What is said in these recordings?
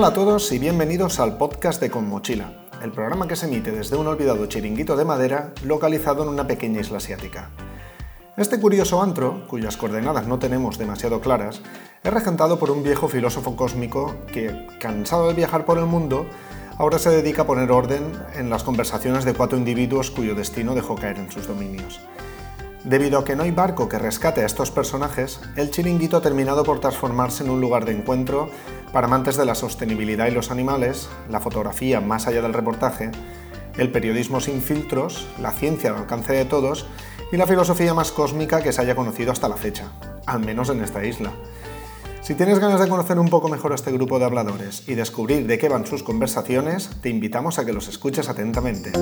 Hola a todos y bienvenidos al podcast de Con Mochila, el programa que se emite desde un olvidado chiringuito de madera localizado en una pequeña isla asiática. Este curioso antro, cuyas coordenadas no tenemos demasiado claras, es regentado por un viejo filósofo cósmico que, cansado de viajar por el mundo, ahora se dedica a poner orden en las conversaciones de cuatro individuos cuyo destino dejó caer en sus dominios. Debido a que no hay barco que rescate a estos personajes, el chiringuito ha terminado por transformarse en un lugar de encuentro para amantes de la sostenibilidad y los animales, la fotografía más allá del reportaje, el periodismo sin filtros, la ciencia al alcance de todos y la filosofía más cósmica que se haya conocido hasta la fecha, al menos en esta isla. Si tienes ganas de conocer un poco mejor a este grupo de habladores y descubrir de qué van sus conversaciones, te invitamos a que los escuches atentamente.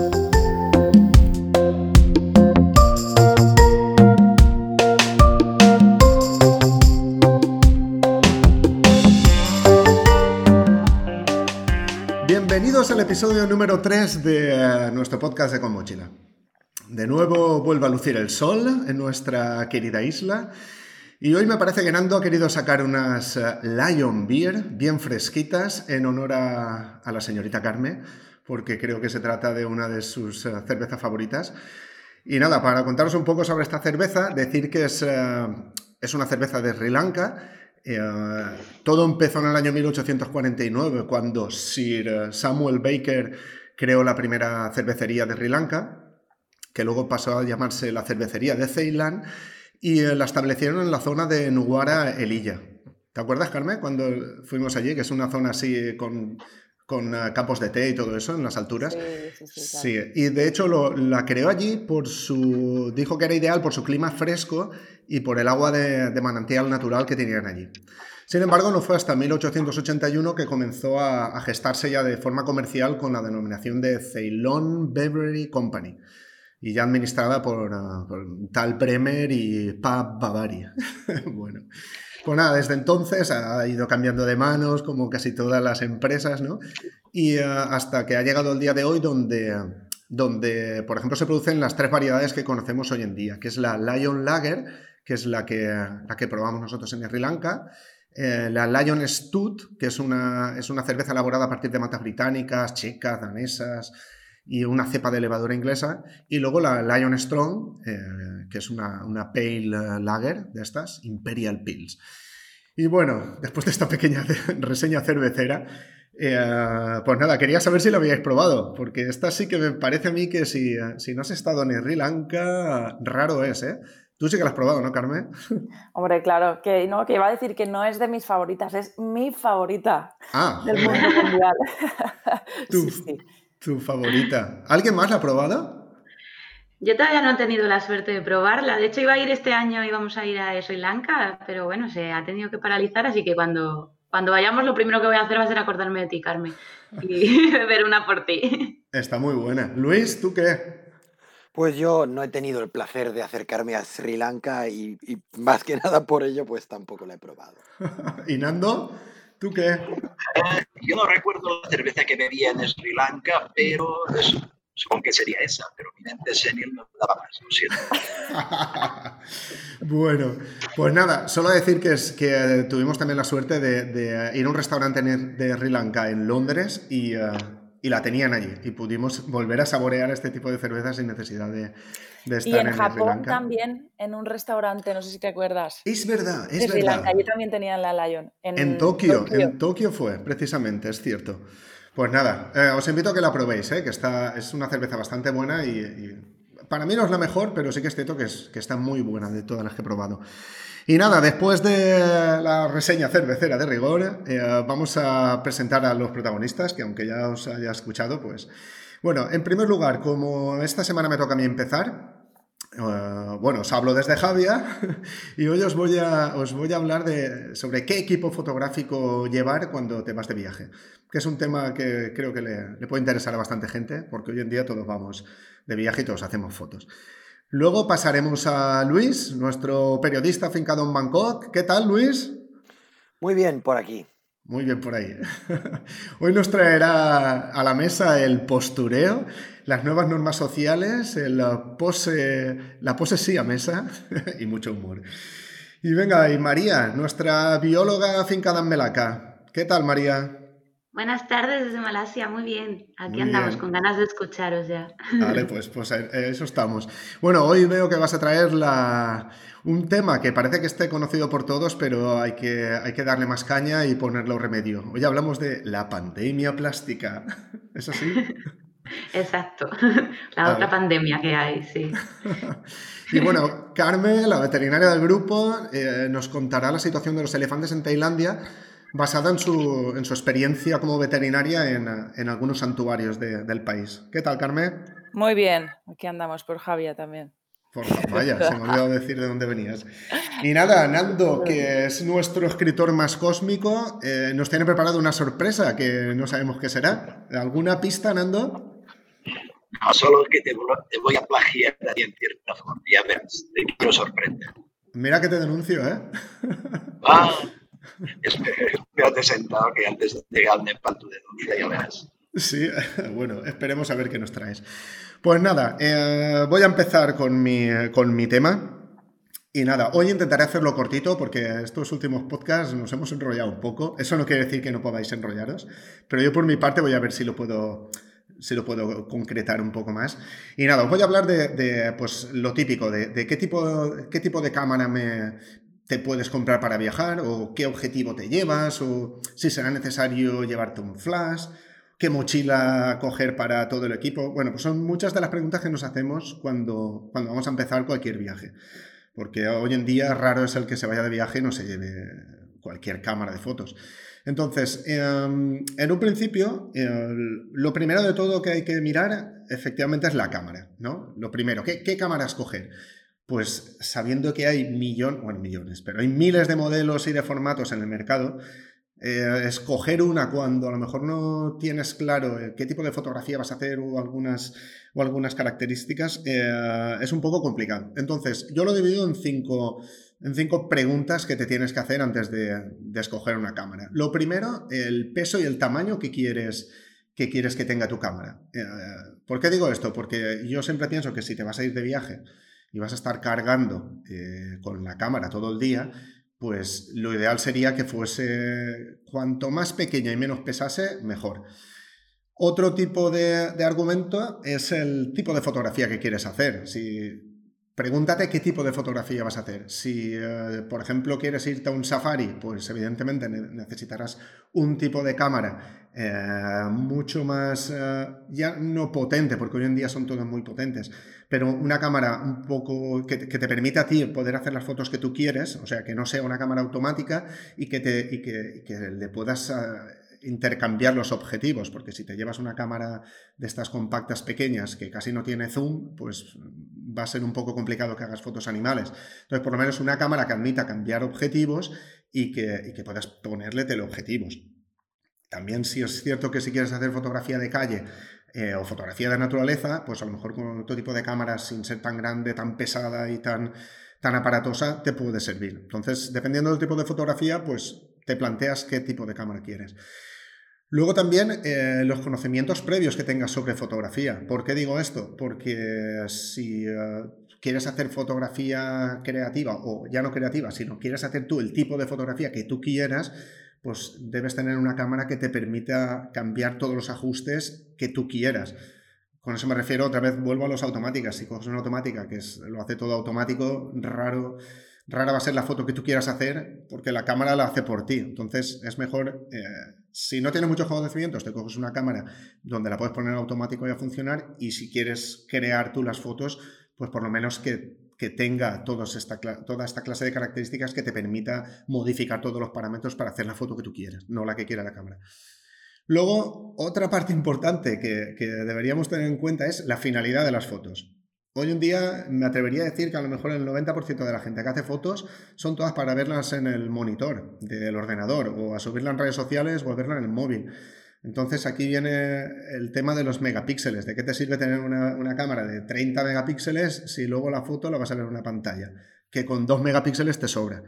Bienvenidos episodio número 3 de eh, nuestro podcast de Con. De nuevo vuelve a lucir el sol en nuestra querida isla y hoy me parece que Nando ha querido sacar unas eh, Lion Beer bien fresquitas en honor a, la señorita Carmen, porque creo que se trata de una de sus eh, cervezas favoritas. Y nada, para contaros un poco sobre esta cerveza, decir que es, es una cerveza de Sri Lanka eh, todo empezó en el año 1849, cuando Sir eh, Samuel Baker creó la primera cervecería de Sri Lanka, que luego pasó a llamarse la cervecería de Ceilán, y eh, la establecieron en la zona de Nuwara Elilla. ¿Te acuerdas, Carmen, cuando fuimos allí, que es una zona así con con eh, campos de té y todo eso en las alturas. Sí, sí, sí, y de hecho la creó allí por su. Dijo que era ideal por su clima fresco y por el agua de, manantial natural que tenían allí. Sin embargo, no fue hasta 1881 que comenzó a, gestarse ya de forma comercial con la denominación de Ceylon Beverage Company y ya administrada por, uh, por tal Bremer y Pab Bavaria. bueno. Pues nada, desde entonces ha ido cambiando de manos, como casi todas las empresas, ¿no? Y eh, hasta que ha llegado el día de hoy donde, donde, por ejemplo, se producen las tres variedades que conocemos hoy en día, que es la Lion Lager, que es la que, la que probamos nosotros en Sri Lanka, eh, la Lion Stout, que es una, es una cerveza elaborada a partir de matas británicas, checas, danesas, y una cepa de levadura inglesa. Y luego la Lion Strong, eh, que es una, una, pale lager de estas, Imperial Pills. Y bueno, después de esta pequeña reseña cervecera, eh, pues nada, quería saber si la habíais probado, porque esta sí que me parece a mí que si, si no has estado en Sri Lanka, raro es, ¿eh? Tú sí que la has probado, ¿no, Carmen? Hombre, claro, que no, que iba a decir que no es de mis favoritas, es mi favorita ah. del mundo mundial. sí, sí. Tu favorita. ¿Alguien más la ha probado? Yo todavía no he tenido la suerte de probarla. De hecho, iba a ir este año, íbamos a ir a Sri Lanka, pero bueno, se ha tenido que paralizar, así que cuando, cuando vayamos, lo primero que voy a hacer va a ser acordarme de ti, Carmen, y beber una por ti. Está muy buena. Luis, ¿tú qué? Pues yo no he tenido el placer de acercarme a Sri Lanka y, y más que nada por ello, pues tampoco la he probado. ¿Y Nando? ¿Tú qué? Eh, yo no recuerdo la cerveza que bebía en Sri Lanka, pero supongo que sería esa, pero mi mente senil no daba más, lo siento. bueno, pues nada, solo decir que, es, que tuvimos también la suerte de, ir a un restaurante de Sri Lanka en Londres y... Eh, y la tenían allí. Y pudimos volver a saborear este tipo de cervezas sin necesidad de, de estar y en, Japón también en un restaurante no sé si te acuerdas. Es verdad es Sri Lanka yo también tenía la Lion en, Tokio, en Tokio. Fue precisamente es cierto. Pues nada eh, os invito a que la probéis eh, que está es una cerveza bastante buena y, para mí no es la mejor pero sí que es cierto que, es, que está muy buena de todas las que he probado y nada, después de la reseña cervecera de rigor, eh, vamos a presentar a los protagonistas, que aunque ya os haya escuchado, pues... Bueno, en primer lugar, como esta semana me toca a mí empezar, eh, bueno, os hablo desde Javia y hoy os voy a, os voy a hablar de, sobre qué equipo fotográfico llevar cuando te vas de viaje, que es un tema que creo que le, le puede interesar a bastante gente, porque hoy en día todos vamos de viaje y todos hacemos fotos. Luego pasaremos a Luis, nuestro periodista fincado en Bangkok. ¿Qué tal, Luis? Muy bien, por aquí. Muy bien por ahí. Hoy nos traerá a la mesa el postureo, las nuevas normas sociales, la pose, la pose sí a mesa y mucho humor. Y venga, y María, nuestra bióloga fincada en Melaca. ¿Qué tal, María? Buenas tardes desde Malasia, muy bien. Aquí andamos con ganas de escucharos ya. Vale, pues, pues eso estamos. Bueno, hoy veo que vas a traer la, un tema que parece que esté conocido por todos, pero hay que, hay que darle más caña y ponerlo remedio. Hoy hablamos de la pandemia plástica. ¿Es así? Exacto, la otra pandemia que hay, sí. y bueno, Carmen, la veterinaria del grupo, eh, nos contará la situación de los elefantes en Tailandia basada en su, en su experiencia como veterinaria en, en algunos santuarios del país. ¿Qué tal, Carmen? Muy bien, aquí andamos por Javia también. Por vaya, se me olvidó decir de dónde venías. Y nada, Nando, que es nuestro escritor más cósmico, eh, nos tiene preparado una sorpresa que no sabemos qué será. ¿Alguna pista, Nando? No, solo que te, voy a plagiar en cierta forma. Ya verás, te quiero sorprender. Mira que te denuncio, ¿eh? Ah, espérate sentado que antes de llegar al Nepal tu denuncia, ya verás. Sí, bueno, esperemos a ver qué nos traes. Pues nada, eh, voy a empezar con mi, con mi tema. Y nada, hoy intentaré hacerlo cortito porque estos últimos podcasts nos hemos enrollado un poco. Eso no quiere decir que no podáis enrollaros, pero yo por mi parte voy a ver si lo puedo, si lo puedo concretar un poco más. Y nada, os voy a hablar de, pues, lo típico, de, qué, tipo, qué tipo de cámara me, te puedes comprar para viajar, o qué objetivo te llevas, o si será necesario llevarte un flash, qué mochila coger para todo el equipo. Bueno, pues son muchas de las preguntas que nos hacemos cuando, cuando vamos a empezar cualquier viaje. Porque hoy en día raro es el que se vaya de viaje y no se lleve cualquier cámara de fotos. Entonces, em, en un principio, lo primero de todo que hay que mirar efectivamente es la cámara, ¿no? Lo primero, ¿qué, qué cámara escoger? Pues sabiendo que hay millones, bueno, millones, pero hay miles de modelos y de formatos en el mercado, eh, escoger una cuando a lo mejor no tienes claro eh, qué tipo de fotografía vas a hacer o algunas, o algunas características eh, es un poco complicado. Entonces, yo lo he dividido en cinco, en cinco preguntas que te tienes que hacer antes de, escoger una cámara. Lo primero, el peso y el tamaño que quieres que, quieres que tenga tu cámara. ¿Por qué digo esto? Porque yo siempre pienso que si te vas a ir de viaje y vas a estar cargando con la cámara todo el día, pues lo ideal sería que fuese cuanto más pequeña y menos pesase, mejor. Otro tipo de, de, argumento es el tipo de fotografía que quieres hacer. Si Pregúntate qué tipo de fotografía vas a hacer. Si, eh, por ejemplo, quieres irte a un safari, pues evidentemente necesitarás un tipo de cámara eh, mucho más, eh, ya no potente, porque hoy en día son todas muy potentes, pero una cámara un poco que, te permita a ti poder hacer las fotos que tú quieres, o sea, que no sea una cámara automática y que, te, y que, que le puedas intercambiar los objetivos, porque si te llevas una cámara de estas compactas pequeñas que casi no tiene zoom, pues va a ser un poco complicado que hagas fotos animales. Entonces, por lo menos una cámara que admita cambiar objetivos y que, que puedas ponerle teleobjetivos. También si es cierto que si quieres hacer fotografía de calle eh, o fotografía de naturaleza, pues a lo mejor con otro tipo de cámaras sin ser tan grande, tan pesada y tan, tan aparatosa, te puede servir. Entonces, dependiendo del tipo de fotografía, pues te planteas qué tipo de cámara quieres. Luego también eh, los conocimientos previos que tengas sobre fotografía. ¿Por qué digo esto? Porque si eh, quieres hacer fotografía creativa, o ya no creativa, sino quieres hacer tú el tipo de fotografía que tú quieras, pues debes tener una cámara que te permita cambiar todos los ajustes que tú quieras. Con eso me refiero, otra vez vuelvo a los automáticas. Si coges una automática que es, lo hace todo automático, raro, rara va a ser la foto que tú quieras hacer porque la cámara la hace por ti. Entonces es mejor, eh, si no tienes muchos conocimientos, te coges una cámara donde la puedes poner automático y a funcionar y si quieres crear tú las fotos, pues por lo menos que, tenga esta, toda esta clase de características que te permita modificar todos los parámetros para hacer la foto que tú quieras, no la que quiera la cámara. Luego, otra parte importante que, que deberíamos tener en cuenta es la finalidad de las fotos. Hoy en día me atrevería a decir que a lo mejor el 90% de la gente que hace fotos son todas para verlas en el monitor del ordenador o a subirlas en redes sociales o a verlas en el móvil. Entonces aquí viene el tema de los megapíxeles. ¿De qué te sirve tener una, cámara de 30 megapíxeles si luego la foto la vas a ver en una pantalla? Que con 2 megapíxeles te sobra.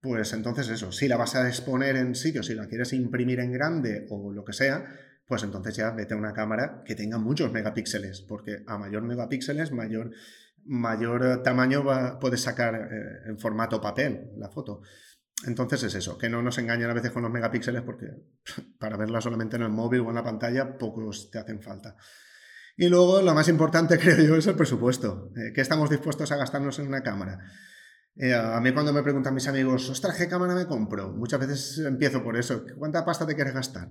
Pues entonces eso, si la vas a exponer en sitio, si la quieres imprimir en grande o lo que sea, pues entonces ya vete a una cámara que tenga muchos megapíxeles, porque a mayor megapíxeles, mayor, mayor tamaño va, puedes sacar eh, en formato papel la foto. Entonces es eso, que no nos engañen a veces con los megapíxeles porque para verla solamente en el móvil o en la pantalla pocos te hacen falta. Y luego lo más importante creo yo es el presupuesto. Eh, ¿Qué estamos dispuestos a gastarnos en una cámara? Eh, a mí cuando me preguntan mis amigos, ostras, ¿qué cámara me compro? Muchas veces empiezo por eso. ¿Cuánta pasta te quieres gastar?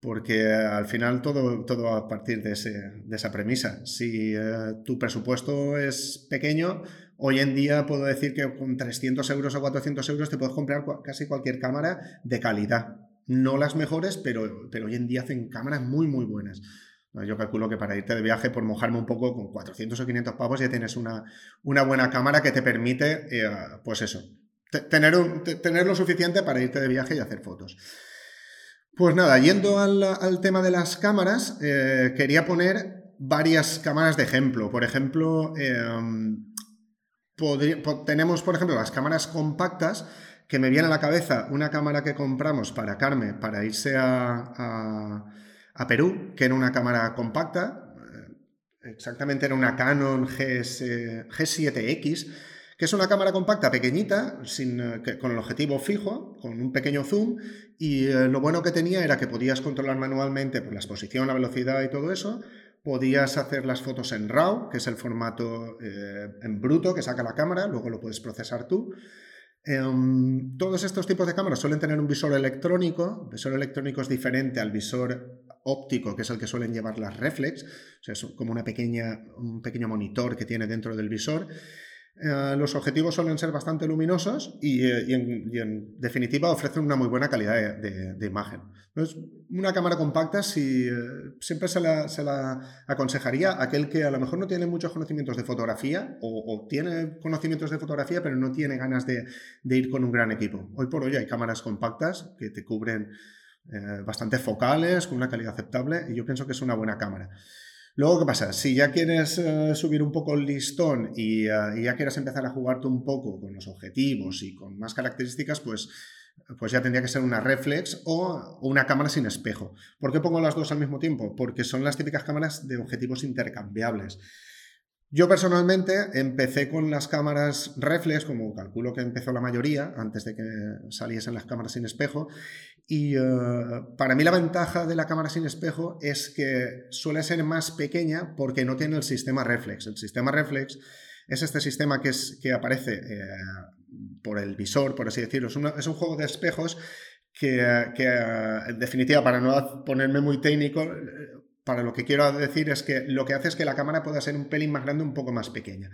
Porque al final todo, todo va a partir de, esa premisa. Si eh, tu presupuesto es pequeño, hoy en día puedo decir que con 300 euros o 400 euros te puedes comprar casi cualquier cámara de calidad. No las mejores, pero, pero hoy en día hacen cámaras muy, muy buenas. Yo calculo que para irte de viaje, por mojarme un poco, con 400 o 500 pavos ya tienes una, una buena cámara que te permite, eh, pues eso, tener, tener lo suficiente para irte de viaje y hacer fotos. Pues nada, yendo al, tema de las cámaras, eh, quería poner varias cámaras de ejemplo. Por ejemplo, em, tenemos, por ejemplo, las cámaras compactas, que me viene a la cabeza una cámara que compramos para Carme para irse a, Perú, que era una cámara compacta, eh, exactamente era una Canon G7X, que es una cámara compacta pequeñita, sin, eh, con el objetivo fijo, con un pequeño zoom, y eh, lo bueno que tenía era que podías controlar manualmente pues, la exposición, la velocidad y todo eso, podías hacer las fotos en RAW, que es el formato eh, en bruto que saca la cámara, luego lo puedes procesar tú. Em, todos estos tipos de cámaras suelen tener un visor electrónico. El visor electrónico es diferente al visor óptico, que es el que suelen llevar las reflex. Es como una pequeña, un pequeño monitor que tiene dentro del visor. Eh, los objetivos suelen ser bastante luminosos y, eh, en, definitiva ofrecen una muy buena calidad de, imagen. Entonces, una cámara compacta si, eh, siempre se la, aconsejaría a aquel que a lo mejor no tiene muchos conocimientos de fotografía o, tiene conocimientos de fotografía pero no tiene ganas de, ir con un gran equipo. Hoy por hoy hay cámaras compactas que te cubren bastante focales, con una calidad aceptable y yo pienso que es una buena cámara. Luego, ¿qué pasa? Si ya quieres eh, subir un poco el listón eh, y, ya quieres empezar a jugarte un poco con los objetivos y con más características, pues, pues ya tendría que ser una reflex o una cámara sin espejo. ¿Por qué pongo las dos al mismo tiempo? Porque son las típicas cámaras de objetivos intercambiables. Yo personalmente empecé con las cámaras reflex, como calculo que empezó la mayoría, antes de que saliesen las cámaras sin espejo, y eh, para mí la ventaja de la cámara sin espejo es que suele ser más pequeña porque no tiene el sistema reflex. El sistema reflex es este sistema que, es, que aparece eh, por el visor, por así decirlo. Es, un juego de espejos que, en definitiva, para no ponerme muy técnico, para lo que quiero decir es que lo que hace es que la cámara pueda ser un pelín más grande, un poco más pequeña.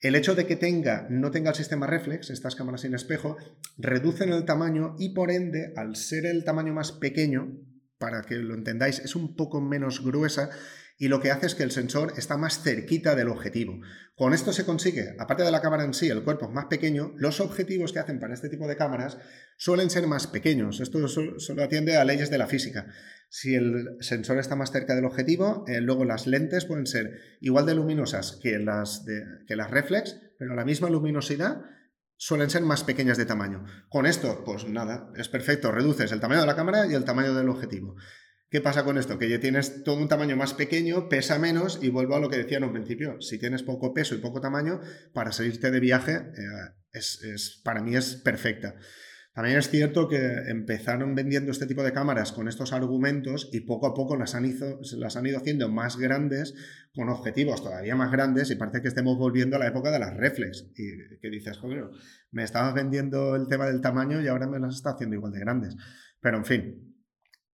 El hecho de que tenga, no tenga el sistema reflex, estas cámaras sin espejo, reducen el tamaño y por ende, al ser el tamaño más pequeño, para que lo entendáis, es un poco menos gruesa y lo que hace es que el sensor está más cerquita del objetivo. Con esto se consigue, aparte de la cámara en sí, el cuerpo es más pequeño, los objetivos que hacen para este tipo de cámaras suelen ser más pequeños. Esto solo atiende a leyes de la física. Si el sensor está más cerca del objetivo, eh, luego las lentes pueden ser igual de luminosas que las, que las reflex, pero la misma luminosidad suelen ser más pequeñas de tamaño. Con esto, pues nada, es perfecto, reduces el tamaño de la cámara y el tamaño del objetivo. ¿Qué pasa con esto? Que ya tienes todo un tamaño más pequeño, pesa menos y vuelvo a lo que decía en un principio. Si tienes poco peso y poco tamaño, para salirte de viaje eh, es, para mí es perfecta. También es cierto que empezaron vendiendo este tipo de cámaras con estos argumentos y poco a poco las han, las han ido haciendo más grandes con objetivos todavía más grandes y parece que estemos volviendo a la época de las reflex. Y que dices, joder, me estabas vendiendo el tema del tamaño y ahora me las está haciendo igual de grandes. Pero en fin,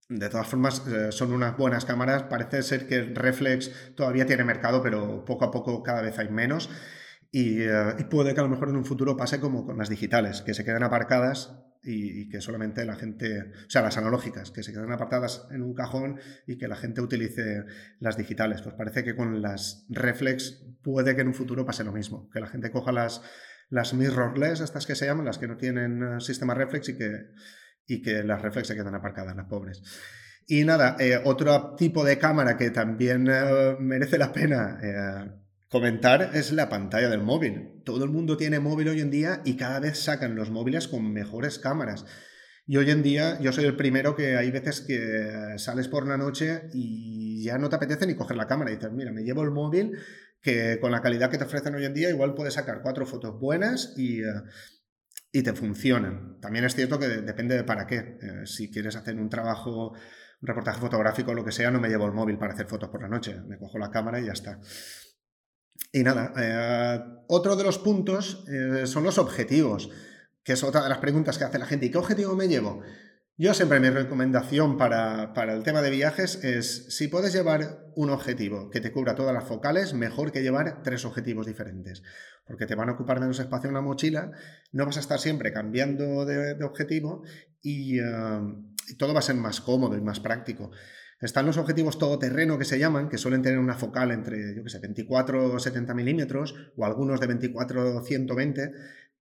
de todas formas, eh, son unas buenas cámaras. Parece ser que reflex todavía tiene mercado, pero poco a poco cada vez hay menos. Eh, y, puede que a lo mejor en un futuro pase como con las digitales, que se quedan aparcadas y, que solamente la gente, o sea, las analógicas, que se quedan apartadas en un cajón y que la gente utilice las digitales. Pues parece que con las reflex puede que en un futuro pase lo mismo, que la gente coja las, las mirrorless, estas que se llaman, las que no tienen eh, sistema reflex y que y que las reflex se quedan aparcadas, las pobres. Y nada, eh, otro tipo de cámara que también eh, merece la pena eh, comentar es la pantalla del móvil. Todo el mundo tiene móvil hoy en día y cada vez sacan los móviles con mejores cámaras. Y hoy en día yo soy el primero que hay veces que sales por la noche y ya no te apetece ni coger la cámara. Y dices, mira, me llevo el móvil que con la calidad que te ofrecen hoy en día igual puedes sacar cuatro fotos buenas y, y te funcionan. También es cierto que depende de para qué. Eh, si quieres hacer un trabajo, un reportaje fotográfico o lo que sea, no me llevo el móvil para hacer fotos por la noche. Me cojo la cámara y ya está. Y nada, eh, otro de los puntos eh, son los objetivos, que es otra de las preguntas que hace la gente. ¿Y qué objetivo me llevo? Yo siempre mi recomendación para, el tema de viajes es, si puedes llevar un objetivo que te cubra todas las focales, mejor que llevar tres objetivos diferentes, porque te van a ocupar menos espacio en la mochila, no vas a estar siempre cambiando de, objetivo y, eh, y, todo va a ser más cómodo y más práctico. Están los objetivos todoterreno que se llaman, que suelen tener una focal entre, yo qué sé, 24 o 70 milímetros o algunos de 24 o 120,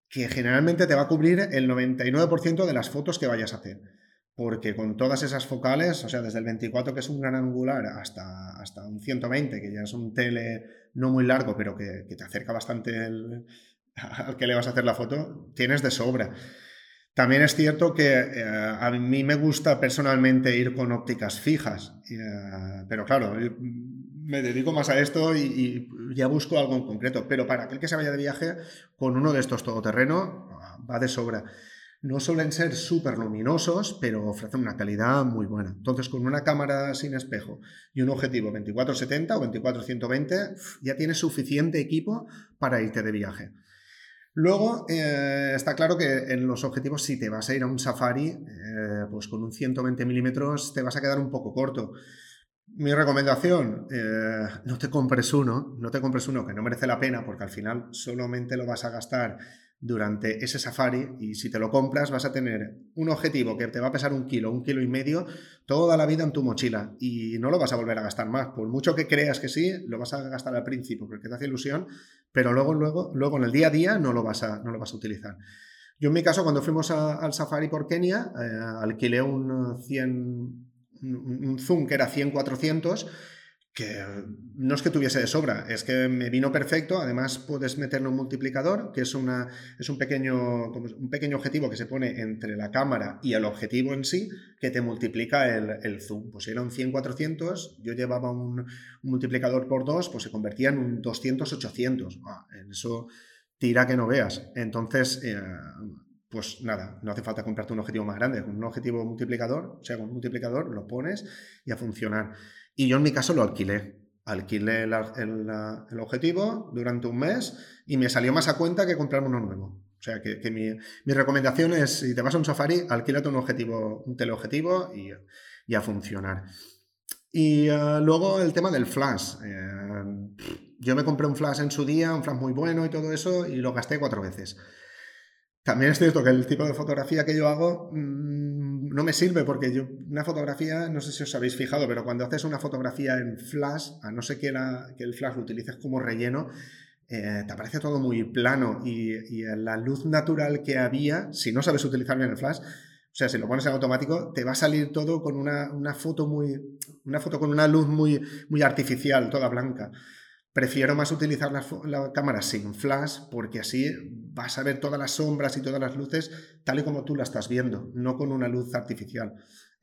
que generalmente te va a cubrir el 99% de las fotos que vayas a hacer porque con todas esas focales, o sea, desde el 24 que es un gran angular hasta, hasta un 120, que ya es un tele no muy largo, pero que, te acerca bastante al que le vas a hacer la foto, tienes de sobra. También es cierto que eh, a mí me gusta personalmente ir con ópticas fijas, eh, pero claro, me dedico más a esto y, y, ya busco algo en concreto. Pero para aquel que se vaya de viaje con uno de estos todoterreno, va de sobra. No suelen ser súper luminosos, pero ofrecen una calidad muy buena. Entonces, con una cámara sin espejo y un objetivo 2470 o 2420, ya tienes suficiente equipo para irte de viaje. Luego, eh, está claro que en los objetivos, si te vas a ir a un safari, eh, pues con un 120 milímetros te vas a quedar un poco corto. Mi recomendación, eh, no te compres uno, no te compres uno que no merece la pena porque al final solamente lo vas a gastar durante ese safari y si te lo compras vas a tener un objetivo que te va a pesar un kilo, un kilo y medio toda la vida en tu mochila y no lo vas a volver a gastar más. Por mucho que creas que sí, lo vas a gastar al principio porque te hace ilusión, pero luego, luego, luego en el día a día no lo vas a, no lo vas a utilizar. Yo en mi caso, cuando fuimos al safari por Kenia, eh, alquilé un 100, un zoom que era 100-400 que no es que tuviese de sobra, es que me vino perfecto. Además, puedes meterle un multiplicador, que es, una, es un, pequeño, un pequeño objetivo que se pone entre la cámara y el objetivo en sí, que te multiplica el, zoom. Pues si era un 100-400, yo llevaba un, multiplicador por 2, pues se convertía en un 200-800. en eso tira que no veas. Entonces, eh, pues nada, no hace falta comprarte un objetivo más grande. Un objetivo multiplicador, o sea, con un multiplicador lo pones y a funcionar. Y yo en mi caso lo alquilé. Alquilé el, objetivo durante un mes y me salió más a cuenta que comprarme uno nuevo. O sea que, mi, recomendación es, si te vas a un safari, alquílate un objetivo, un teleobjetivo y, a funcionar. Y eh, luego el tema del flash. Eh, yo me compré un flash en su día, un flash muy bueno y todo eso, y lo gasté cuatro veces. También es cierto que el tipo de fotografía que yo hago mm, no me sirve porque yo una fotografía, no sé si os habéis fijado, pero cuando haces una fotografía en flash, a no ser que, que el flash lo utilices como relleno, eh, te aparece todo muy plano y, la luz natural que había, si no sabes utilizar bien el flash, o sea, si lo pones en automático, te va a salir todo con una, una foto muy. Una foto con una luz muy, muy artificial, toda blanca. Prefiero más utilizar la, cámara sin flash porque así vas a ver todas las sombras y todas las luces tal y como tú la estás viendo, no con una luz artificial.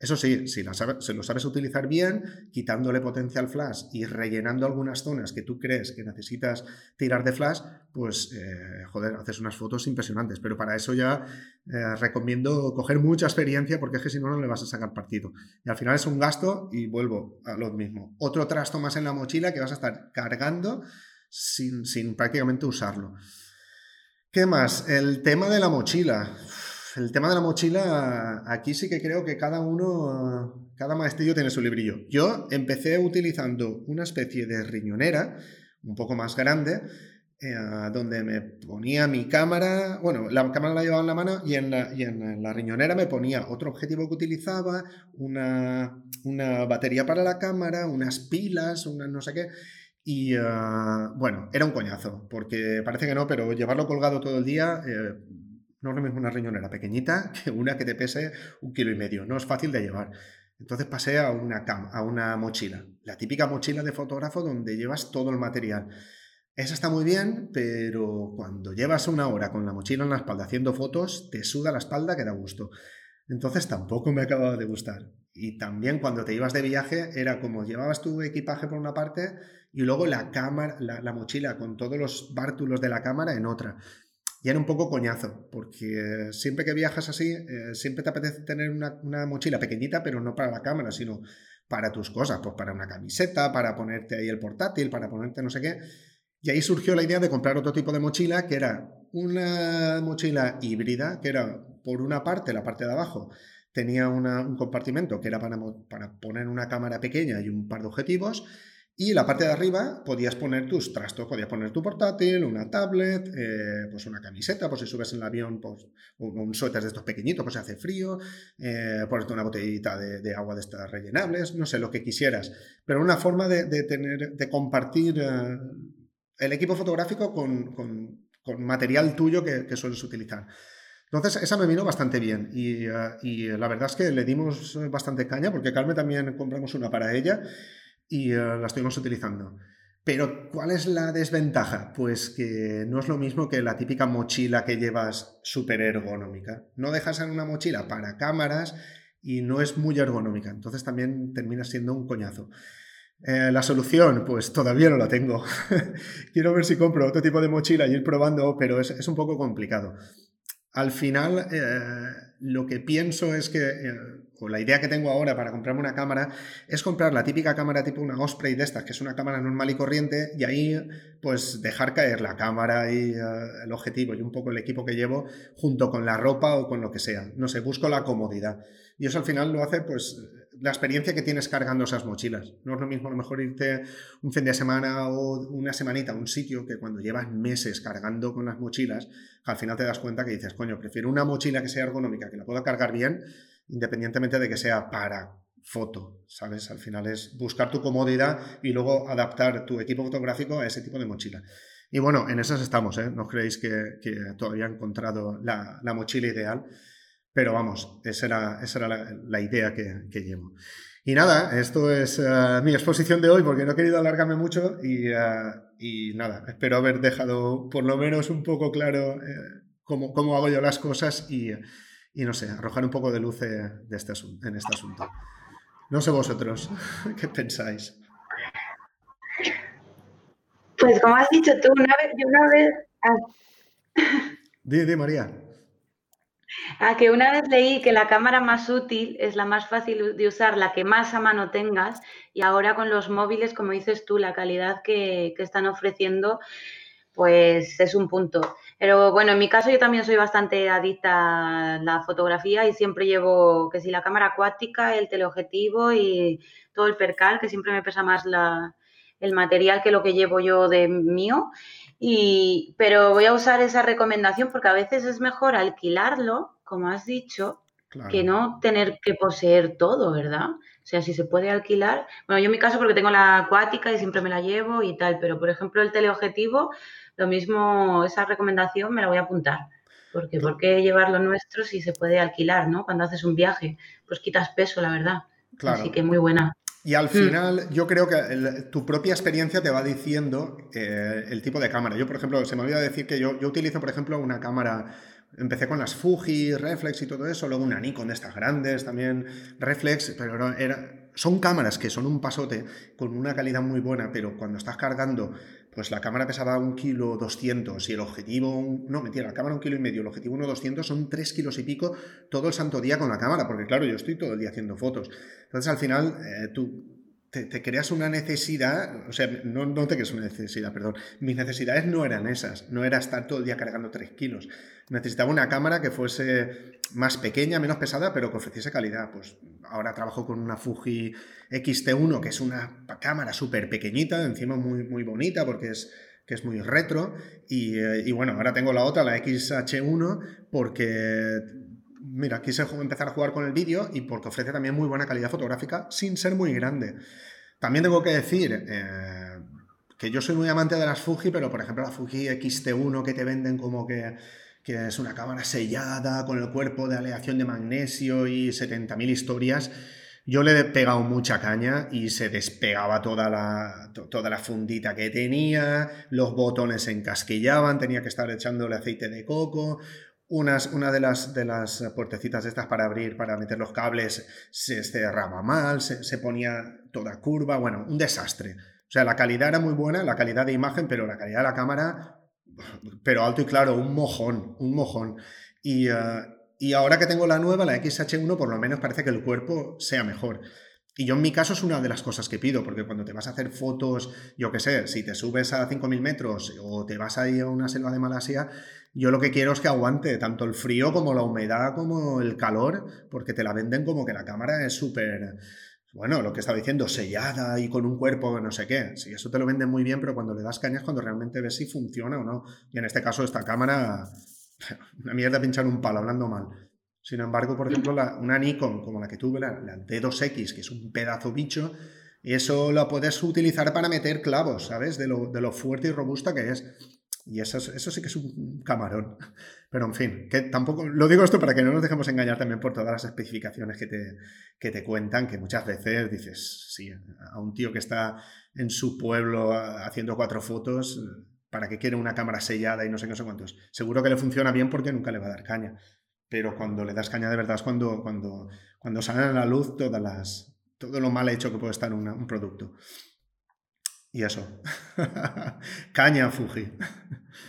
Eso sí, si, lo sabes utilizar bien, quitándole potencia al flash y rellenando algunas zonas que tú crees que necesitas tirar de flash, pues, eh, joder, haces unas fotos impresionantes. Pero para eso ya eh, recomiendo coger mucha experiencia porque es que si no, no le vas a sacar partido. Y al final es un gasto y vuelvo a lo mismo. Otro trasto más en la mochila que vas a estar cargando sin, sin prácticamente usarlo. ¿Qué más? El tema de la mochila el tema de la mochila, aquí sí que creo que cada uno, cada maestrillo tiene su librillo. Yo empecé utilizando una especie de riñonera, un poco más grande, eh, donde me ponía mi cámara, bueno, la cámara la llevaba en la mano y en la, riñonera me ponía otro objetivo que utilizaba, una, batería para la cámara, unas pilas, una no sé qué. Y ah, bueno, era un coñazo, porque parece que no, pero llevarlo colgado todo el día eh, no es lo mismo una riñonera pequeñita que una que te pese un kilo y medio. No es fácil de llevar. Entonces pasé a una, a una mochila. La típica mochila de fotógrafo donde llevas todo el material. Esa está muy bien, pero cuando llevas una hora con la mochila en la espalda haciendo fotos, te suda la espalda que da gusto. Entonces tampoco me acababa de gustar. Y también cuando te ibas de viaje era como llevabas tu equipaje por una parte y luego la cámara, la mochila con todos los bártulos de la cámara en otra y era un poco coñazo, porque siempre que viajas así, eh, siempre te apetece tener una, una, mochila pequeñita, pero no para la cámara, sino para tus cosas, pues para una camiseta, para ponerte ahí el portátil, para ponerte no sé qué. Y ahí surgió la idea de comprar otro tipo de mochila, que era una mochila híbrida, que era por una parte, la parte de abajo, tenía un compartimento que era para, para poner una cámara pequeña y un par de objetivos, y en la parte de arriba podías poner tus trastos, podías poner tu portátil, una tablet, eh, pues una camiseta, por si subes en el avión, pues un suéter de estos pequeñitos, pues si hace frío, eh, ponerte una botellita de, agua de estas rellenables, no sé, lo que quisieras. Pero una forma de, tener, de compartir eh, el equipo fotográfico con, material tuyo que, que, sueles utilizar. Entonces, esa me vino bastante bien y, y, la verdad es que le dimos bastante caña porque Carmen también compramos una para ella y eh, la estuvimos utilizando. Pero, ¿cuál es la desventaja? Pues que no es lo mismo que la típica mochila que llevas súper ergonómica. No dejas en una mochila para cámaras y no es muy ergonómica. Entonces también termina siendo un coñazo. Eh, la solución, pues todavía no la tengo. Quiero ver si compro otro tipo de mochila y ir probando, pero es, un poco complicado. Al final, eh, lo que pienso es que la idea que tengo ahora para comprarme una cámara es comprar la típica cámara tipo una Osprey de estas, que es una cámara normal y corriente, y ahí pues dejar caer la cámara y eh, el objetivo y un poco el equipo que llevo junto con la ropa o con lo que sea. No sé, busco la comodidad. Y eso al final lo hace pues la experiencia que tienes cargando esas mochilas. No es lo mismo a lo mejor irte un fin de semana o una semanita a un sitio que cuando llevas meses cargando con las mochilas, al final te das cuenta que dices, coño, prefiero una mochila que sea ergonómica, que la pueda cargar bien, independientemente de que sea para foto, ¿sabes? Al final es buscar tu comodidad y luego adaptar tu equipo fotográfico a ese tipo de mochila. Y bueno, en esas estamos, ¿eh? No creéis que, todavía he encontrado la, mochila ideal, pero vamos, esa era, esa era la, idea que, llevo. Y nada, esto es eh, mi exposición de hoy porque no he querido alargarme mucho y, eh, nada, espero haber dejado por lo menos un poco claro eh, cómo, cómo, hago yo las cosas y y no sé, arrojar un poco de luz de este en este asunto. No sé vosotros, ¿qué pensáis? Pues como has dicho tú, una vez... Una vez ah. di, María. A que una vez leí que la cámara más útil es la más fácil de usar, la que más a mano tengas, y ahora con los móviles, como dices tú, la calidad que, que están ofreciendo, pues es un punto. Pero bueno, en mi caso yo también soy bastante adicta a la fotografía y siempre llevo, que si la cámara acuática, el teleobjetivo y todo el percal, que siempre me pesa más la, el material que lo que llevo yo de mío. Y, pero voy a usar esa recomendación porque a veces es mejor alquilarlo, como has dicho, que no tener que poseer todo, ¿verdad? O sea, si se puede alquilar. Bueno, yo en mi caso porque tengo la acuática y siempre me la llevo y tal, pero por ejemplo el teleobjetivo lo mismo, esa recomendación me la voy a apuntar. Porque ¿por qué llevar lo nuestro si se puede alquilar, ¿no? Cuando haces un viaje, pues quitas peso, la verdad. Así que muy buena. Y al mm. final, yo creo que tu propia experiencia te va diciendo eh, el tipo de cámara. Yo, por ejemplo, se me olvida decir que yo, yo utilizo, por ejemplo, una cámara Empecé con las Fuji, Reflex y todo eso, luego una Nikon de estas grandes también, Reflex, pero era, son cámaras que son un pasote con una calidad muy buena, pero cuando estás cargando, pues la cámara pesaba un kilo 200 y el objetivo, no, mentira, la cámara un kilo y medio, el objetivo uno 200 son tres kilos y pico todo el santo día con la cámara, porque claro, yo estoy todo el día haciendo fotos. Entonces al final eh, tú te, creas una necesidad, o sea, no, te creas una necesidad, perdón, mis necesidades no eran esas, no era estar todo el día cargando 3 kilos. Necesitaba una cámara que fuese más pequeña, menos pesada, pero que ofreciese calidad. Pues ahora trabajo con una Fuji X-T1, que es una cámara súper pequeñita, encima muy, muy bonita porque es, que es muy retro. Y, eh, y bueno, ahora tengo la otra, la XH1, porque mira, quise empezar a jugar con el vídeo y porque ofrece también muy buena calidad fotográfica sin ser muy grande. También tengo que decir eh, que yo soy muy amante de las Fuji, pero por ejemplo la Fuji X-T1 que te venden como que, es una cámara sellada con el cuerpo de aleación de magnesio y 70.000 historias, yo le he pegado mucha caña y se despegaba toda la, toda la fundita que tenía, los botones se encasquillaban, tenía que estar echándole aceite de coco, una de las, de las puertecitas estas para abrir, para meter los cables, se cerraba mal, se, ponía toda curva, bueno, un desastre. O sea, la calidad era muy buena, la calidad de imagen, pero la calidad de la cámara pero alto y claro, un mojón, un mojón. Y, eh, y ahora que tengo la nueva, la XH1, por lo menos parece que el cuerpo sea mejor. Y yo en mi caso es una de las cosas que pido, porque cuando te vas a hacer fotos, yo qué sé, si te subes a 5.000 metros o te vas ahí a una selva de Malasia, yo lo que quiero es que aguante tanto el frío como la humedad como el calor, porque te la venden como que la cámara es súper, bueno, lo que estaba diciendo, sellada y con un cuerpo no sé qué. Sí, eso te lo venden muy bien, pero cuando le das cañas cuando realmente ves si funciona o no. Y en este caso esta cámara, una mierda pinchar un palo, hablando mal. Sin embargo, por ejemplo, una Nikon como la que tuve, la, D2X, que es un pedazo bicho, eso lo puedes utilizar para meter clavos, ¿sabes? De lo, de lo fuerte y robusta que es. Y eso, eso sí que es un camarón. Pero en fin, que tampoco. Lo digo esto para que no nos dejemos engañar también por todas las especificaciones que te, que te cuentan, que muchas veces dices, sí, a un tío que está en su pueblo haciendo cuatro fotos, ¿para qué quiere una cámara sellada y no sé no sé cuántos? Seguro que le funciona bien porque nunca le va a dar caña pero cuando le das caña de verdad es cuando, cuando, cuando salen a la luz todas las, todo lo mal hecho que puede estar un producto. Y eso. caña, Fuji.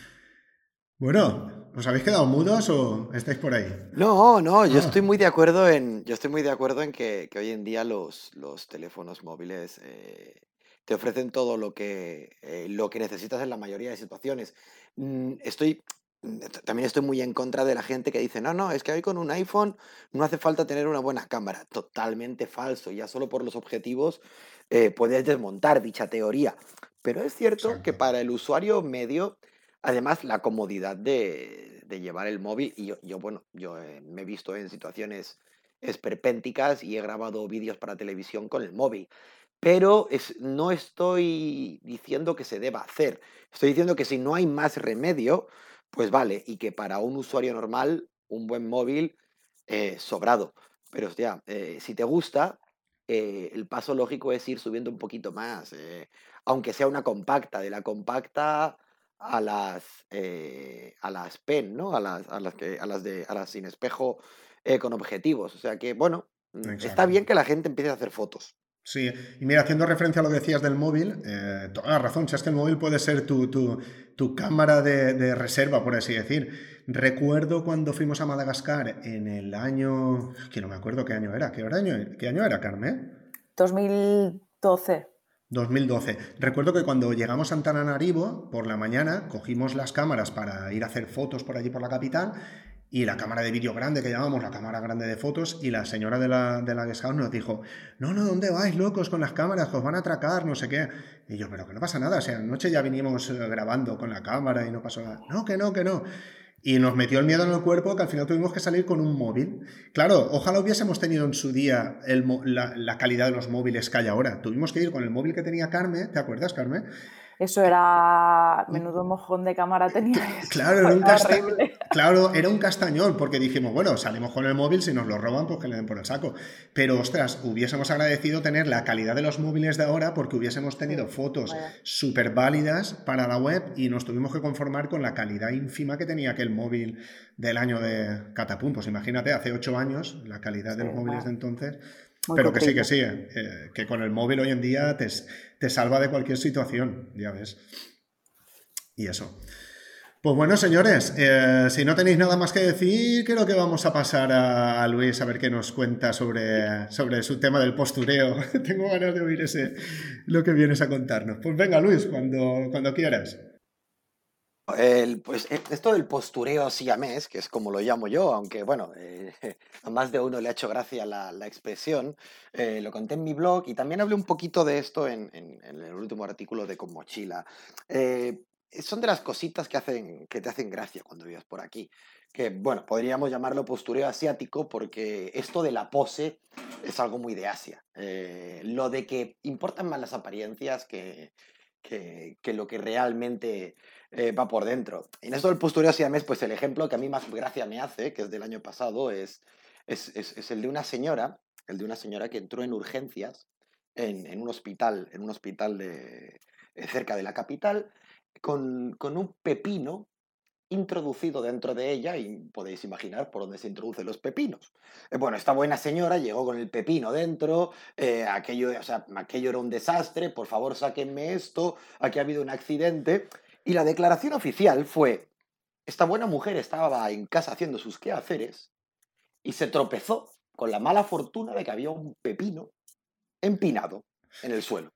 bueno, ¿os habéis quedado mudos o estáis por ahí? No, no, yo ah. estoy muy de acuerdo en, yo estoy muy de acuerdo en que, hoy en día los, los teléfonos móviles eh, te ofrecen todo lo que, eh, lo que necesitas en la mayoría de situaciones. Mm, estoy, también estoy muy en contra de la gente que dice, no, no, es que hoy con un iPhone no hace falta tener una buena cámara. Totalmente falso, ya solo por los objetivos eh, puedes desmontar dicha teoría. Pero es cierto que para el usuario medio, además la comodidad de, de llevar el móvil, y yo, yo bueno, yo eh, me he visto en situaciones esperpénticas y he grabado vídeos para televisión con el móvil. Pero es, no estoy diciendo que se deba hacer. Estoy diciendo que si no hay más remedio, pues vale, y que para un usuario normal, un buen móvil, eh, sobrado. Pero hostia, eh, si te gusta, eh, el paso lógico es ir subiendo un poquito más, aunque sea una compacta, de la compacta a las, a las PEN, ¿no? A las, a las, que, a las, de, a las sin espejo con objetivos. O sea que, bueno, mm, está bien que la gente empiece a hacer fotos. Sí, y mira, haciendo referencia a lo que decías del móvil, eh, toda la razón, si es que el móvil puede ser tu, tu, cámara de, reserva, por así decir. Recuerdo cuando fuimos a Madagascar en el año, que no me acuerdo qué año era, ¿qué año, qué año era, Carmen? 2012. 2012. Recuerdo que cuando llegamos a Antananarivo, por la mañana, cogimos las cámaras para ir a hacer fotos por allí por la capital y la cámara de vídeo grande que llamamos, la cámara grande de fotos, y la señora de la, de la guest nos dijo, no, no, ¿dónde vais, locos, con las cámaras? Que os van a atracar, no sé qué. Y yo, pero que no pasa nada, o sea, anoche ya vinimos eh, grabando con la cámara y no pasó nada. No, que no, que no. Y nos metió el miedo en el cuerpo que al final tuvimos que salir con un móvil. Claro, ojalá hubiésemos tenido en su día la, la, calidad de los móviles que hay ahora. Tuvimos que ir con el móvil que tenía Carmen, ¿te acuerdas, Carmen? Eso era menudo mojón de cámara tenía. Claro, era un, claro, era un castañón, porque dijimos, bueno, salimos con el móvil, si nos lo roban, pues que le den por el saco. Pero, ostras, hubiésemos agradecido tener la calidad de los móviles de ahora, porque hubiésemos tenido fotos súper válidas para la web y nos tuvimos que conformar con la calidad ínfima que tenía aquel móvil del año de Catapum. Pues imagínate, hace ocho años, la calidad de los móviles de entonces pero que sí, que sí, eh, que con el móvil hoy en día te, te, salva de cualquier situación, ya ves. Y eso. Pues bueno, señores, eh, si no tenéis nada más que decir, creo que vamos a pasar a, Luis a ver qué nos cuenta sobre, sobre su tema del postureo. Tengo ganas de oír ese, lo que vienes a contarnos. Pues venga, Luis, cuando, cuando quieras. Pues e, esto del postureo siamés, que es como lo llamo yo, aunque bueno, eh, a más de uno le ha hecho gracia la, expresión, eh, lo conté en mi blog y también hablé un poquito de esto en, el último artículo de Con Mochila. Eh, son de las cositas que, hacen, que te hacen gracia cuando vives por aquí. Que bueno, podríamos llamarlo postureo asiático porque esto de la pose es algo muy de Asia. lo de que importan más las apariencias que, que lo que realmente eh, va por dentro. En esto del postureo siamés, pues el ejemplo que a mí más gracia me hace, que es del año pasado, es, es, es, el de una señora, el de una señora que entró en urgencias en, en un hospital, en un hospital de, eh, cerca de la capital, con, con un pepino introducido dentro de ella y podéis imaginar por dónde se introducen los pepinos. Eh, bueno, esta buena señora llegó con el pepino dentro, aquello, o sea, aquello era un desastre, por favor sáquenme esto, aquí ha habido un accidente Y la declaración oficial fue, esta buena mujer estaba en casa haciendo sus quehaceres y se tropezó con la mala fortuna de que había un pepino empinado en el suelo.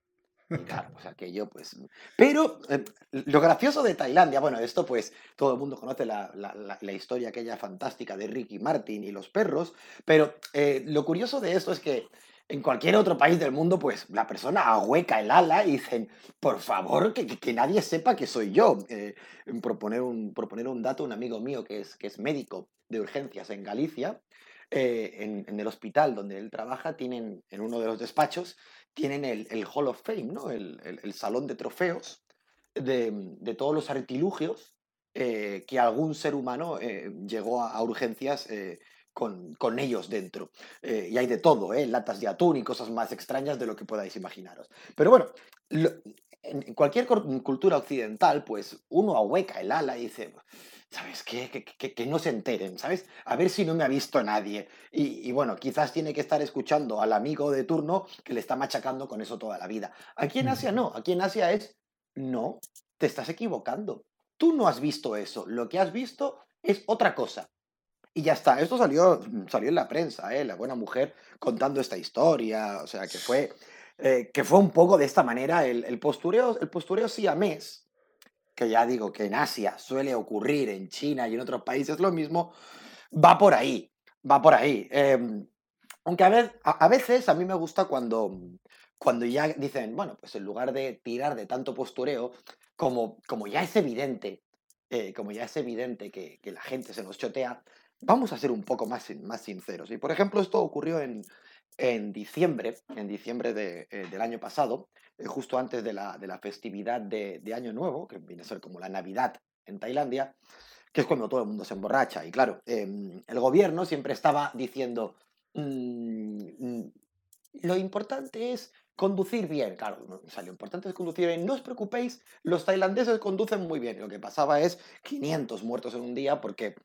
Y claro, pues pues. Pero eh, lo gracioso de Tailandia, bueno, esto pues todo el mundo conoce la, historia aquella fantástica de Ricky Martin y los perros, pero eh, lo curioso de esto es que en cualquier otro país del mundo, pues la persona ahueca el ala y dicen, por favor, que, nadie sepa que soy yo. Eh, proponer, un, proponer un dato, un amigo mío que es, que es médico de urgencias en Galicia, en, en, el hospital donde él trabaja, tienen en uno de los despachos, tienen el, Hall of Fame, ¿no? el, el, salón de trofeos de, de todos los artilugios eh, que algún ser humano eh, llegó a, urgencias eh, con, con, ellos dentro. y hay de todo, latas de atún y cosas más extrañas de lo que podáis imaginaros. Pero bueno, en cualquier cultura occidental, pues uno ahueca el ala y dice, ¿sabes qué? Que, no se enteren, ¿sabes? A ver si no me ha visto nadie. Y, bueno, quizás tiene que estar escuchando al amigo de turno que le está machacando con eso toda la vida. Aquí en Asia no, aquí en Asia es, no, te estás equivocando. Tú no has visto eso, lo que has visto es otra cosa. Y ya está, esto salió, salió en la prensa, ¿eh? la buena mujer contando esta historia, o sea, que fue, eh, que fue un poco de esta manera el, el postureo, el postureo siamés, que ya digo que en Asia suele ocurrir, en China y en otros países lo mismo, va por ahí, va por ahí. Em, aunque a, veces a mí me gusta cuando, cuando ya dicen, bueno, pues en lugar de tirar de tanto postureo, como, como ya es evidente, eh, como ya es evidente que, la gente se nos chotea, vamos a ser un poco más, más sinceros. Y por ejemplo, esto ocurrió en, en diciembre, en diciembre eh, del año pasado, eh, justo antes de la, de la festividad de, de, Año Nuevo, que viene a ser como la Navidad en Tailandia, que es cuando todo el mundo se emborracha. Y claro, em, el gobierno siempre estaba diciendo, mm, mm, lo importante es conducir bien. Claro, lo importante es conducir bien. No os preocupéis, los tailandeses conducen muy bien. Lo que pasaba es 500 muertos en un día porque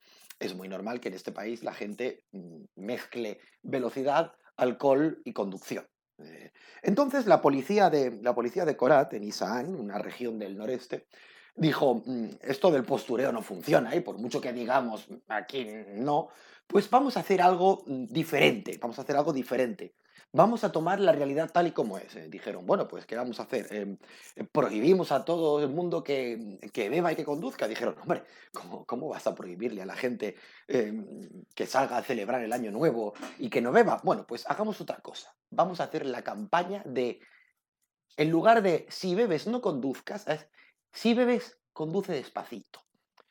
es muy normal que en este país la gente mm, mezcle velocidad, alcohol y conducción. Eh, entonces la policía de, la policía de Korat, en Isaan, una región del noreste, dijo, mm, esto del postureo no funciona, y por mucho que digamos aquí no, pues vamos a hacer algo mm, diferente, vamos a hacer algo diferente. Vamos a tomar la realidad tal y como es. Eh, dijeron, bueno, pues ¿qué vamos a hacer? Em, eh, prohibimos a todo el mundo que, que, beba y que conduzca. Dijeron, hombre, ¿cómo, ¿cómo, vas a prohibirle a la gente em, que salga a celebrar el año nuevo y que no beba? Bueno, pues hagamos otra cosa. Vamos a hacer la campaña de, en lugar de si bebes no conduzcas, es si bebes conduce despacito.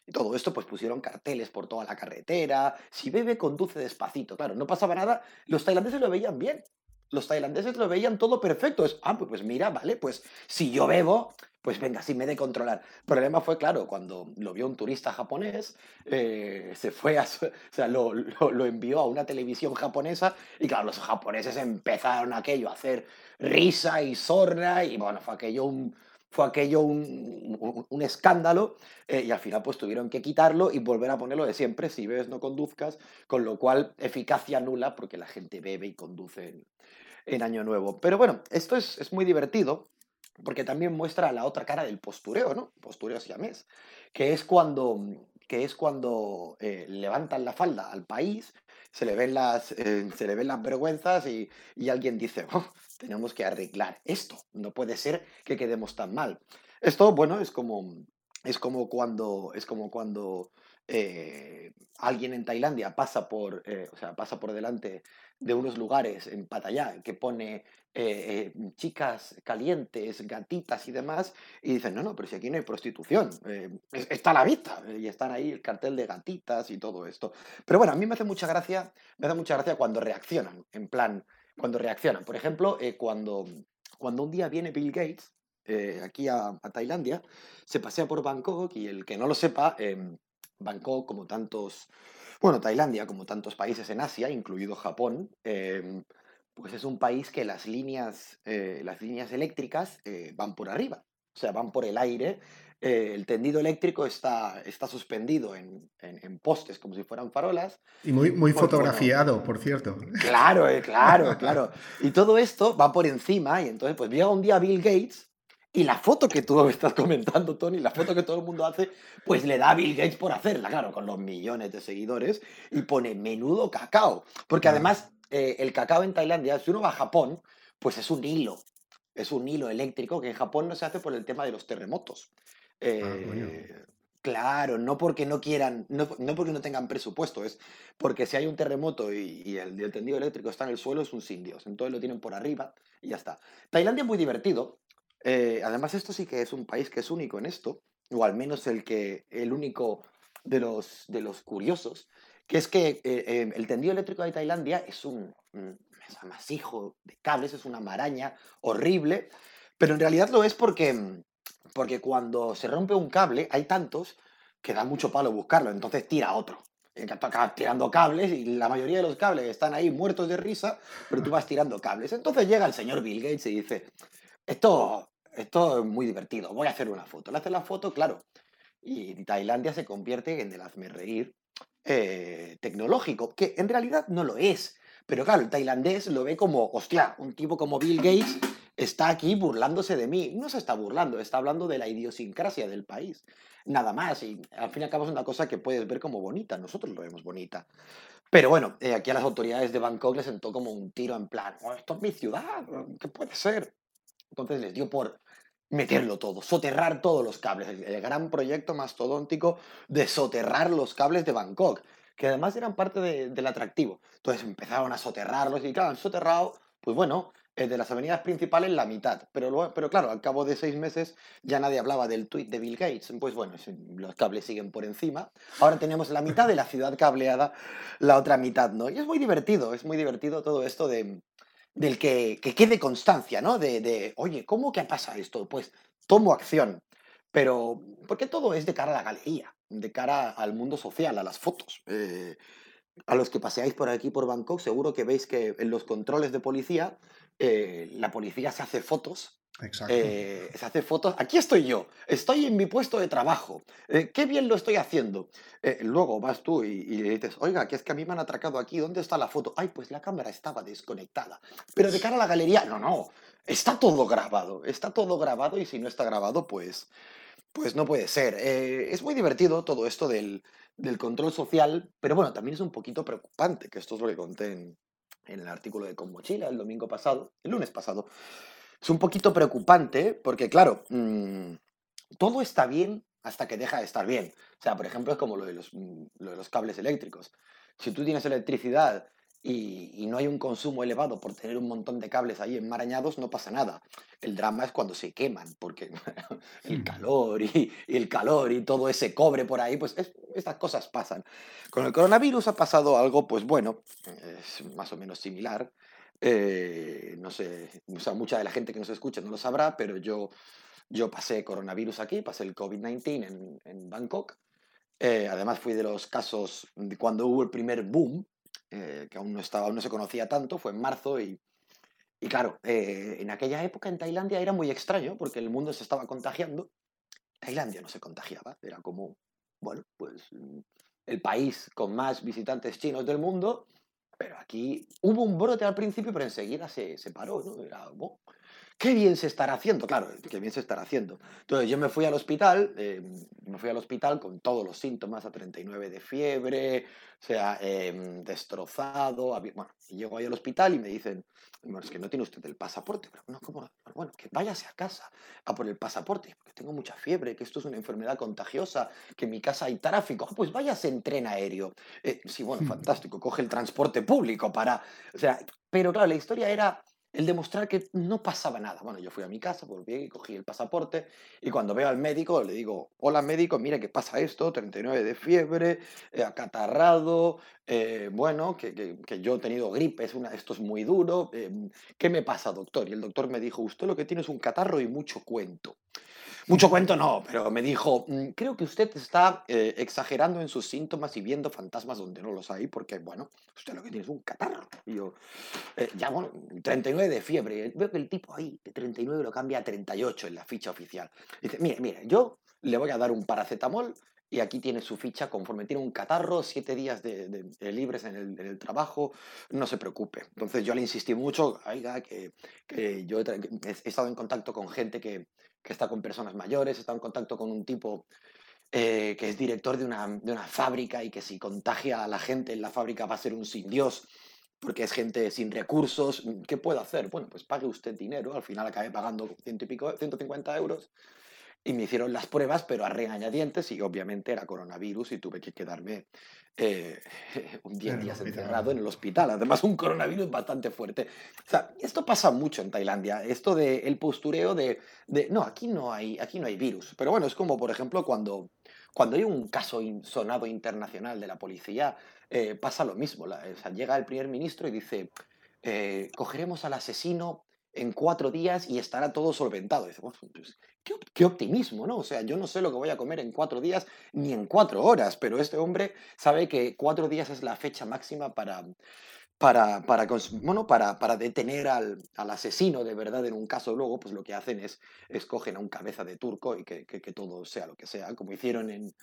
Y todo esto, pues pusieron carteles por toda la carretera. Si bebe, conduce despacito. Claro, no pasaba nada. Los tailandeses lo veían bien los tailandeses lo veían todo perfecto. Es, ah, pues, mira, vale, pues si yo bebo, pues venga, sí me de controlar. El problema fue, claro, cuando lo vio un turista japonés, eh, se fue a, o sea, lo, lo, envió a una televisión japonesa y claro, los japoneses empezaron aquello a hacer risa y sorna y bueno, fue aquello un, fue aquello un, un, escándalo eh, y al final pues tuvieron que quitarlo y volver a ponerlo de siempre, si bebes no conduzcas, con lo cual eficacia nula porque la gente bebe y conduce Año Nuevo. Pero bueno, esto es, es muy divertido porque también muestra la otra cara del postureo, ¿no? Postureo siamés, que es cuando, que es cuando eh, levantan la falda al país, se le ven las, eh, se le ven las vergüenzas y, y alguien dice, oh, tenemos que arreglar esto, no puede ser que quedemos tan mal. Esto, bueno, es como, es como cuando, es como cuando eh, alguien en Tailandia pasa por, eh, o sea, pasa por delante de unos lugares en Pattaya que pone eh, chicas calientes, gatitas y demás, y dicen, no, no, pero si aquí no hay prostitución, está a la vista, y están ahí el cartel de gatitas y todo esto. Pero bueno, a mí me hace mucha gracia, me hace mucha gracia cuando reaccionan, en plan, cuando reaccionan. Por ejemplo, cuando, cuando un día viene Bill Gates, aquí a, a, Tailandia, se pasea por Bangkok y el que no lo sepa, em, Bangkok, como tantos, bueno, Tailandia, como tantos países en Asia, incluido Japón, em, pues es un país que las líneas, eh, las líneas eléctricas eh, van por arriba, o sea, van por el aire. Eh, el tendido eléctrico está, está suspendido en, en, postes como si fueran farolas. Y muy, muy fotografiado, por cierto. Claro, claro, claro. Y todo esto va por encima y entonces pues llega un día Bill Gates Y la foto que tú estás comentando, Tony, la foto que todo el mundo hace, pues le da a Bill Gates por hacerla, claro, con los millones de seguidores, y pone menudo cacao. Porque además, eh, el cacao en Tailandia, si uno va a Japón, pues es un hilo. Es un hilo eléctrico que en Japón no se hace por el tema de los terremotos. Ah, eh, claro, no porque no quieran, no, porque no tengan presupuesto, es porque si hay un terremoto y, el, tendido eléctrico está en el suelo, es un sin Dios. Entonces lo tienen por arriba y ya está. Tailandia es muy divertido, eh, además, esto sí que es un país que es único en esto, o al menos el, que, el único de los, de los curiosos, que es que eh, em, el tendido eléctrico de Tailandia es un, amasijo de cables, es una maraña horrible, pero en realidad lo es porque, porque cuando se rompe un cable hay tantos que da mucho palo buscarlo, entonces tira otro. Tirando cables y la mayoría de los cables están ahí muertos de risa, pero tú vas tirando cables. Entonces llega el señor Bill Gates y dice, esto, esto es muy divertido, voy a hacer una foto. Le hace la foto, claro, y Tailandia se convierte en el hazme reír eh, tecnológico, que en realidad no lo es. Pero claro, el tailandés lo ve como, hostia, un tipo como Bill Gates está aquí burlándose de mí. No se está burlando, está hablando de la idiosincrasia del país. Nada más. Y al fin y al cabo es una cosa que puedes ver como bonita. Nosotros lo vemos bonita. Pero bueno, eh, aquí a las autoridades de Bangkok les sentó como un tiro en plan, oh, esto es mi ciudad, ¿qué puede ser? Entonces les dio por meterlo todo, soterrar todos los cables, el, gran proyecto mastodóntico de soterrar los cables de Bangkok, que además eran parte del atractivo. Entonces empezaron a soterrarlos y claro, han soterrado, pues bueno, el de las avenidas principales la mitad. Pero, pero claro, al cabo de seis meses ya nadie hablaba del tweet de Bill Gates. Pues bueno, los cables siguen por encima. Ahora tenemos la mitad de la ciudad cableada, la otra mitad no. Y es muy divertido, es muy divertido todo esto de, del que, quede constancia, ¿no? De, oye, ¿cómo que pasa esto? Pues tomo acción. Pero, porque todo es de cara a la galería, de cara al mundo social, a las fotos. Eh, a los que paseáis por aquí, por Bangkok, seguro que veis que en los controles de policía, eh, la policía se hace fotos Exacto. Eh, se hace fotos. Aquí estoy yo, estoy en mi puesto de trabajo. Eh, qué bien lo estoy haciendo. Eh, luego vas tú y, le dices, oiga, que es que a mí me han atracado aquí, ¿dónde está la foto? Ay, pues la cámara estaba desconectada. Pero de cara a la galería, no, no, está todo grabado, está todo grabado y si no está grabado, pues, pues no puede ser. es muy divertido todo esto del, del, control social, pero bueno, también es un poquito preocupante, que esto es lo que conté en, en el artículo de Con Mochila el domingo pasado, el lunes pasado es un poquito preocupante porque, claro, mm, todo está bien hasta que deja de estar bien. O sea, por ejemplo, es como lo de los, mm, lo de los cables eléctricos. Si tú tienes electricidad y, no hay un consumo elevado por tener un montón de cables ahí enmarañados, no pasa nada. El drama es cuando se queman, porque el hmm. calor y, el calor y todo ese cobre por ahí, pues estas cosas pasan. Con el coronavirus ha pasado algo, pues bueno, es más o menos similar. Eh, no sé, o sea, mucha de la gente que nos escucha no lo sabrá, pero yo, yo pasé coronavirus aquí, pasé el COVID-19 en, en, Bangkok. Eh, además fui de los casos de cuando hubo el primer boom, eh, que aún no, estaba, no se conocía tanto, fue en marzo y, y claro, en aquella época en Tailandia era muy extraño porque el mundo se estaba contagiando. Tailandia no se contagiaba, era como, bueno, pues el país con más visitantes chinos del mundo pero aquí hubo un brote al principio, pero enseguida se, se paró, ¿no? Era, qué bien se estará haciendo, claro, qué bien se estará haciendo. Entonces yo me fui al hospital, eh, me fui al hospital con todos los síntomas, a 39 de fiebre, o sea, em, destrozado, bueno, y llego ahí al hospital y me dicen, bueno, es que no tiene usted el pasaporte, pero no, ¿cómo? Bueno, que váyase a casa a por el pasaporte, porque tengo mucha fiebre, que esto es una enfermedad contagiosa, que en mi casa hay tráfico, ah, pues váyase en tren aéreo. Eh, sí, bueno, fantástico, coge el transporte público para, o sea, pero claro, la historia era el demostrar que no pasaba nada. Bueno, yo fui a mi casa, volví cogí el pasaporte y cuando veo al médico le digo, hola médico, mire que pasa esto, 39 de fiebre, eh, acatarrado, eh, bueno, que, que, yo he tenido gripe, es esto es muy duro, em, ¿qué me pasa doctor? Y el doctor me dijo, usted lo que tiene es un catarro y mucho cuento. Mucho cuento no, pero me dijo, mm, creo que usted está eh, exagerando en sus síntomas y viendo fantasmas donde no los hay, porque, bueno, usted lo que tiene es un catarro. Y yo, eh, ya, bueno, 39 de fiebre. Veo que el tipo ahí de 39 lo cambia a 38 en la ficha oficial. dice, mire, mire, yo le voy a dar un paracetamol y aquí tiene su ficha conforme tiene un catarro, siete días de, libres en el, trabajo, no se preocupe. Entonces yo le insistí mucho, oiga, que, yo he, estado en contacto con gente que, que, está con personas mayores, he estado en contacto con un tipo eh, que es director de una, de una fábrica y que si contagia a la gente en la fábrica va a ser un sin Dios porque es gente sin recursos, ¿qué puedo hacer? Bueno, pues pague usted dinero, al final acabé pagando ciento y pico, 150 euros, y me hicieron las pruebas, pero a regañadientes, y obviamente era coronavirus y tuve que quedarme eh, un 10 días encerrado en el hospital. Además, un coronavirus bastante fuerte. O sea, esto pasa mucho en Tailandia, esto del el postureo de, de, no, aquí no, hay, aquí no hay virus. Pero bueno, es como, por ejemplo, cuando, cuando hay un caso sonado internacional de la policía, eh, pasa lo mismo. llega el primer ministro y dice, eh, cogeremos al asesino en cuatro días y estará todo solventado. dice, pues, qué, optimismo, ¿no? O sea, yo no sé lo que voy a comer en cuatro días ni en cuatro horas, pero este hombre sabe que cuatro días es la fecha máxima para, para, para, bueno, para, para detener al, al, asesino de verdad en un caso. Luego, pues lo que hacen es escogen a un cabeza de turco y que, que, que todo sea lo que sea, como hicieron en,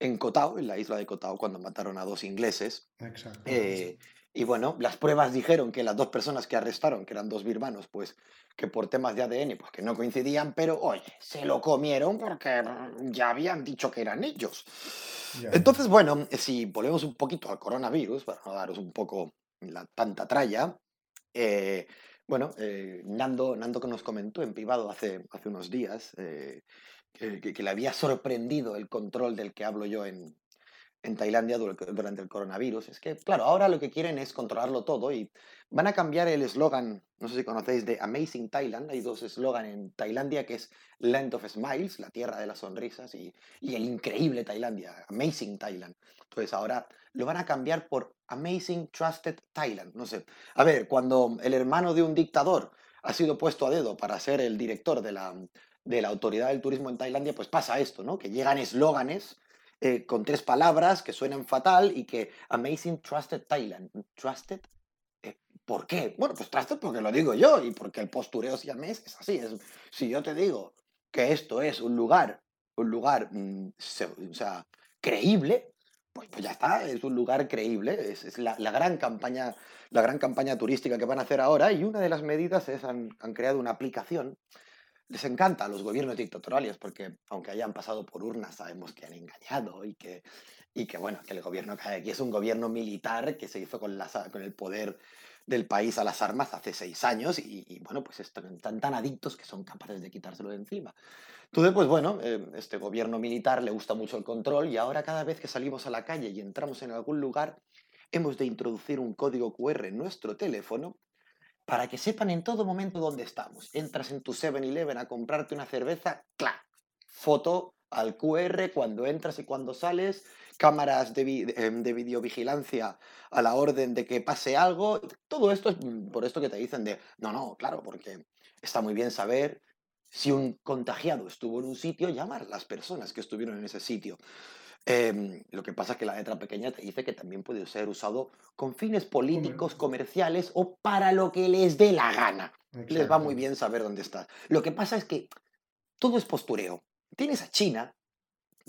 en Kotao, en la isla de Kotao, cuando mataron a dos ingleses. Exacto. Eh, y bueno, las pruebas dijeron que las dos personas que arrestaron, que eran dos birmanos, pues que por temas de ADN, pues que no coincidían, pero oye, se lo comieron porque ya habían dicho que eran ellos. Entonces, bueno, si volvemos un poquito al coronavirus, para no daros un poco la tanta tralla, eh, bueno, eh, Nando, Nando que nos comentó en privado hace, hace unos días, que, le había sorprendido el control del que hablo yo en, en Tailandia durante el coronavirus. Es que, claro, ahora lo que quieren es controlarlo todo y van a cambiar el eslogan, no sé si conocéis, de Amazing Thailand. Hay dos eslogan en Tailandia que es Land of Smiles, la tierra de las sonrisas, y, y el increíble Tailandia, Amazing Thailand. Entonces ahora lo van a cambiar por Amazing Trusted Thailand. No sé. A ver, cuando el hermano de un dictador ha sido puesto a dedo para ser el director de la, de la autoridad del turismo en Tailandia, pues pasa esto, ¿no? Que llegan eslóganes eh, con tres palabras que suenan fatal y que Amazing Trusted Thailand. ¿Trusted? Eh, ¿Por qué? Bueno, pues trusted porque lo digo yo y porque el postureo siamés es así. Es, si yo te digo que esto es un lugar, un lugar, mm, o sea, creíble, pues, pues, ya está, es un lugar creíble, es, la, gran campaña, la gran campaña turística que van a hacer ahora y una de las medidas es han, han creado una aplicación les encanta a los gobiernos dictatoriales porque aunque hayan pasado por urnas sabemos que han engañado y que, y que bueno, que el gobierno que aquí es un gobierno militar que se hizo con, con el poder del país a las armas hace seis años y, bueno, pues están tan adictos que son capaces de quitárselo de encima. Entonces, pues bueno, eh, este gobierno militar le gusta mucho el control y ahora cada vez que salimos a la calle y entramos en algún lugar, hemos de introducir un código QR en nuestro teléfono para que sepan en todo momento dónde estamos. Entras en tu 7-Eleven a comprarte una cerveza, ¡clac! Foto al QR cuando entras y cuando sales, cámaras de, em, de, videovigilancia a la orden de que pase algo. Todo esto es mm, por esto que te dicen de, no, no, claro, porque está muy bien saber si un contagiado estuvo en un sitio, llamar a las personas que estuvieron en ese sitio. Em, lo que pasa es que la letra pequeña te dice que también puede ser usado con fines políticos, comerciales o para lo que les dé la gana. Les va muy bien saber dónde estás. Lo que pasa es que todo es postureo. Tienes a China,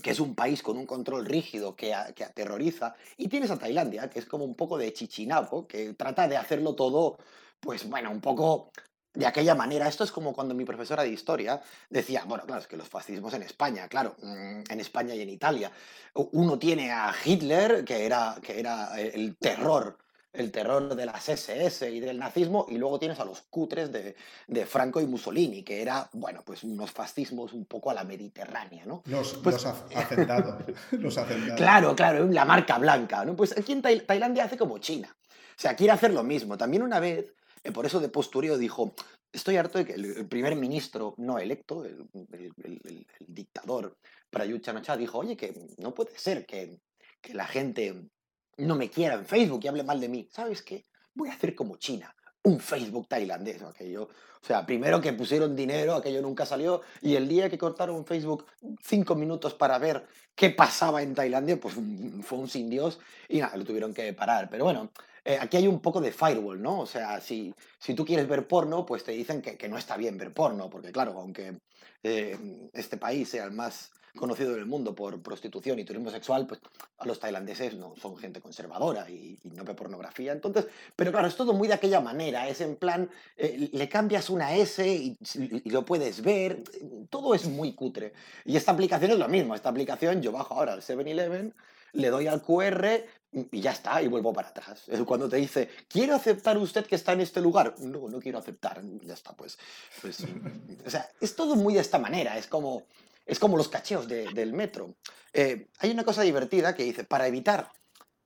que es un país con un control rígido que, que aterroriza, y tienes a Tailandia, que es como un poco de chichinabo, que trata de hacerlo todo, pues bueno, un poco de aquella manera. Esto es como cuando mi profesora de historia decía, bueno, claro, es que los fascismos en España, claro, mm, en España y en Italia. Uno tiene a Hitler, que era, que era el terror, el terror de las SS y del nazismo, y luego tienes a los cutres de, de Franco y Mussolini, que era, bueno, pues unos fascismos un poco a la mediterránea, ¿no? Los, pues, los Claro, claro, la marca blanca, ¿no? Pues aquí en Tailandia hace como China. O sea, quiere hacer lo mismo. También una vez por eso de postureo dijo, estoy harto de que el primer ministro no electo, el, dictador Prayut Chan dijo, oye, que no puede ser que, que la gente no me quiera en Facebook y hable mal de mí. ¿Sabes qué? Voy a hacer como China un Facebook tailandés. Aquello, o sea, primero que pusieron dinero, aquello nunca salió, y el día que cortaron Facebook cinco minutos para ver qué pasaba en Tailandia, pues fue un sin Dios y nada, lo tuvieron que parar. Pero bueno, eh, aquí hay un poco de firewall, ¿no? O sea, si, si tú quieres ver porno, pues te dicen que, que no está bien ver porno, porque claro, aunque eh, este país sea el más conocido en el mundo por prostitución y turismo sexual, pues a los tailandeses no son gente conservadora y, no ve pornografía. Entonces, pero claro, es todo muy de aquella manera, es en plan, eh, le cambias una S y, y, lo puedes ver, todo es muy cutre. Y esta aplicación es lo mismo, esta aplicación yo bajo ahora al 7-Eleven, le doy al QR, y ya está, y vuelvo para atrás. Cuando te dice, ¿quiere aceptar usted que está en este lugar? No, no quiero aceptar, ya está, pues. pues o sea, es todo muy de esta manera, es como, es como los cacheos del metro. Eh, hay una cosa divertida que dice, para evitar,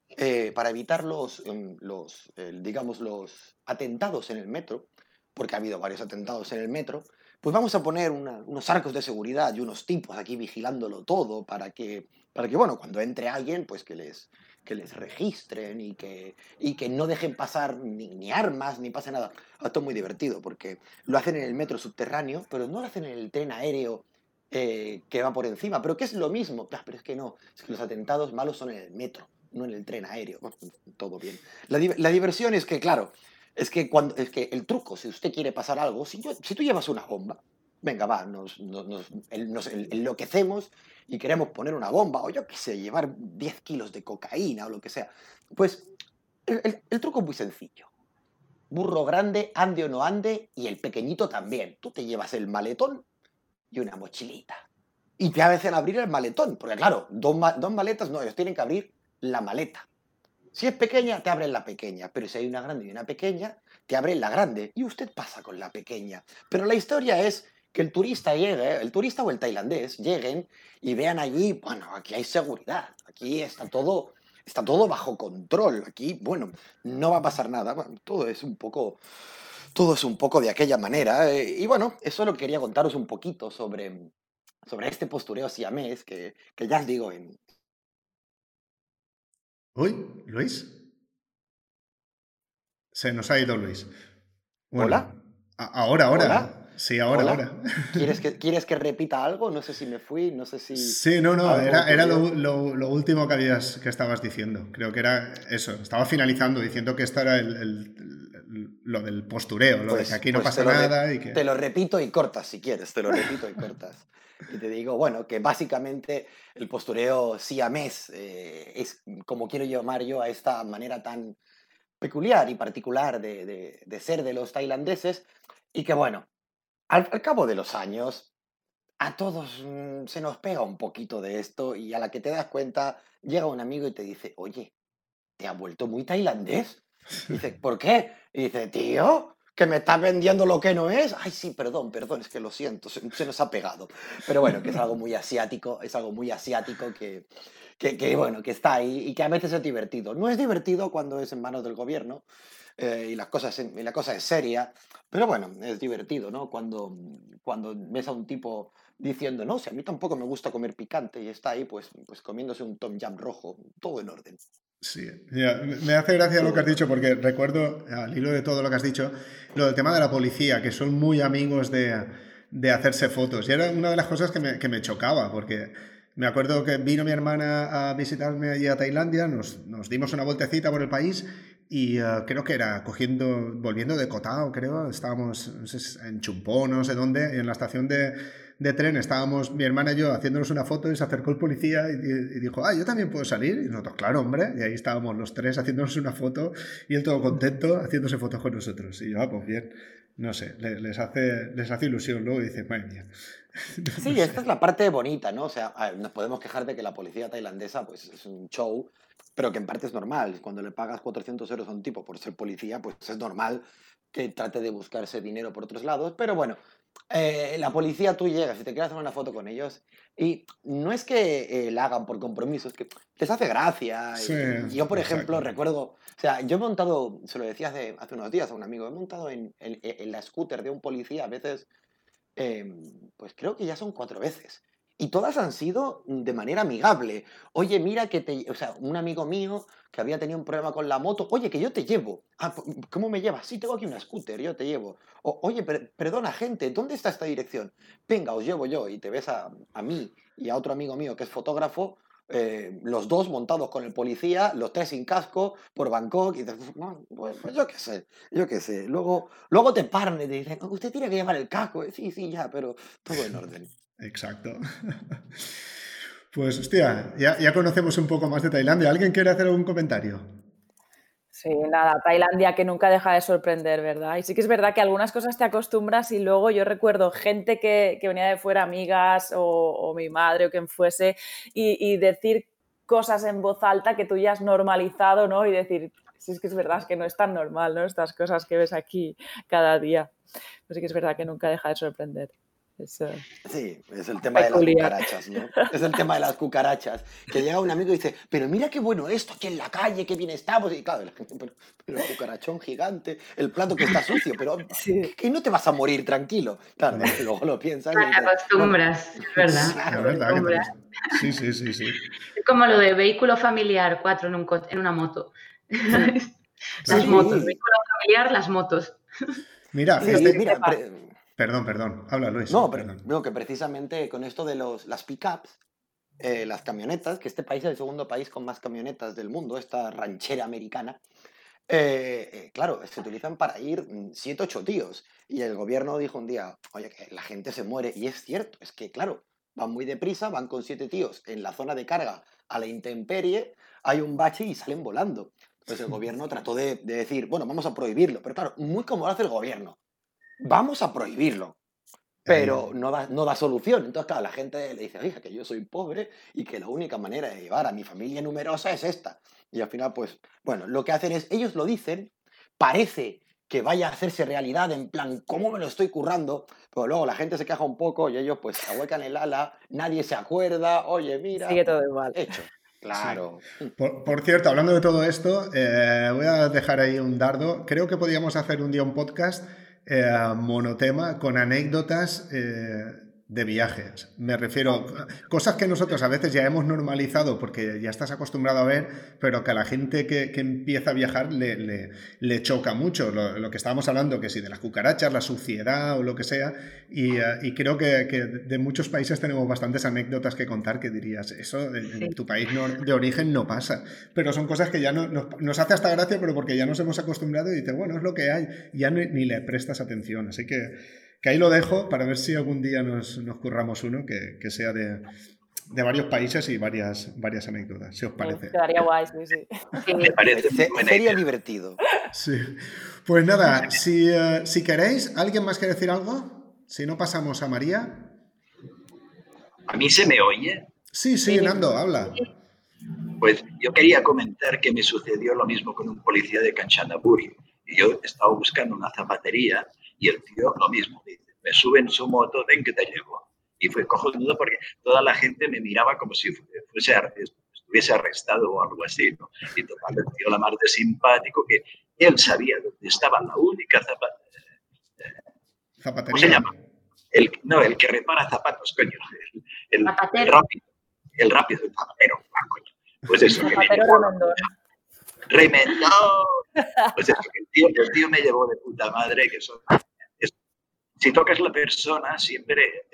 eh, para evitar los, em, los digamos, los atentados en el metro, porque ha habido varios atentados en el metro, pues vamos a poner unos arcos de seguridad y unos tipos aquí vigilándolo todo para que, para que bueno, cuando entre alguien, pues que les, que les registren y que, y que no dejen pasar ni, armas, ni pase nada. Esto es muy divertido porque lo hacen en el metro subterráneo, pero no lo hacen en el tren aéreo eh, que va por encima, pero que es lo mismo. Ah, pero es que no, es que los atentados malos son en el metro, no en el tren aéreo. todo bien. La, la, diversión es que, claro, es que, cuando, es que el truco, si usted quiere pasar algo, si, yo, si tú llevas una bomba, venga, va, nos, nos, nos, enloquecemos y queremos poner una bomba, o yo qué sé, llevar 10 kilos de cocaína o lo que sea. Pues el, truco es muy sencillo. Burro grande, ande o no ande, y el pequeñito también. Tú te llevas el maletón y una mochilita. Y te hacen abrir el maletón, porque claro, dos, dos maletas no, ellos tienen que abrir la maleta. Si es pequeña, te abren la pequeña, pero si hay una grande y una pequeña, te abren la grande y usted pasa con la pequeña. Pero la historia es que el turista llegue, el turista o el tailandés lleguen y vean allí, bueno, aquí hay seguridad, aquí está todo, está todo bajo control, aquí, bueno, no va a pasar nada, todo es un poco, todo es un poco de aquella manera. Eh, y bueno, eso lo quería contaros un poquito sobre, sobre este postureo siamés que, que ya os digo en... Uy, Luis. Se nos ha ido Luis. ¿Hola? Ahora, ahora. Sí, ahora, ahora. ¿Quieres que, ¿Quieres que repita algo? No sé si me fui, no sé si... Sí, no, no, era, era lo, lo, último que, habías, que estabas diciendo. Creo que era eso. Estaba finalizando diciendo que esto era el, lo del postureo, lo de pues, que aquí no pues pasa nada y que... Te lo repito y cortas si quieres, te lo repito y cortas. Y te digo, bueno, que básicamente el postureo siamés eh, es como quiero llamar yo a esta manera tan peculiar y particular de, de, de ser de los tailandeses y que bueno, al, cabo de los años, a todos mm, se nos pega un poquito de esto y a la que te das cuenta, llega un amigo y te dice, oye, ¿te ha vuelto muy tailandés? dice, ¿por qué? Y dice, tío, que me estás vendiendo lo que no es. Ay, sí, perdón, perdón, es que lo siento, se, nos ha pegado. Pero bueno, que es algo muy asiático, es algo muy asiático que, que, bueno, que está ahí y que a veces es divertido. No es divertido cuando es en manos del gobierno, eh, y, las cosas, y la cosa es seria, pero bueno, es divertido, ¿no? Cuando, cuando ves a un tipo diciendo, no, si a mí tampoco me gusta comer picante y está ahí pues, pues comiéndose un tom jam rojo, todo en orden. Sí, me hace gracia lo que has dicho porque recuerdo, al hilo de todo lo que has dicho, lo del tema de la policía, que son muy amigos de, de hacerse fotos. Y era una de las cosas que me, que me chocaba, porque me acuerdo que vino mi hermana a visitarme allí a Tailandia, nos, nos dimos una vueltecita por el país y uh, creo que era cogiendo, volviendo de Cotao, creo, estábamos no sé, en Chumpón, no sé dónde, y en la estación de, de, tren estábamos mi hermana y yo haciéndonos una foto y se acercó el policía y, y, dijo, ah, yo también puedo salir. Y nosotros, claro, hombre, y ahí estábamos los tres haciéndonos una foto y él todo contento haciéndose fotos con nosotros. Y yo, ah, pues bien, no sé, les, hace, les hace ilusión luego y dice, madre mía. Sí, esta es la parte bonita, ¿no? O sea, nos podemos quejar de que la policía tailandesa pues, es un show, pero que en parte es normal. Cuando le pagas 400 euros a un tipo por ser policía, pues es normal que trate de buscarse dinero por otros lados. Pero bueno, eh, la policía tú llegas y te quieres hacer una foto con ellos y no es que eh, la hagan por compromiso, es que les hace gracia. yo, por ejemplo, recuerdo, o sea, yo he montado, se lo decía hace, hace unos días a un amigo, he montado en, en, en la scooter de un policía a veces, eh, pues creo que ya son cuatro veces. Y todas han sido de manera amigable. Oye, mira que te... O sea, un amigo mío que había tenido un problema con la moto. Oye, que yo te llevo. Ah, ¿Cómo me llevas? Sí, tengo aquí una scooter, yo te llevo. Oye, perdona, gente, ¿dónde está esta dirección? Venga, os llevo yo. Y te ves a, a mí y a otro amigo mío que es fotógrafo, eh, los dos montados con el policía, los tres sin casco, por Bangkok, y dices, pues, pues, yo qué sé, yo qué sé. Luego, luego te paran y te dicen, usted tiene que llevar el casco. Sí, sí, ya, pero todo en orden. Exacto. Pues hostia, ya, conocemos un poco más de Tailandia. ¿Alguien quiere hacer algún comentario? Sí, nada, Tailandia que nunca deja de sorprender, ¿verdad? Y sí que es verdad que algunas cosas te acostumbras y luego yo recuerdo gente que, venía de fuera, amigas o, mi madre o quien fuese, y, decir cosas en voz alta que tú ya has normalizado, ¿no? Y decir, sí es que es verdad, es que no es tan normal, ¿no? Estas cosas que ves aquí cada día. Pues sí que es verdad que nunca deja de sorprender. Sí, es el tema de las cucarachas, ¿no? Es el tema de las cucarachas. Que llega un amigo y dice, pero mira qué bueno esto, aquí en la calle, qué bien estamos. Y claro, pero, pero el cucarachón gigante, el plato que está sucio, pero que no te vas a morir tranquilo. Claro, luego lo piensas. Te acostumbras, es verdad. Sí, sí, sí, sí. Es como lo de vehículo familiar, cuatro en, un en una moto. las motos, vehículo familiar, las motos. Mira, este, mira, Perdón, perdón, habla Luis. No, pero, no, que precisamente con esto de los, las pickups, eh, las camionetas, que este país es el segundo país con más camionetas del mundo, esta ranchera americana, eh, eh, claro, se utilizan para ir 7, 8 tíos. Y el gobierno dijo un día, oye, que la gente se muere. Y es cierto, es que, claro, van muy deprisa, van con siete tíos en la zona de carga a la intemperie, hay un bache y salen volando. Entonces el gobierno trató de, de decir, bueno, vamos a prohibirlo. Pero claro, muy como lo hace el gobierno vamos a prohibirlo. Pero no da, no da solución. Entonces, claro, la gente le dice, oiga, que yo soy pobre y que la única manera de llevar a mi familia numerosa es esta. Y al final, pues, bueno, lo que hacen es, ellos lo dicen, parece que vaya a hacerse realidad en plan, ¿cómo me lo estoy currando? Pero luego la gente se queja un poco y ellos pues ahuecan el ala, nadie se acuerda, oye, mira. Sigue todo igual. Hecho. Claro. Por, cierto, hablando de todo esto, eh, voy a dejar ahí un dardo. Creo que podríamos hacer un día un podcast eh, monotema con anécdotas eh, de viajes. Me refiero a cosas que nosotros a veces ya hemos normalizado porque ya estás acostumbrado a ver, pero que a la gente que, empieza a viajar le, le, choca mucho. Lo, que estábamos hablando, que si de las cucarachas, la suciedad o lo que sea. Y, eh, creo que, de muchos países tenemos bastantes anécdotas que contar que dirías, eso en, tu país de origen no pasa. Pero son cosas que ya no, nos, hace hasta gracia, pero porque ya nos hemos acostumbrado y dices, bueno, es lo que hay. Ya ni le prestas atención. Así que que ahí lo dejo para ver si algún día nos, curramos uno que, sea de, varios países y varias, varias anécdotas, si os parece. quedaría guay, sí, sí. Me parece Sería divertido. Sí. Pues nada, si, eh, si queréis, ¿alguien más quiere decir algo? Si no, pasamos a María. ¿A mí se me oye? Sí, sí, Nando, habla. Pues yo quería comentar que me sucedió lo mismo con un policía de Kanchanaburi. Yo estaba buscando una zapatería y el tío lo mismo, dice, me sube en su moto, ven que te llevo. Y fue cojonudo porque toda la gente me miraba como si fuese, estuviese arrestado o algo así, ¿no? Y total, el tío la mar de simpático que él sabía dónde estaba la única zapatería. ¿Cómo se llama? El, no, el que repara zapatos, coño. El, el, rápido, el rápido, el zapatero, ah, coño. Pues eso. El zapatero Remendón. Pues eso, el tío, el tío me llevó de puta madre, que son si tocas la persona, siempre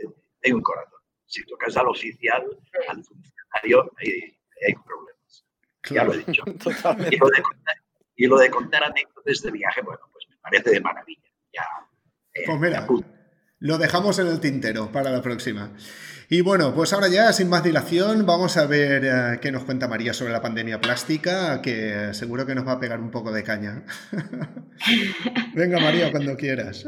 hay un corazón. Si tocas al oficial, al funcionario, hay, hay problemas. Ya lo he dicho. Y lo, de contar, anécdotas de viaje, bueno, pues me parece de maravilla. Ya, eh, pues mira, lo dejamos en el tintero para la próxima. Y bueno, pues ahora ya, sin más dilación, vamos a ver eh, qué nos cuenta María sobre la pandemia plástica, que seguro que nos va a pegar un poco de caña. Venga, María, cuando quieras.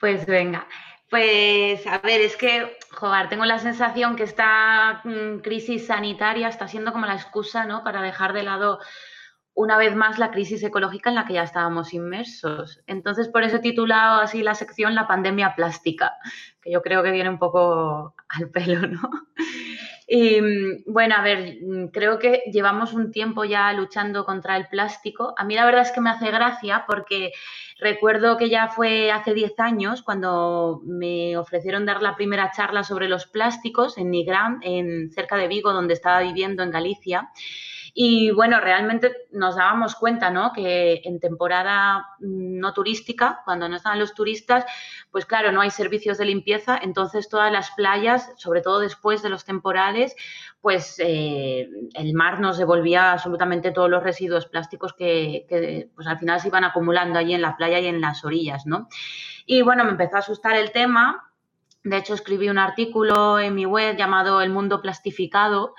Pues venga. Pues a ver, es que, joder, tengo la sensación que esta mm, crisis sanitaria está siendo como la excusa, ¿no? Para dejar de lado una vez más la crisis ecológica en la que ya estábamos inmersos. Entonces, por eso he titulado así la sección La pandemia plástica, que yo creo que viene un poco al pelo, ¿no? Y bueno, a ver, creo que llevamos un tiempo ya luchando contra el plástico. A mí la verdad es que me hace gracia porque recuerdo que ya fue hace 10 años cuando me ofrecieron dar la primera charla sobre los plásticos en Nigram, en cerca de Vigo, donde estaba viviendo en Galicia. Y bueno, realmente nos dábamos cuenta, ¿no? Que en temporada no turística, cuando no estaban los turistas, pues claro, no hay servicios de limpieza, entonces todas las playas, sobre todo después de los temporales, pues eh, el mar nos devolvía absolutamente todos los residuos plásticos que, que, pues al final se iban acumulando allí en la playa y en las orillas, ¿no? Y bueno, me empezó a asustar el tema De hecho, escribí un artículo en mi web llamado El mundo plastificado.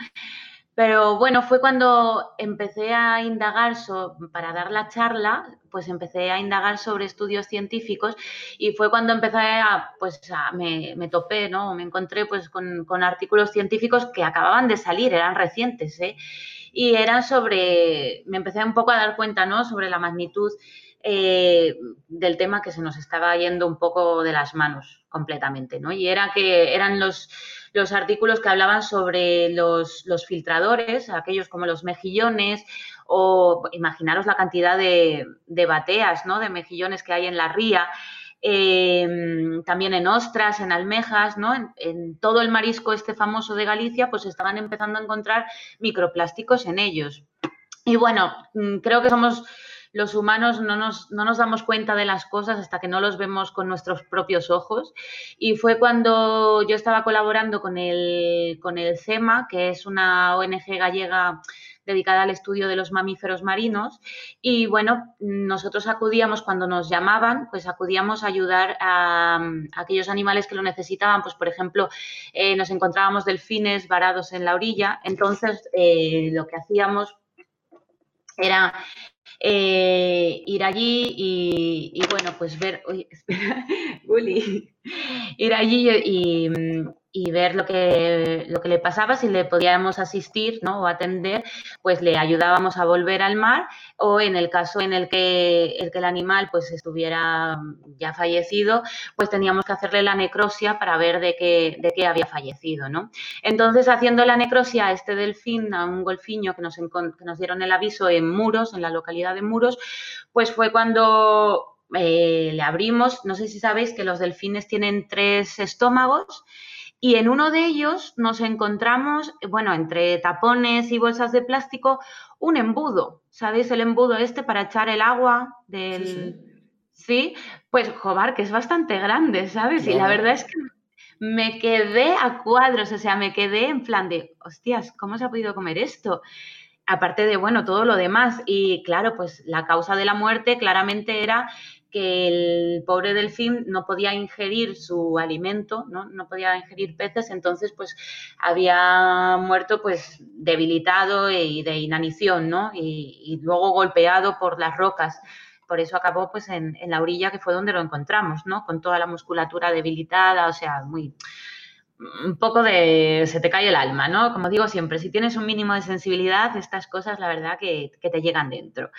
Pero bueno, fue cuando empecé a indagar para dar la charla, pues empecé a indagar sobre estudios científicos y fue cuando empecé a, pues me, me, topé, ¿no? Me encontré pues con, con, artículos científicos que acababan de salir, eran recientes, ¿eh? Y eran sobre, me empecé un poco a dar cuenta, ¿no? Sobre la magnitud eh, del tema que se nos estaba yendo un poco de las manos completamente, ¿no? Y era que eran los, los artículos que hablaban sobre los, los, filtradores, aquellos como los mejillones, o imaginaros la cantidad de, de bateas, ¿no? De mejillones que hay en la ría. Em, también en ostras, en almejas, ¿no? En, en, todo el marisco este famoso de Galicia, pues estaban empezando a encontrar microplásticos en ellos. Y bueno, mm, creo que somos los humanos no nos, no nos damos cuenta de las cosas hasta que no los vemos con nuestros propios ojos. Y fue cuando yo estaba colaborando con el, con el CEMA, que es una ONG gallega dedicada al estudio de los mamíferos marinos. Y bueno, nosotros acudíamos cuando nos llamaban, pues acudíamos a ayudar a, aquellos animales que lo necesitaban. Pues por ejemplo, eh, nos encontrábamos delfines varados en la orilla. Entonces, eh, lo que hacíamos era eh, ir allí y, bueno, pues ver, uy, espera, ir allí y, y ver lo que, lo que le pasaba, si le podíamos asistir ¿no? o atender, pues le ayudábamos a volver al mar o en el caso en el que el, que el animal pues estuviera ya fallecido, pues teníamos que hacerle la necrosia para ver de qué, de qué había fallecido. ¿no? Entonces, haciendo la necrosia a este delfín, a un golfiño que nos, que nos dieron el aviso en Muros, en la localidad de Muros, pues fue cuando eh, le abrimos, no sé si sabéis que los delfines tienen tres estómagos y en uno de ellos nos encontramos, bueno, entre tapones y bolsas de plástico, un embudo. ¿Sabéis el embudo este para echar el agua del... Sí, pues jobar, que es bastante grande, ¿sabes? Y la verdad es que me quedé a cuadros, o sea, me quedé en plan de, hostias, ¿cómo se ha podido comer esto? Aparte de, bueno, todo lo demás. Y claro, pues la causa de la muerte claramente era que el pobre delfín no podía ingerir su alimento, ¿no? no podía ingerir peces, entonces pues había muerto pues debilitado y de inanición, ¿no? Y, luego golpeado por las rocas. Por eso acabó pues en, la orilla que fue donde lo encontramos, ¿no? Con toda la musculatura debilitada, o sea, muy un poco de se te cae el alma, ¿no? Como digo siempre, si tienes un mínimo de sensibilidad, estas cosas la verdad que te llegan dentro.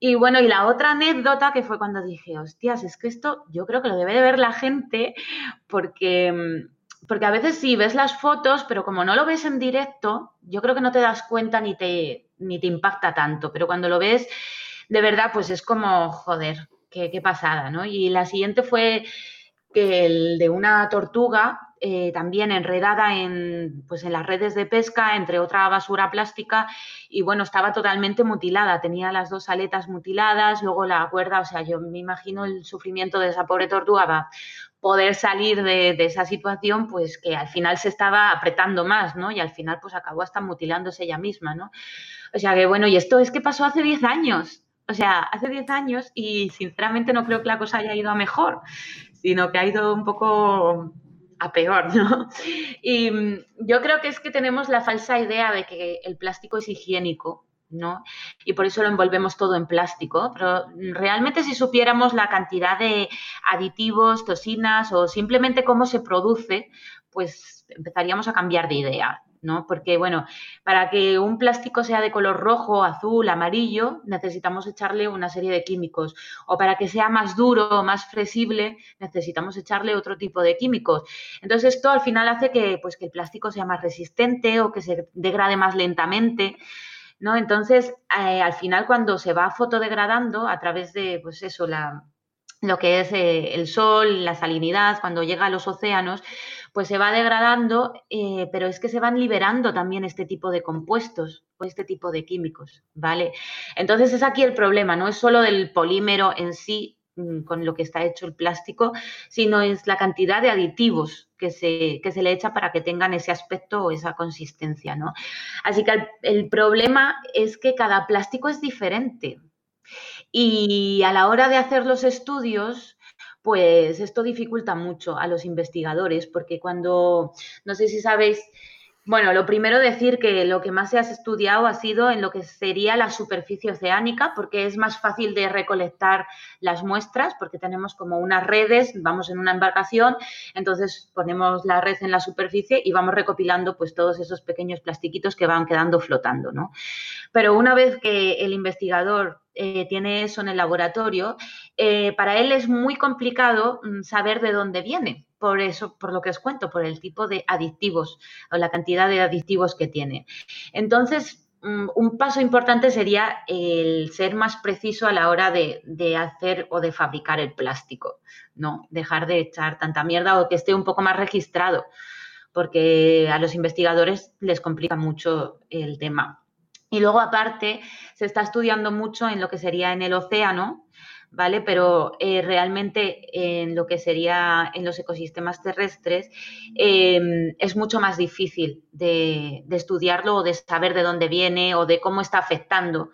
Y bueno, y la otra anécdota que fue cuando dije, hostias, es que esto yo creo que lo debe de ver la gente porque, mm, porque a veces sí ves las fotos, pero como no lo ves en directo, yo creo que no te das cuenta ni te, ni te impacta tanto, pero cuando lo ves de verdad, pues es como, joder, qué, qué pasada, ¿no? Y la siguiente fue que el de una tortuga eh, también enredada en, pues en las redes de pesca, entre otra basura plástica, y bueno, estaba totalmente mutilada, tenía las dos aletas mutiladas, luego la cuerda, o sea, yo me imagino el sufrimiento de esa pobre tortuga para poder salir de, esa situación, pues que al final se estaba apretando más, ¿no? Y al final pues acabó hasta mutilándose ella misma, ¿no? O sea que bueno, y esto es que pasó hace 10 años, o sea, hace 10 años y sinceramente no creo que la cosa haya ido a mejor, sino que ha ido un poco a peor, ¿no? Y mm, yo creo que es que tenemos la falsa idea de que el plástico es higiénico, ¿no? Y por eso lo envolvemos todo en plástico, pero realmente si supiéramos la cantidad de aditivos, toxinas o simplemente cómo se produce, pues empezaríamos a cambiar de idea. ¿No? Porque, bueno, para que un plástico sea de color rojo, azul, amarillo, necesitamos echarle una serie de químicos. O para que sea más duro, más flexible, necesitamos echarle otro tipo de químicos. Entonces, esto al final hace que, pues, que el plástico sea más resistente o que se degrade más lentamente. ¿no? Entonces, eh, al final, cuando se va fotodegradando a través de, pues eso, la, lo que es eh, el sol, la salinidad, cuando llega a los océanos, pues se va degradando, eh, pero es que se van liberando también este tipo de compuestos o este tipo de químicos, ¿vale? Entonces es aquí el problema, no es solo del polímero en sí mm, con lo que está hecho el plástico, sino es la cantidad de aditivos que se, que se le echa para que tengan ese aspecto o esa consistencia, ¿no? Así que el, el problema es que cada plástico es diferente. Y a la hora de hacer los estudios, pues esto dificulta mucho a los investigadores, porque cuando, no sé si sabéis, bueno, lo primero decir que lo que más se ha estudiado ha sido en lo que sería la superficie oceánica, porque es más fácil de recolectar las muestras, porque tenemos como unas redes, vamos en una embarcación, entonces ponemos la red en la superficie y vamos recopilando pues todos esos pequeños plastiquitos que van quedando flotando, ¿no? Pero una vez que el investigador eh, tiene eso en el laboratorio, eh, para él es muy complicado mm, saber de dónde viene por eso, por lo que os cuento, por el tipo de adictivos o la cantidad de adictivos que tiene. Entonces, mm, un paso importante sería el ser más preciso a la hora de, hacer o de fabricar el plástico, ¿no? Dejar de echar tanta mierda o que esté un poco más registrado, porque a los investigadores les complica mucho el tema. Y luego, aparte, se está estudiando mucho en lo que sería en el océano, ¿vale? Pero eh, realmente en lo que sería en los ecosistemas terrestres em, es mucho más difícil de, de, estudiarlo o de saber de dónde viene o de cómo está afectando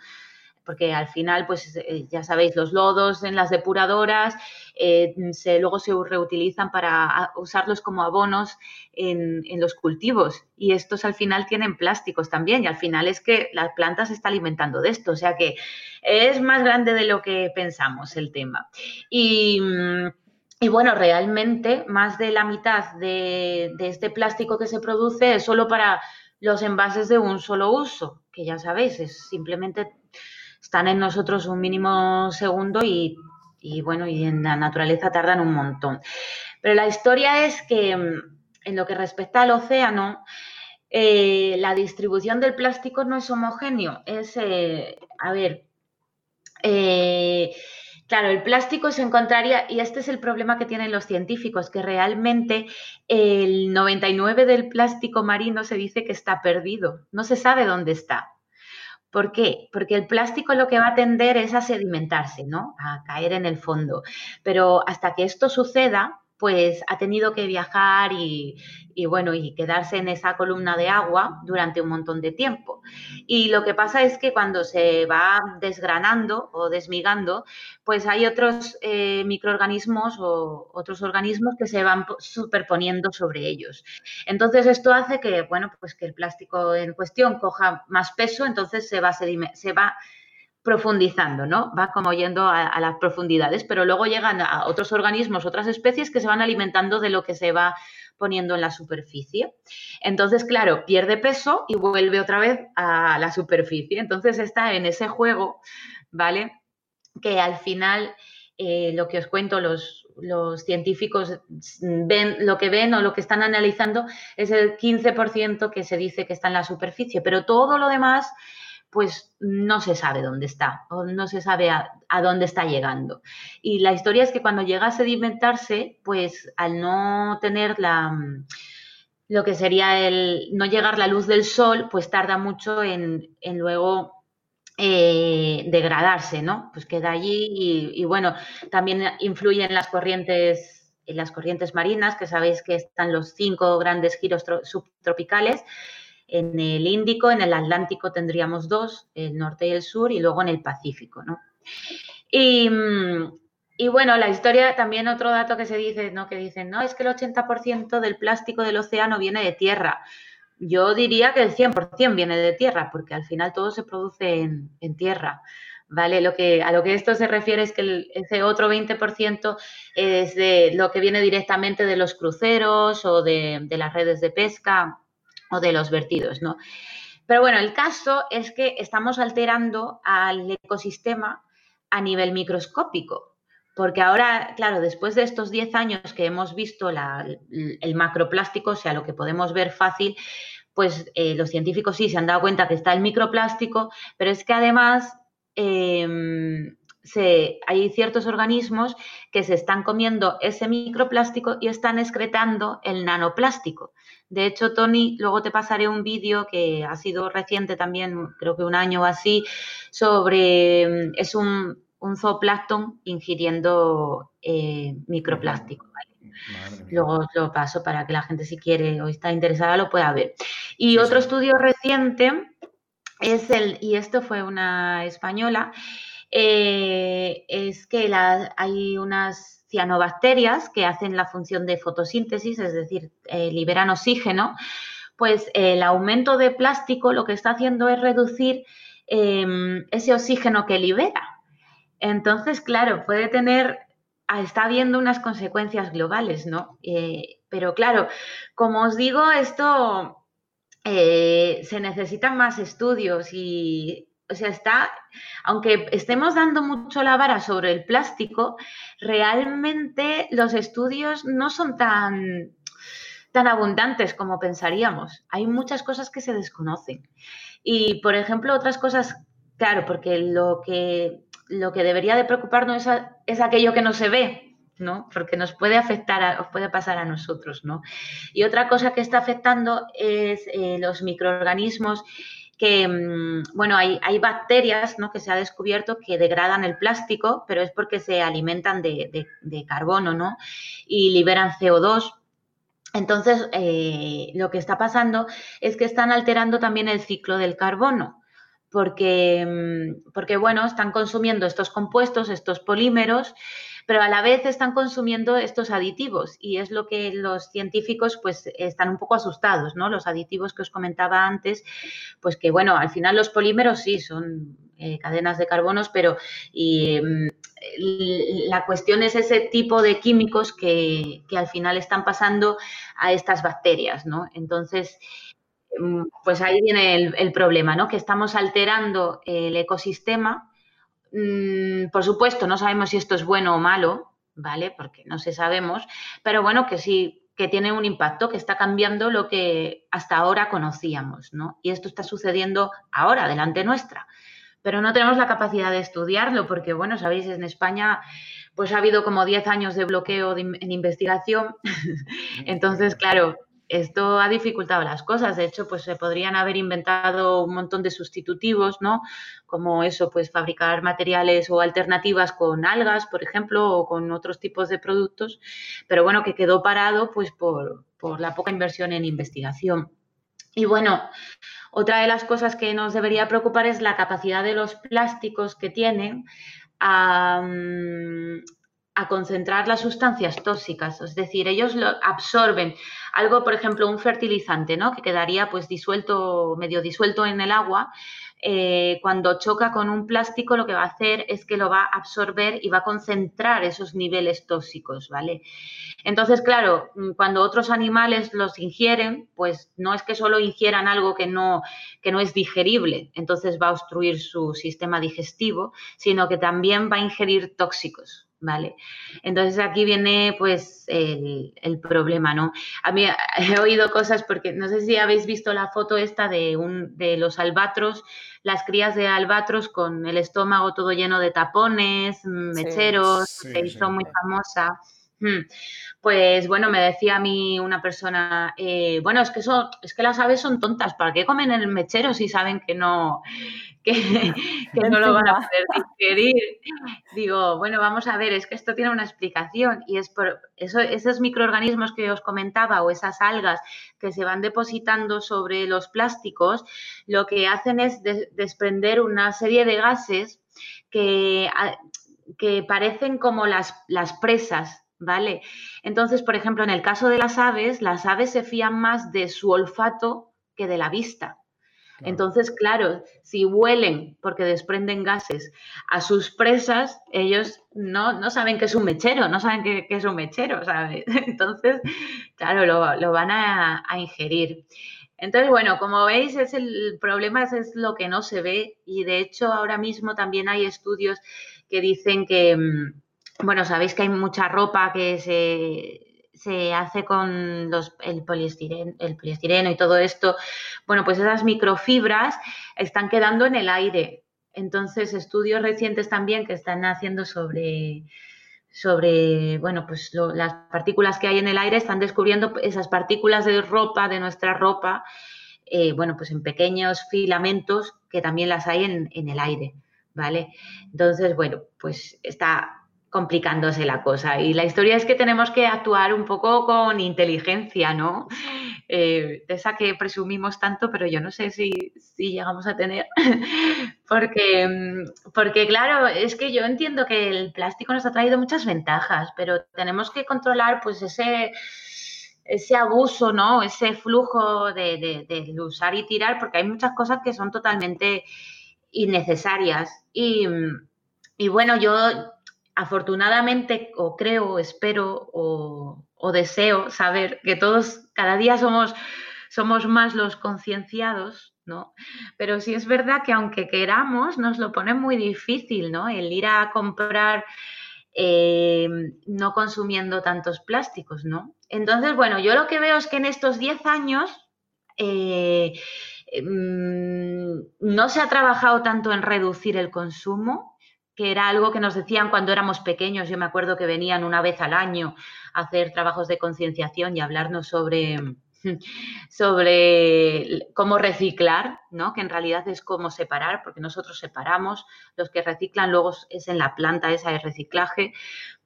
porque al final, pues eh, ya sabéis, los lodos en las depuradoras eh, luego se reutilizan para usarlos como abonos en, los cultivos y estos al final tienen plásticos también y al final es que la planta se está alimentando de esto, o sea que es más grande de lo que pensamos el tema. Y... bueno, realmente más de la mitad de, de, este plástico que se produce es solo para los envases de un solo uso, que ya sabéis, es simplemente están en nosotros un mínimo segundo y, bueno, y en la naturaleza tardan un montón. Pero la historia es que mm, en lo que respecta al océano, eh, la distribución del plástico no es homogéneo. Es, eh, a ver, eh, claro, el plástico se encontraría, y este es el problema que tienen los científicos, que realmente el 99 del plástico marino se dice que está perdido, no se sabe dónde está. ¿Por qué? Porque el plástico lo que va a tender es a sedimentarse, ¿no? A caer en el fondo. Pero hasta que esto suceda, pues ha tenido que viajar y, bueno, y quedarse en esa columna de agua durante un montón de tiempo. Y lo que pasa es que cuando se va desgranando o desmigando, pues hay otros eh, microorganismos o otros organismos que se van superponiendo sobre ellos. Entonces esto hace que, bueno, pues que el plástico en cuestión coja más peso, entonces se va, se va profundizando, ¿no? Va como yendo a, las profundidades, pero luego llegan a otros organismos, otras especies que se van alimentando de lo que se va poniendo en la superficie. Entonces, claro, pierde peso y vuelve otra vez a la superficie. Entonces está en ese juego, ¿vale? Que al final eh, lo que os cuento, los, los científicos ven lo que ven o lo que están analizando es el 15% que se dice que está en la superficie, pero todo lo demás pues no se sabe dónde está o no se sabe a, dónde está llegando. Y la historia es que cuando llega a sedimentarse, pues al no tener la lo que sería el no llegar la luz del sol, pues tarda mucho en, luego eh, degradarse, ¿no? Pues queda allí y, y, bueno, también influye en las corrientes, en las corrientes marinas, que sabéis que están los cinco grandes giros subtropicales en el Índico, en el Atlántico tendríamos dos, el norte y el sur, y luego en el Pacífico, ¿no? Y, bueno, la historia, también otro dato que se dice, ¿no? Que dicen, no, es que el 80% del plástico del océano viene de tierra. Yo diría que el 100% viene de tierra, porque al final todo se produce en, tierra. ¿Vale? Lo que, a lo que esto se refiere es que ese otro 20% es de lo que viene directamente de los cruceros o de, de las redes de pesca, de los vertidos, ¿no? Pero bueno, el caso es que estamos alterando al ecosistema a nivel microscópico, porque ahora, claro, después de estos 10 años que hemos visto el macroplástico, o sea, lo que podemos ver fácil, pues eh, los científicos sí se han dado cuenta que está el microplástico, pero es que además hay ciertos organismos que se están comiendo ese microplástico y están excretando el nanoplástico. De hecho, Tony, luego te pasaré un vídeo que ha sido reciente también, creo que un año o así, sobre, es un, zooplancton ingiriendo eh, microplástico. Luego os lo paso para que la gente si quiere o está interesada lo pueda ver. Y otro estudio reciente es el, y esto fue una española, eh, es que hay unas cianobacterias que hacen la función de fotosíntesis, es decir, eh, liberan oxígeno, pues el aumento de plástico lo que está haciendo es reducir em, ese oxígeno que libera. Entonces, claro, puede tener, ah, está habiendo unas consecuencias globales, ¿no? Eh, pero claro, como os digo, esto se necesitan más estudios y o sea, está, aunque estemos dando mucho la vara sobre el plástico, realmente los estudios no son tan, tan abundantes como pensaríamos. Hay muchas cosas que se desconocen. Y, por ejemplo, otras cosas, claro, porque lo que, lo que debería de preocuparnos es, es aquello que no se ve, ¿no? Porque nos puede afectar, os puede pasar a nosotros, ¿no? Y otra cosa que está afectando es eh, los microorganismos que, mm, bueno, hay, hay, bacterias ¿no? que se ha descubierto que degradan el plástico, pero es porque se alimentan de, carbono, ¿no? Y liberan CO2. Entonces, eh, lo que está pasando es que están alterando también el ciclo del carbono. Porque, mm, porque, bueno, están consumiendo estos compuestos, estos polímeros, pero a la vez están consumiendo estos aditivos y es lo que los científicos pues están un poco asustados, ¿no? Los aditivos que os comentaba antes, pues que bueno, al final los polímeros sí son eh, cadenas de carbonos, pero y, mm, la cuestión es ese tipo de químicos que, al final están pasando a estas bacterias, ¿no? Entonces, mm, pues ahí viene el, el problema, ¿no? Que estamos alterando el ecosistema Mm, por supuesto, no sabemos si esto es bueno o malo, ¿vale? Porque no se sabemos, pero bueno, que sí, que tiene un impacto, que está cambiando lo que hasta ahora conocíamos, ¿no? Y esto está sucediendo ahora, delante nuestra. Pero no tenemos la capacidad de estudiarlo, porque, bueno, sabéis, en España pues ha habido como 10 años de bloqueo en investigación. Entonces, claro, esto ha dificultado las cosas. De hecho, pues se podrían haber inventado un montón de sustitutivos, ¿no? Como eso, pues fabricar materiales o alternativas con algas, por ejemplo, o con otros tipos de productos. Pero bueno, que quedó parado pues por, la poca inversión en investigación. Y bueno, otra de las cosas que nos debería preocupar es la capacidad de los plásticos que tienen a, a concentrar las sustancias tóxicas, es decir, ellos lo absorben algo, por ejemplo, un fertilizante, ¿no? Que quedaría pues disuelto, medio disuelto en el agua. Eh, cuando choca con un plástico, lo que va a hacer es que lo va a absorber y va a concentrar esos niveles tóxicos, ¿vale? Entonces, claro, mm, cuando otros animales los ingieren, pues no es que solo ingieran algo que no, que no es digerible, entonces va a obstruir su sistema digestivo, sino que también va a ingerir tóxicos, ¿vale? Entonces aquí viene pues el, problema, ¿no? A mí he oído cosas porque no sé si habéis visto la foto esta de, un, de los albatros, las crías de albatros con el estómago todo lleno de tapones, mecheros, se hizo muy famosa. Hmm. Pues bueno, me decía a mí una persona, eh, bueno, es que son, es que las aves son tontas, ¿para qué comen el mechero si saben que no, que, no lo van a poder digerir? Digo, bueno, vamos a ver, es que esto tiene una explicación y es por eso, esos microorganismos que os comentaba o esas algas que se van depositando sobre los plásticos, lo que hacen es desprender una serie de gases que, que parecen como las, las presas ¿vale? Entonces, por ejemplo, en el caso de las aves, las aves se fían más de su olfato que de la vista. Entonces, claro, si huelen porque desprenden gases a sus presas, ellos no, saben que es un mechero, no saben que, es un mechero, ¿sabes? Entonces, claro, lo, van a, ingerir. Entonces, bueno, como veis, es el problema es, lo que no se ve y de hecho ahora mismo también hay estudios que dicen que, mm, bueno, sabéis que hay mucha ropa que se, hace con los, el, poliestireno, el poliestireno y todo esto. Bueno, pues esas microfibras están quedando en el aire. Entonces, estudios recientes también que están haciendo sobre, sobre bueno, pues las partículas que hay en el aire, están descubriendo esas partículas de ropa, de nuestra ropa, eh, bueno, pues en pequeños filamentos que también las hay en, en el aire, ¿vale? Entonces, bueno, pues está complicándose la cosa. Y la historia es que tenemos que actuar un poco con inteligencia, ¿no? Eh, esa que presumimos tanto, pero yo no sé si, llegamos a tener. porque, porque, claro, es que yo entiendo que el plástico nos ha traído muchas ventajas, pero tenemos que controlar pues ese ese abuso, ¿no? Ese flujo de, de, usar y tirar, porque hay muchas cosas que son totalmente innecesarias. Y, y bueno, yo afortunadamente, o creo, espero, o, deseo saber que todos cada día somos, somos más los concienciados, ¿no? Pero sí es verdad que aunque queramos, nos lo pone muy difícil, ¿no? El ir a comprar eh, no consumiendo tantos plásticos, ¿no? Entonces, bueno, yo lo que veo es que en estos 10 años eh, mm, no se ha trabajado tanto en reducir el consumo, que era algo que nos decían cuando éramos pequeños. Yo me acuerdo que venían una vez al año a hacer trabajos de concienciación y hablarnos sobre, sobre cómo reciclar, ¿no? que en realidad es cómo separar, porque nosotros separamos, los que reciclan luego es en la planta esa de reciclaje,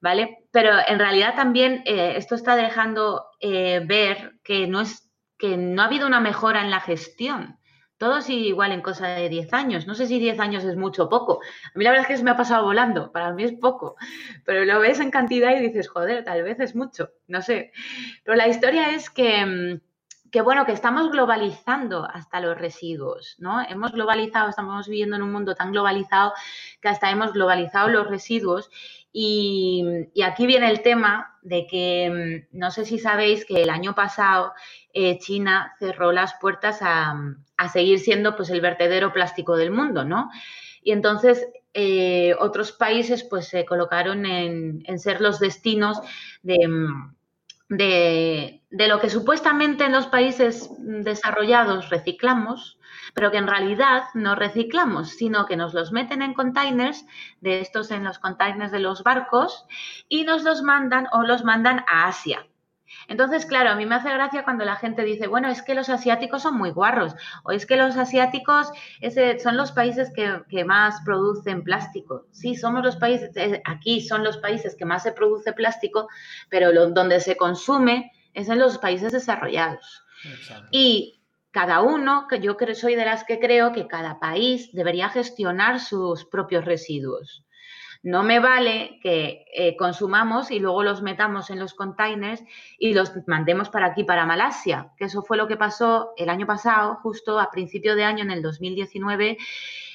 ¿vale? Pero en realidad también eh, esto está dejando eh, ver que no, es, que no ha habido una mejora en la gestión todo sigue igual en cosa de 10 años. No sé si 10 años es mucho o poco. A mí la verdad es que se me ha pasado volando. Para mí es poco. Pero lo ves en cantidad y dices, joder, tal vez es mucho. No sé. Pero la historia es que, mm, que bueno, que estamos globalizando hasta los residuos, ¿no? Hemos globalizado, estamos viviendo en un mundo tan globalizado que hasta hemos globalizado los residuos y, aquí viene el tema de que mm, no sé si sabéis que el año pasado eh, China cerró las puertas a, seguir siendo pues el vertedero plástico del mundo, ¿no? Y entonces eh, otros países pues se colocaron en, ser los destinos de, lo que supuestamente en los países desarrollados reciclamos, pero que en realidad no reciclamos, sino que nos los meten en containers, de estos en los containers de los barcos, y nos los mandan o los mandan a Asia. Entonces, claro, a mí me hace gracia cuando la gente dice, bueno, es que los asiáticos son muy guarros, o es que los asiáticos son los países que, más producen plástico. Sí, somos los países, eh, aquí son los países que más se produce plástico, pero donde se consume es en los países desarrollados. Y cada uno, que yo soy de las que creo que cada país debería gestionar sus propios residuos. No me vale que eh, consumamos y luego los metamos en los containers y los mandemos para aquí, para Malasia, que eso fue lo que pasó el año pasado, justo a principio de año, en el 2019,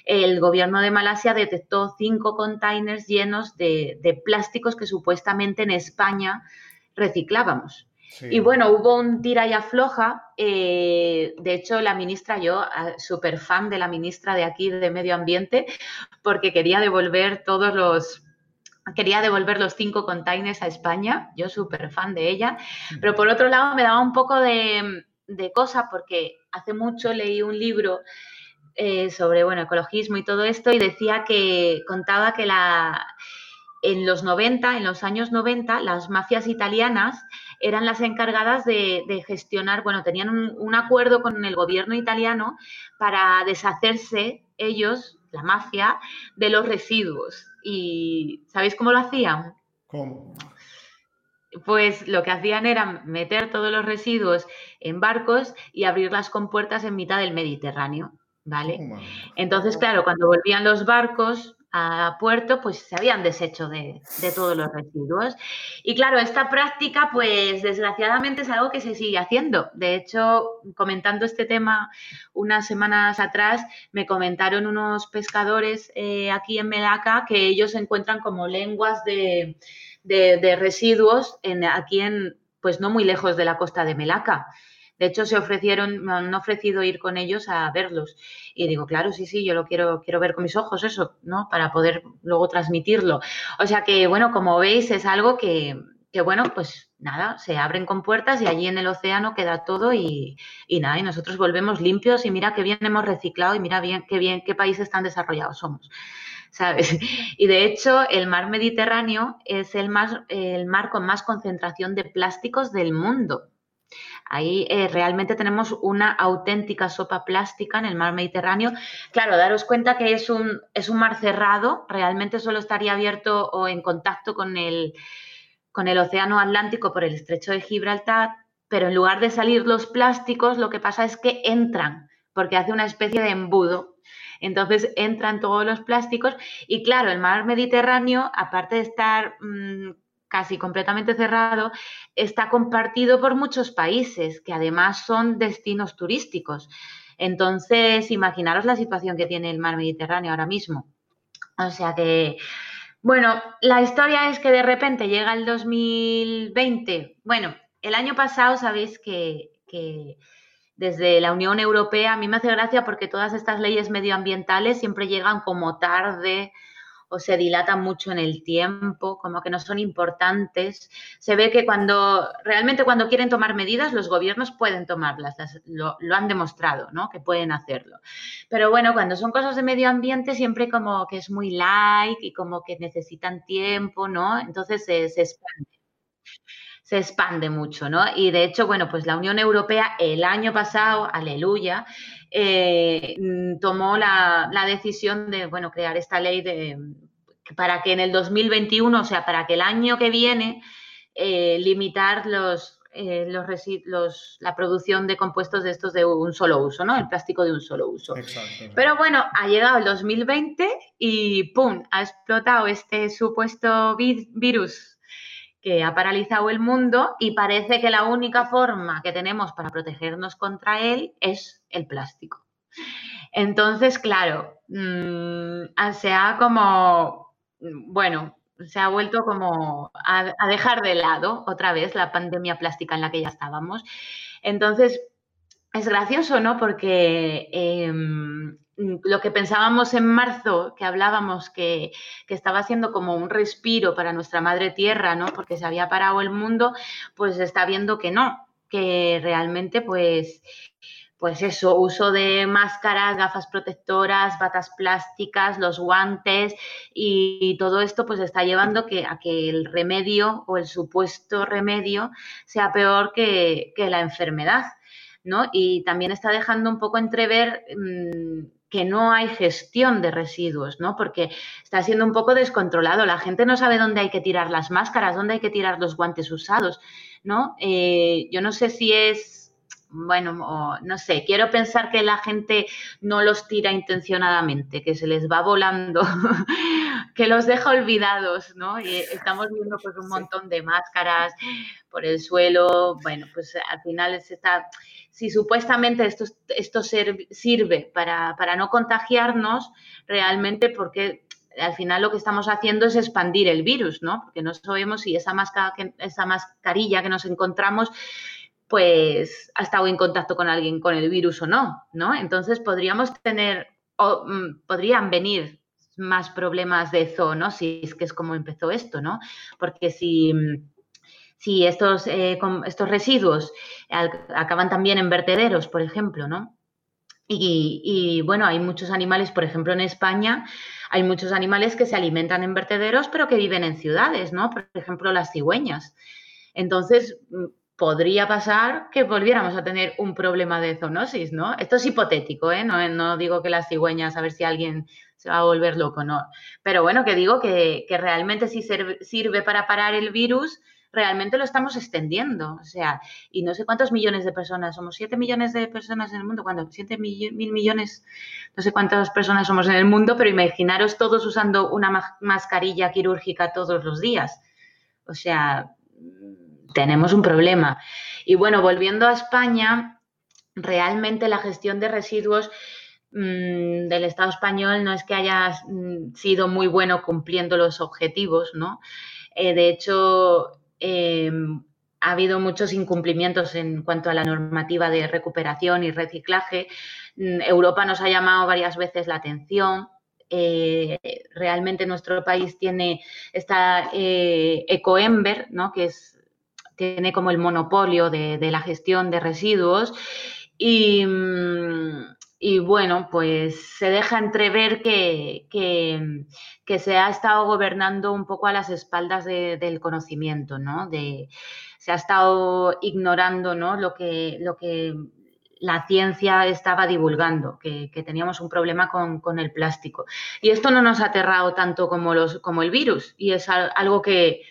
el gobierno de Malasia detectó cinco containers llenos de plásticos que supuestamente en España reciclábamos. Y bueno, hubo un tira y afloja. Eh, de hecho, la ministra, yo, ah, súper fan de la ministra de aquí de Medio Ambiente, porque quería devolver todos los. Quería devolver los cinco containers a España, yo súper fan de ella, pero por otro lado me daba un poco de, cosa porque hace mucho leí un libro eh, sobre bueno, ecologismo y todo esto y decía que contaba que la, en los 90, en los años 90, las mafias italianas eran las encargadas de, gestionar, bueno, tenían un, acuerdo con el gobierno italiano para deshacerse ellos, la mafia, de los residuos. ¿Y sabéis cómo lo hacían? ¿Cómo? Pues lo que hacían era meter todos los residuos en barcos y abrir las compuertas en mitad del Mediterráneo, ¿vale? Entonces, claro, cuando volvían los barcos, a puerto, pues se habían deshecho de, todos los residuos. Y claro, esta práctica, pues desgraciadamente es algo que se sigue haciendo. De hecho, comentando este tema unas semanas atrás, me comentaron unos pescadores eh, aquí en Melaca que ellos encuentran como lenguas de, residuos en, aquí en, pues no muy lejos de la costa de Melaca. De hecho, se ofrecieron, me han ofrecido ir con ellos a verlos. Y digo, claro, sí, sí, yo lo quiero, quiero ver con mis ojos eso, ¿no? Para poder luego transmitirlo. O sea que, bueno, como veis, es algo que, que bueno, pues nada, se abren con puertas y allí en el océano queda todo y, y, nada, y nosotros volvemos limpios y mira qué bien hemos reciclado y mira bien qué bien, qué países tan desarrollados somos. ¿Sabes? Y de hecho, el mar Mediterráneo es el, más, el mar con más concentración de plásticos del mundo. Ahí eh, realmente tenemos una auténtica sopa plástica en el mar Mediterráneo. Claro, daros cuenta que es un, es un mar cerrado, realmente solo estaría abierto o en contacto con el, con el Océano Atlántico por el estrecho de Gibraltar, pero en lugar de salir los plásticos, lo que pasa es que entran, porque hace una especie de embudo. Entonces entran todos los plásticos y claro, el mar Mediterráneo, aparte de estar mm, casi completamente cerrado, está compartido por muchos países que además son destinos turísticos. Entonces, imaginaros la situación que tiene el mar Mediterráneo ahora mismo. O sea que, bueno, la historia es que de repente llega el 2020. Bueno, el año pasado sabéis que, que desde la Unión Europea, a mí me hace gracia porque todas estas leyes medioambientales siempre llegan como tarde o se dilatan mucho en el tiempo, como que no son importantes. Se ve que cuando realmente cuando quieren tomar medidas, los gobiernos pueden tomarlas, lo, han demostrado, ¿no? Que pueden hacerlo. Pero bueno, cuando son cosas de medio ambiente, siempre como que es muy light y como que necesitan tiempo, ¿no? Entonces se, expande se expande mucho, ¿no? Y de hecho, bueno, pues la Unión Europea el año pasado, aleluya, eh, mm, tomó la, decisión de, bueno, crear esta ley de, para que en el 2021, o sea, para que el año que viene, eh, limitar los, eh, los, la producción de compuestos de estos de un solo uso, ¿no? El plástico de un solo uso. Exacto. Pero bueno, ha llegado el 2020 y ¡pum! Ha explotado este supuesto virus que ha paralizado el mundo y parece que la única forma que tenemos para protegernos contra él es el plástico. Entonces, claro, mm, se ha como, bueno, se ha vuelto como a, dejar de lado otra vez la pandemia plástica en la que ya estábamos. Entonces, es gracioso, ¿no? Porque em, Mm, lo que pensábamos en marzo, que hablábamos que, estaba siendo como un respiro para nuestra madre tierra, ¿no? Porque se había parado el mundo, pues está viendo que no, que realmente pues pues eso, uso de máscaras, gafas protectoras, batas plásticas, los guantes y, todo esto pues está llevando que, a que el remedio o el supuesto remedio sea peor que, la enfermedad. ¿no? Y también está dejando un poco entrever mm, que no hay gestión de residuos, ¿no? Porque está siendo un poco descontrolado. La gente no sabe dónde hay que tirar las máscaras, dónde hay que tirar los guantes usados, ¿no? Eh, yo no sé si es, bueno, no sé, quiero pensar que la gente no los tira intencionadamente, que se les va volando, que los deja olvidados, ¿no? Y estamos viendo pues un montón de máscaras por el suelo, bueno, pues al final si supuestamente esto, esto sirve para, no contagiarnos, realmente porque al final lo que estamos haciendo es expandir el virus, ¿no? Porque no sabemos si esa, esa mascarilla que nos encontramos pues ha estado en contacto con alguien con el virus o no, ¿no? Entonces podríamos tener, o, mm, podrían venir más problemas de zoonosis, que es como empezó esto, ¿no? Porque si mm, si estos, eh, estos residuos acaban también en vertederos, por ejemplo, ¿no? Y, bueno, hay muchos animales, por ejemplo, en España hay muchos animales que se alimentan en vertederos, pero que viven en ciudades, ¿no? Por ejemplo, las cigüeñas. Entonces, mm, podría pasar que volviéramos a tener un problema de zoonosis, ¿no? Esto es hipotético, ¿eh? No, digo que las cigüeñas, a ver si alguien se va a volver loco, no. Pero bueno, que digo que, que realmente si sirve para parar el virus, realmente lo estamos extendiendo. O sea, y no sé cuántos millones de personas, somos 7 millones de personas en el mundo, cuando 7 mil millones, no sé cuántas personas somos en el mundo, pero imaginaros todos usando una mascarilla quirúrgica todos los días. O sea, tenemos un problema. Y bueno, volviendo a España, realmente la gestión de residuos mm, del Estado español no es que haya mm, sido muy bueno cumpliendo los objetivos, ¿no? Eh, de hecho, Em, ha habido muchos incumplimientos en cuanto a la normativa de recuperación y reciclaje. Mm, Europa nos ha llamado varias veces la atención. Eh, realmente nuestro país tiene esta eh, Ecoember, ¿no? que es, tiene como el monopolio de, la gestión de residuos. Y, bueno, pues se deja entrever que, se ha estado gobernando un poco a las espaldas del conocimiento, ¿no? Se ha estado ignorando ¿no? lo, que, lo que la ciencia estaba divulgando, que, teníamos un problema con, el plástico. Y esto no nos ha aterrado tanto como el virus, y es algo que,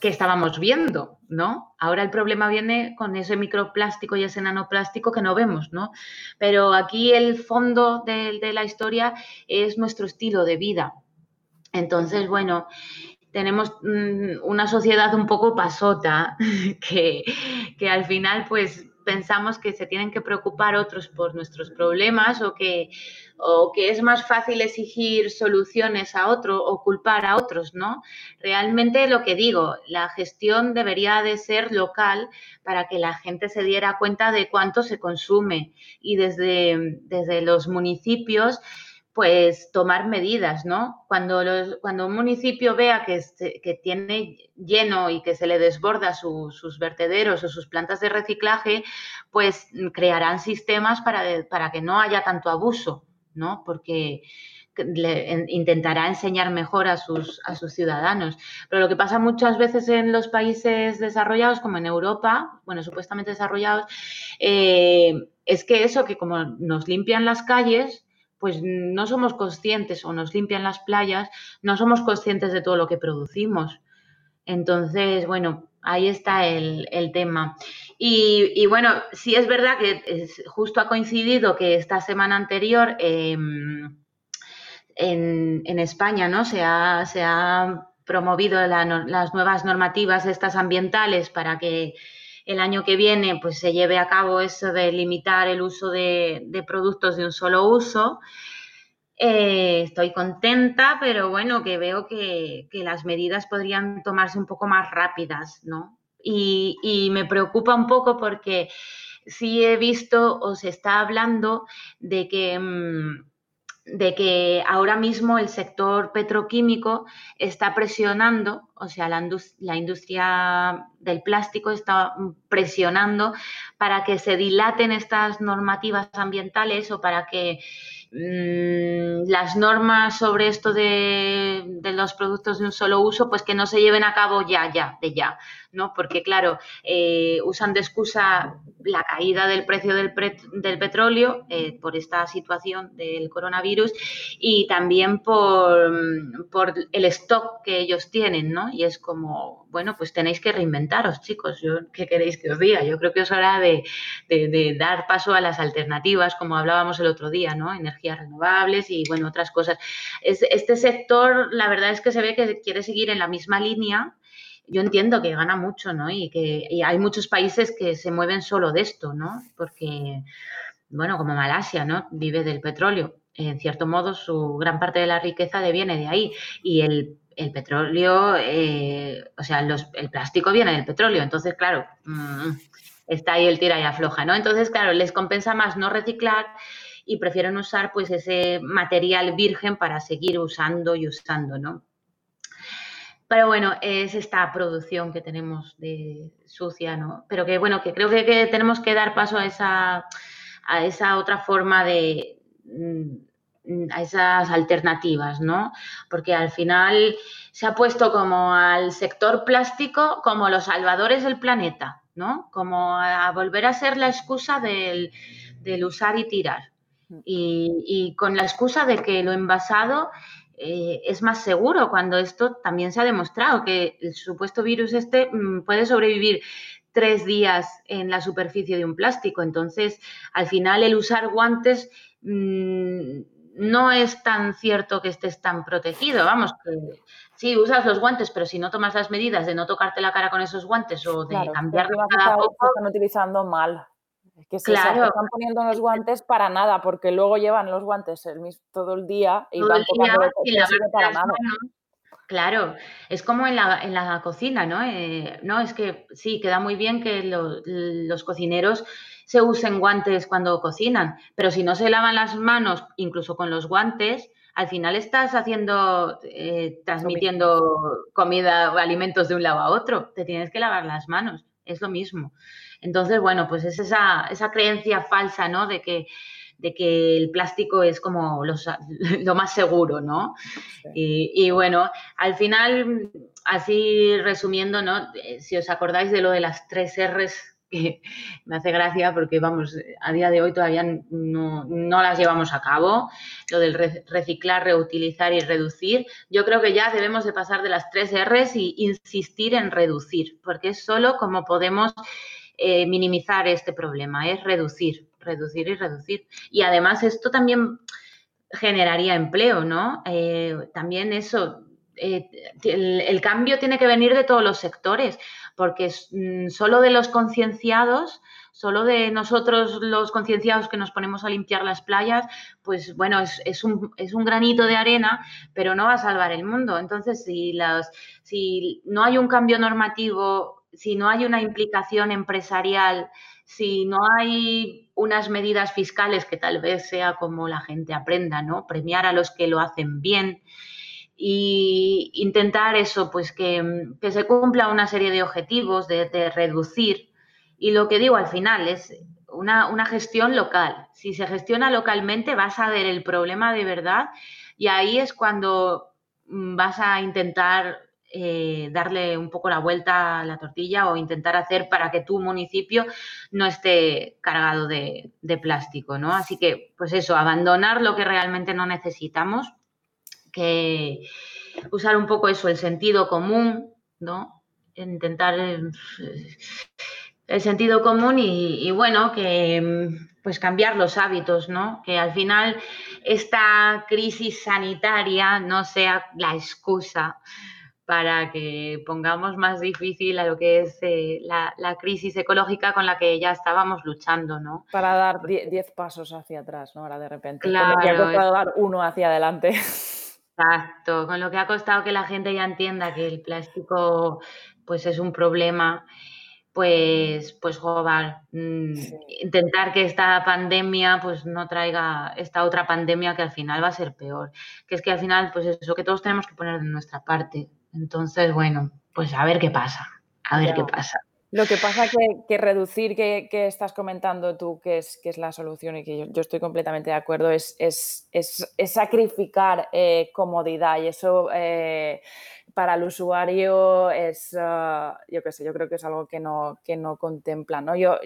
que estábamos viendo, ¿no? Ahora el problema viene con ese microplástico y ese nanoplástico que no vemos, ¿no? Pero aquí el fondo de, la historia es nuestro estilo de vida. Entonces, bueno, tenemos mm, una sociedad un poco pasota que, que al final, pues, pensamos que se tienen que preocupar otros por nuestros problemas o que, o que es más fácil exigir soluciones a otro o culpar a otros, ¿no? Realmente lo que digo, la gestión debería de ser local para que la gente se diera cuenta de cuánto se consume y desde, desde los municipios pues tomar medidas, ¿no? Cuando, los, cuando un municipio vea que, que, tiene lleno y que se le desborda sus vertederos o sus plantas de reciclaje, pues crearán sistemas para, para que no haya tanto abuso, ¿no? Porque intentará enseñar mejor a sus, a sus ciudadanos. Pero lo que pasa muchas veces en los países desarrollados, como en Europa, bueno, supuestamente desarrollados, eh, es que eso, que como nos limpian las calles, pues no somos conscientes o nos limpian las playas, no somos conscientes de todo lo que producimos. Entonces, bueno, ahí está el, tema. Y, bueno, sí es verdad que justo ha coincidido que esta semana anterior em, en, España ¿no? se, ha, se ha promovido las nuevas normativas estas ambientales para que el año que viene pues se lleve a cabo eso de limitar el uso de, productos de un solo uso. Eh, estoy contenta, pero bueno, que veo que, las medidas podrían tomarse un poco más rápidas, ¿no? Y, me preocupa un poco porque sí he visto o se está hablando de que... Mm, de que ahora mismo el sector petroquímico está presionando, o sea, la, industria del plástico está presionando para que se dilaten estas normativas ambientales o para que mm, las normas sobre esto de, los productos de un solo uso, pues que no se lleven a cabo ya, ya, de ya, ¿no? Porque, claro, eh, usan de excusa la caída del precio del, petróleo eh, por esta situación del coronavirus y también por, por, el stock que ellos tienen, ¿no? Y es como, bueno, pues tenéis que reinventaros, chicos. Yo, ¿Qué queréis que os diga? Yo creo que es hora de, de, dar paso a las alternativas, como hablábamos el otro día, ¿no? Energías renovables y, bueno, otras cosas. Es, este sector, la verdad es que se ve que quiere seguir en la misma línea yo entiendo que gana mucho, ¿no? Y que hay muchos países que se mueven solo de esto, ¿no? Porque, bueno, como Malasia, ¿no? Vive del petróleo. En cierto modo, su gran parte de la riqueza viene de ahí. Y el, petróleo, eh, o sea, el plástico viene del petróleo. Entonces, claro, mm, está ahí el tira y afloja, ¿no? Entonces, claro, les compensa más no reciclar y prefieren usar pues ese material virgen para seguir usando y usando, ¿no? Pero bueno, es esta producción que tenemos de sucia, ¿no? Pero que bueno, que creo que, tenemos que dar paso a esa, a esa otra forma de mm, a esas alternativas, ¿no? Porque al final se ha puesto como al sector plástico como los salvadores del planeta, ¿no? Como a volver a ser la excusa del, usar y tirar. Mm. Y, y, con la excusa de que lo envasado eh, es más seguro cuando esto también se ha demostrado que el supuesto virus este mm, puede sobrevivir tres días en la superficie de un plástico. Entonces, al final el usar guantes mm, no es tan cierto que estés tan protegido. Vamos, que sí, usas los guantes, pero si no tomas las medidas de no tocarte la cara con esos guantes o de claro, cambiarlo cada poco... Están utilizando mal que se, están poniendo los guantes para nada, porque luego llevan los guantes el todo el día y van tocando para nada. Claro, es como en la, en la cocina, ¿no? Eh, no, es que sí, queda muy bien que los cocineros se usen guantes cuando cocinan, pero si no se lavan las manos, incluso con los guantes, al final estás haciendo, eh, transmitiendo comida o alimentos de un lado a otro. Te tienes que lavar las manos, es lo mismo. Entonces, bueno, pues es esa, esa creencia falsa, ¿no? De que, de que el plástico es como lo más seguro, ¿no? Y, bueno, al final, así resumiendo, ¿no? Eh, si os acordáis de lo de las tres R's me hace gracia porque, vamos, a día de hoy todavía no, no, las llevamos a cabo, lo del reciclar, reutilizar y reducir. Yo creo que ya debemos de pasar de las tres R's y insistir en reducir, porque es solo como podemos eh, minimizar este problema, es reducir, reducir y reducir. Y además esto también generaría empleo, ¿no? Eh, también eso, eh, el, cambio tiene que venir de todos los sectores, porque mm, solo de los concienciados, solo de nosotros los concienciados que nos ponemos a limpiar las playas, pues bueno, es, un, es, un, granito de arena, pero no va a salvar el mundo. Entonces, si, si no hay un cambio normativo si no hay una implicación empresarial, si no hay unas medidas fiscales que tal vez sea como la gente aprenda, ¿no? Premiar a los que lo hacen bien y intentar eso, pues que, se cumpla una serie de objetivos, de, reducir. Y lo que digo al final es una, una, gestión local. Si se gestiona localmente vas a ver el problema de verdad y ahí es cuando mm, vas a intentar eh, darle un poco la vuelta a la tortilla o intentar hacer para que tu municipio no esté cargado de, plástico, ¿no? Así que, pues eso, abandonar lo que realmente no necesitamos, que usar un poco eso, el sentido común, ¿no? Intentar el, sentido común y, y, bueno, que pues cambiar los hábitos, ¿no? Que al final esta crisis sanitaria no sea la excusa para que pongamos más difícil a lo que es eh, la, crisis ecológica con la que ya estábamos luchando, ¿no? Para dar diez pasos hacia atrás, ¿no? Ahora de repente. Claro. Costado dar uno hacia adelante. Exacto, con lo que ha costado que la gente ya entienda que el plástico pues es un problema pues, pues joder, mm, intentar que esta pandemia pues no traiga esta otra pandemia que al final va a ser peor. Que es que al final, pues eso, que todos tenemos que poner de nuestra parte. Entonces, bueno, pues a ver qué pasa, a ver qué pasa. Lo que pasa que, que reducir que, estás comentando tú, que es, que es la solución y que yo, estoy completamente de acuerdo, es, es, es, sacrificar eh, comodidad y eso eh, para el usuario es, ah, yo qué sé, yo creo que es algo que no, que no contempla, ¿no? Yo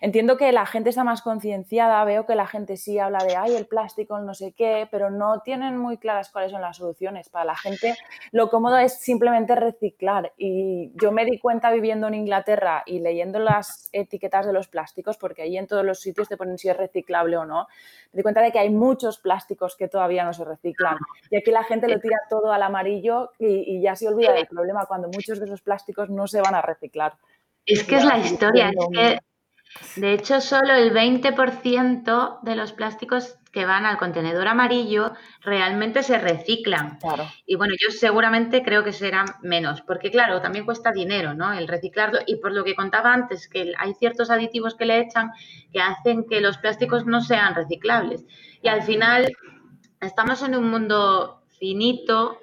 entiendo que la gente está más concienciada, veo que la gente sí habla de, ay, el plástico, no sé qué, pero no tienen muy claras cuáles son las soluciones. Para la gente lo cómodo es simplemente reciclar y yo me di cuenta viviendo en Inglaterra y leyendo las etiquetas de los plásticos, porque ahí en todos los sitios te ponen si es reciclable o no, me di cuenta de que hay muchos plásticos que todavía no se reciclan y aquí la gente lo tira todo al amarillo y, y, ya se olvida del problema cuando muchos de esos plásticos no se van a reciclar. Es que es la historia, es que de hecho solo el 20% de los plásticos que van al contenedor amarillo realmente se reciclan. Claro. Y bueno, yo seguramente creo que serán menos, porque claro, también cuesta dinero, ¿no? El reciclarlo. Y por lo que contaba antes, que hay ciertos aditivos que le echan que hacen que los plásticos no sean reciclables. Y al final estamos en un mundo finito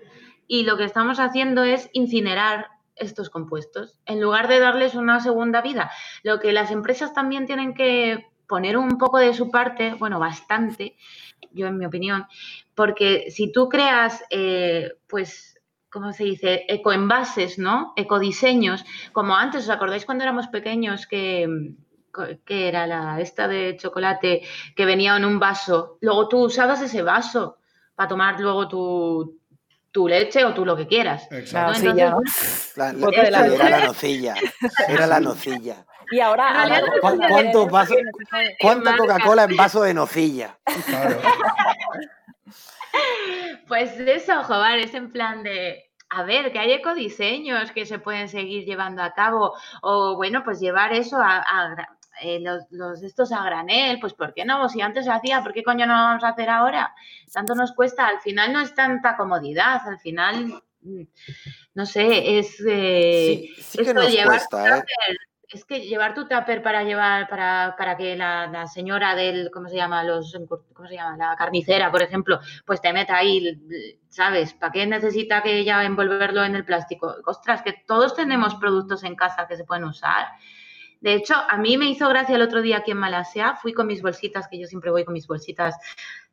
y lo que estamos haciendo es incinerar estos compuestos en lugar de darles una segunda vida. Lo que las empresas también tienen que poner un poco de su parte, bueno, bastante, yo en mi opinión, porque si tú creas, eh, pues, ¿cómo se dice? Ecoenvases, ¿no? Ecodiseños, como antes, ¿os acordáis cuando éramos pequeños que, que era la esta de chocolate que venía en un vaso? Luego tú usabas ese vaso para tomar luego tu, tu leche o tú lo que quieras. La, nocilla, era la nocilla. Era la nocilla. Y ahora, ¿cuánta Coca-Cola en vaso de nocilla? Pues eso, Jovar, es en plan de, a ver, que hay ecodiseños que se pueden seguir llevando a cabo o bueno, pues llevar eso a, eh, los, estos a granel, pues ¿por qué no? Si antes se hacía, ¿por qué coño no lo vamos a hacer ahora? Tanto nos cuesta, al final no es tanta comodidad, al final, mm, no sé, es, eh, llevar ¿eh? es que llevar tu tupper para llevar, para, para que la, señora del, ¿cómo se llama? Los, ¿cómo se llama? La carnicera, por ejemplo, pues te meta ahí, ¿sabes? ¿Para qué necesita que ella envolverlo en el plástico? Ostras, que todos tenemos productos en casa que se pueden usar De hecho, a mí me hizo gracia el otro día aquí en Malasia, fui con mis bolsitas, que yo siempre voy con mis bolsitas,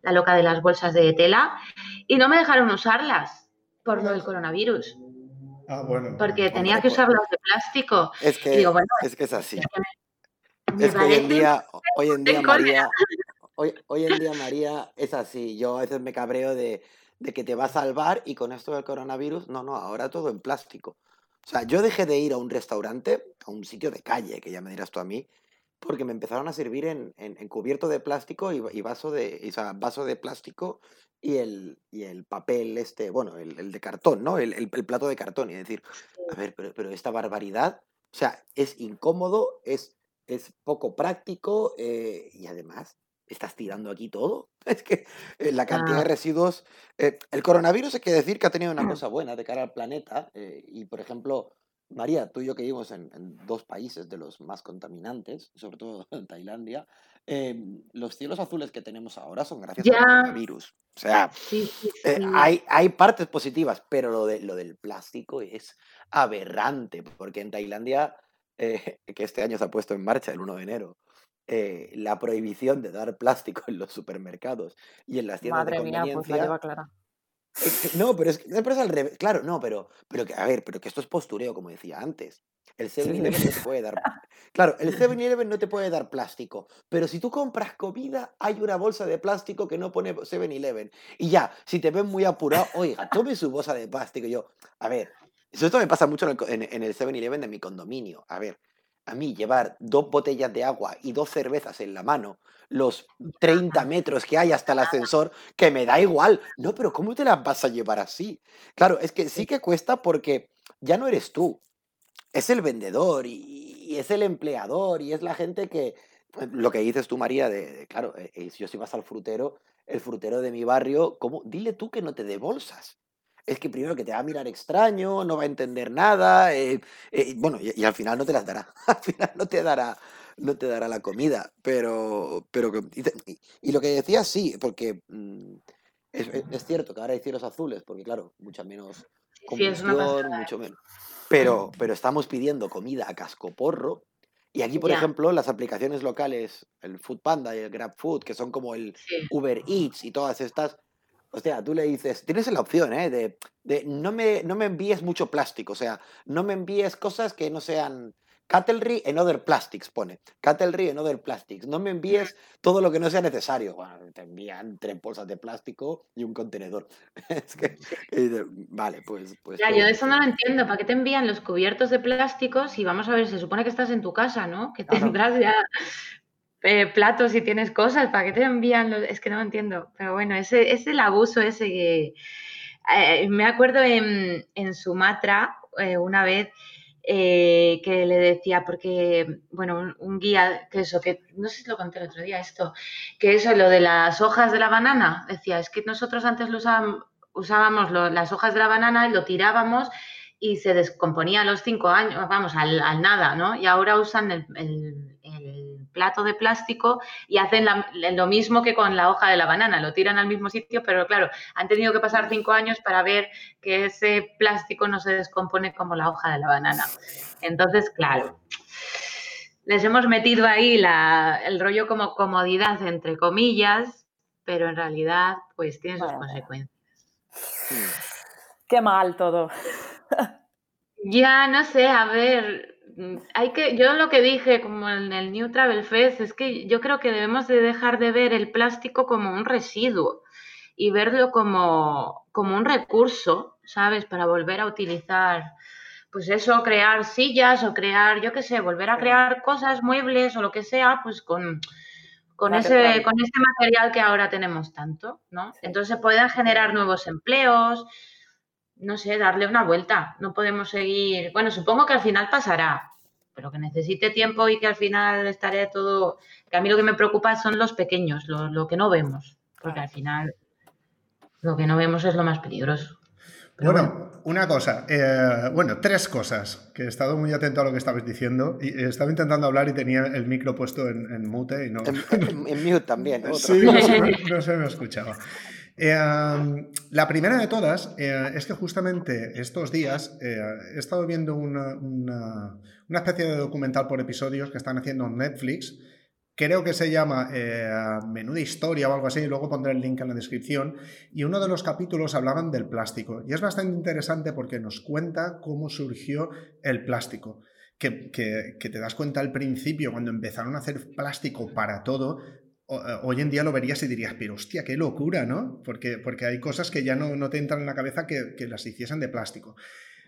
la loca de las bolsas de tela, y no me dejaron usarlas por lo del coronavirus. Ah, bueno. Porque tenía que pues usarlas de plástico. Es que, digo, bueno, es, que es así. es que me Es que hoy en día, hoy en día de cólera. María, hoy, hoy en día María es así. Yo a veces me cabreo de, de que te va a salvar y con esto del coronavirus, no, no, ahora todo en plástico. O sea, yo dejé de ir a un restaurante, a un sitio de calle, que ya me dirás tú a mí, porque me empezaron a servir en, en- en cubierto de plástico y, y vaso de, y, o sea, vaso de plástico y el, y el papel este, bueno, el, el de cartón, ¿no? El, el- el plato de cartón. Y decir, a ver, pero, pero esta barbaridad, o sea, es incómodo, es, es poco práctico eh, y además estás tirando aquí todo. Es que eh, la cantidad de Ah, residuos... eh, el coronavirus hay que decir que ha tenido una cosa buena de cara al planeta eh, y, por ejemplo, María, tú y yo que vivimos en, en dos países de los más contaminantes, sobre todo en Tailandia, los cielos azules que tenemos ahora son gracias al coronavirus. O sea, sí, sí, sí. hay, hay partes positivas, pero lo, de, lo del plástico es aberrante, porque en Tailandia, que este año se ha puesto en marcha el 1 de enero, eh, la prohibición de dar plástico en los supermercados y en las tiendas de Madre mía, pues la conveniencia lleva clara. que- No, pero es, que- pero es al revés. Claro, no, pero, pero que, a ver, pero que esto es postureo, como decía antes. El Sí. 7-Eleven no te puede dar. Claro, el 7-Eleven no te puede dar plástico, pero si tú compras comida, hay una bolsa de plástico que no pone 7-Eleven. Y ya, si te ven muy apurado, oiga, tome su bolsa de plástico. Y yo, a ver, eso esto me pasa mucho en el, en, en el 7-Eleven de mi condominio. A ver, a mí llevar dos botellas de agua y dos cervezas en la mano, los 30 metros que hay hasta el ascensor, que me da igual. No, pero ¿cómo te las vas a llevar así? Claro, es que sí que cuesta porque ya no eres tú, es el vendedor y, y es el empleador y es la gente que, lo que dices tú, María, de, de, claro, eh, eh, si yo si vas al frutero, el frutero de mi barrio, ¿cómo? Dile tú que no te dé bolsas. Es que primero que te va a mirar extraño, no va a entender nada, eh, eh, bueno, y, y al final no te las dará, al final no te dará, no te dará la comida, pero, pero y, lo que decías sí, porque mm, es, cierto que ahora hay cielos azules, porque claro, mucha menos Sí, sí, combustión, pasada. mucho menos. Pero, pero estamos pidiendo comida a cascoporro. Y aquí, por ejemplo, las aplicaciones locales, el Food Panda y el Grab Food, que son como el sí. Uber Eats y todas estas, o sea, tú le dices, tienes la opción, ¿eh? De, de no, me, no me envíes mucho plástico, o sea, no me envíes cosas que no sean Cutlery and other plastics, pone. Cutlery and other plastics. No me envíes todo lo que no sea necesario. Bueno, te envían tres bolsas de plástico y un contenedor. Es que, vale, pues, pues Ya, todo yo eso no lo entiendo. ¿Para qué te envían los cubiertos de plástico si vamos a ver, se supone que estás en tu casa, ¿no? Que Claro. tendrás ya eh, platos y tienes cosas. ¿Para qué te envían los...? Es que no lo entiendo. Pero bueno, ese es el abuso ese que... eh, me acuerdo en, en Sumatra eh, una vez que le decía, porque, bueno, un, guía, que eso, que no sé si lo conté el otro día, esto, que eso, lo de las hojas de la banana, decía, es que nosotros antes lo usábamos, usábamos las hojas de la banana y lo tirábamos y se descomponía a los cinco años, vamos, al, al nada, ¿no? Y ahora usan el plato de plástico y hacen la- lo mismo que con la hoja de la banana, lo tiran al mismo sitio, pero claro, han tenido que pasar cinco años para ver que ese plástico no se descompone como la hoja de la banana. Entonces, claro, les hemos metido ahí la- el rollo como comodidad, entre comillas, pero en realidad, pues tiene sus consecuencias. Qué mal todo. Ya, no sé, a ver, hay que, yo lo que dije como en el New Travel Fest es que yo creo que debemos de dejar de ver el plástico como un residuo y verlo como, como un recurso, ¿sabes? Para volver a utilizar, pues eso, crear sillas o crear, yo qué sé, volver a crear cosas, muebles o lo que sea, pues con, con La ese, con este material que ahora tenemos tanto, ¿no? Sí. Entonces pueden generar nuevos empleos, no sé, darle una vuelta. No podemos seguir. Bueno, supongo que al final pasará, pero que necesite tiempo y que al final estaré todo. Que a mí lo que me preocupa son los pequeños, lo, lo que no vemos, porque al final lo que no vemos es lo más peligroso. Pero bueno, Bueno, una cosa, eh, bueno, tres cosas, que he estado muy atento a lo que estabas diciendo y estaba intentando hablar y tenía el micro puesto en, en mute y no, En, en- en mute también. Sí, no se, me, no se me escuchaba. La primera de todas es que justamente estos días he estado viendo una, especie de documental por episodios que están haciendo en Netflix Creo que se llama eh, Menú de Historia o algo así, luego pondré el link en la descripción. Y uno de los capítulos hablaban del plástico. Y es bastante interesante porque nos cuenta cómo surgió el plástico. Que, te das cuenta al principio, cuando empezaron a hacer plástico para todo, eh, hoy en día lo verías y dirías, pero hostia, qué locura, ¿no? Porque, porque hay cosas que ya no, no te entran en la cabeza que, que las hiciesen de plástico.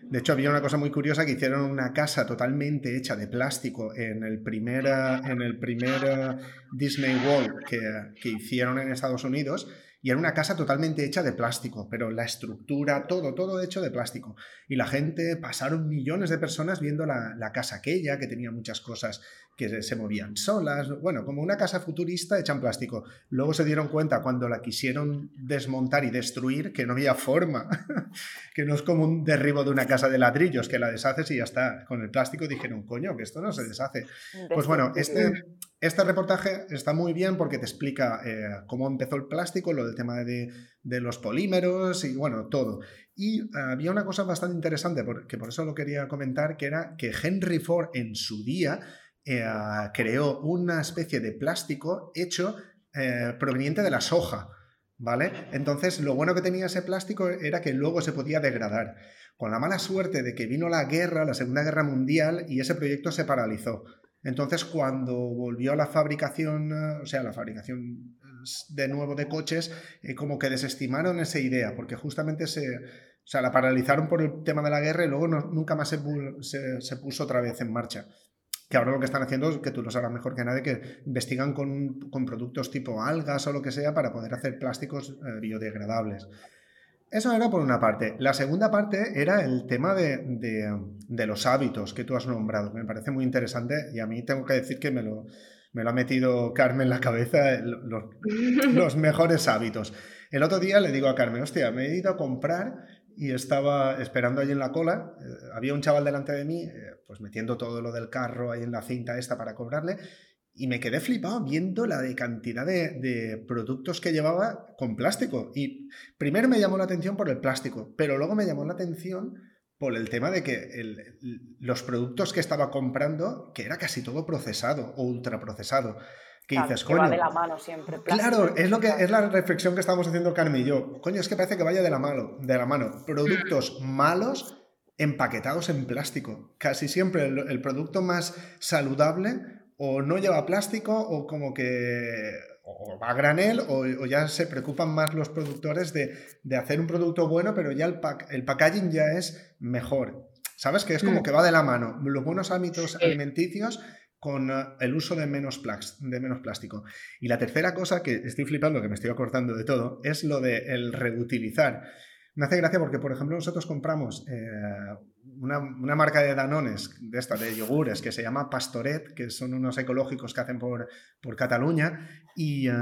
De hecho, había una cosa muy curiosa que hicieron una casa totalmente hecha de plástico en el primer, en el primer Disney World que, que hicieron en Estados Unidos y era una casa totalmente hecha de plástico, pero la estructura, todo, todo hecho de plástico. Y la gente, pasaron millones de personas viendo la, la casa aquella, que tenía muchas cosas que se movían solas, bueno, como una casa futurista hecha en plástico. Luego se dieron cuenta cuando la quisieron desmontar y destruir que no había forma, que no es como un derribo de una casa de ladrillos, que la deshaces y ya está. Con el plástico dijeron, coño, que esto no se deshace. Pues bueno, este, este reportaje está muy bien porque te explica eh, cómo empezó el plástico, lo del tema de, los polímeros y bueno, todo. Y eh, había una cosa bastante interesante, que por eso lo quería comentar, que era que Henry Ford en su día eh, creó una especie de plástico hecho proveniente de la soja. ¿Vale? Entonces, lo bueno que tenía ese plástico era que luego se podía degradar. Con la mala suerte de que vino la guerra, la Segunda Guerra Mundial, y ese proyecto se paralizó. Entonces, cuando volvió a la fabricación, o sea, la fabricación de nuevo de coches, eh, como que desestimaron esa idea, porque justamente se, o sea, la paralizaron por el tema de la guerra y luego nunca más se, puso otra vez en marcha que ahora lo que están haciendo es que tú lo sabrás mejor que nadie, que investigan con, productos tipo algas o lo que sea para poder hacer plásticos eh, biodegradables. Eso era por una parte. La segunda parte era el tema de, los hábitos que tú has nombrado. Me parece muy interesante y a mí tengo que decir que me lo, me lo ha metido Carmen en la cabeza, los, los mejores hábitos. El otro día le digo a Carmen, hostia, me he ido a comprar y estaba esperando ahí en la cola. Eh, había un chaval delante de mí, eh, pues metiendo todo lo del carro ahí en la cinta esta para cobrarle. Y me quedé flipado viendo la de cantidad de, productos que llevaba con plástico. Y primero me llamó la atención por el plástico, pero luego me llamó la atención por el tema de que los productos que estaba comprando, que era casi todo procesado o ultraprocesado que dices, coño. de la mano siempre. Claro, es, lo que, es la reflexión que estamos haciendo Carmen y yo. Coño, es que parece que vaya de la mano. De la mano. Productos malos empaquetados en plástico. Casi siempre el, producto más saludable o no lleva plástico o como que o va a granel o, ya se preocupan más los productores de, hacer un producto bueno, pero ya el, el packaging ya es mejor. ¿Sabes? Que es como mm. que va de la mano. Los buenos hábitos alimenticios con eh, el uso de menos, de menos plástico. Y la tercera cosa que estoy flipando, que me estoy acordando de todo, es lo de el reutilizar. Me hace gracia porque, por ejemplo, nosotros compramos eh, una, marca de danones, de esta, de yogures, que se llama Pastoret, que son unos ecológicos que hacen por, por Cataluña, y eh,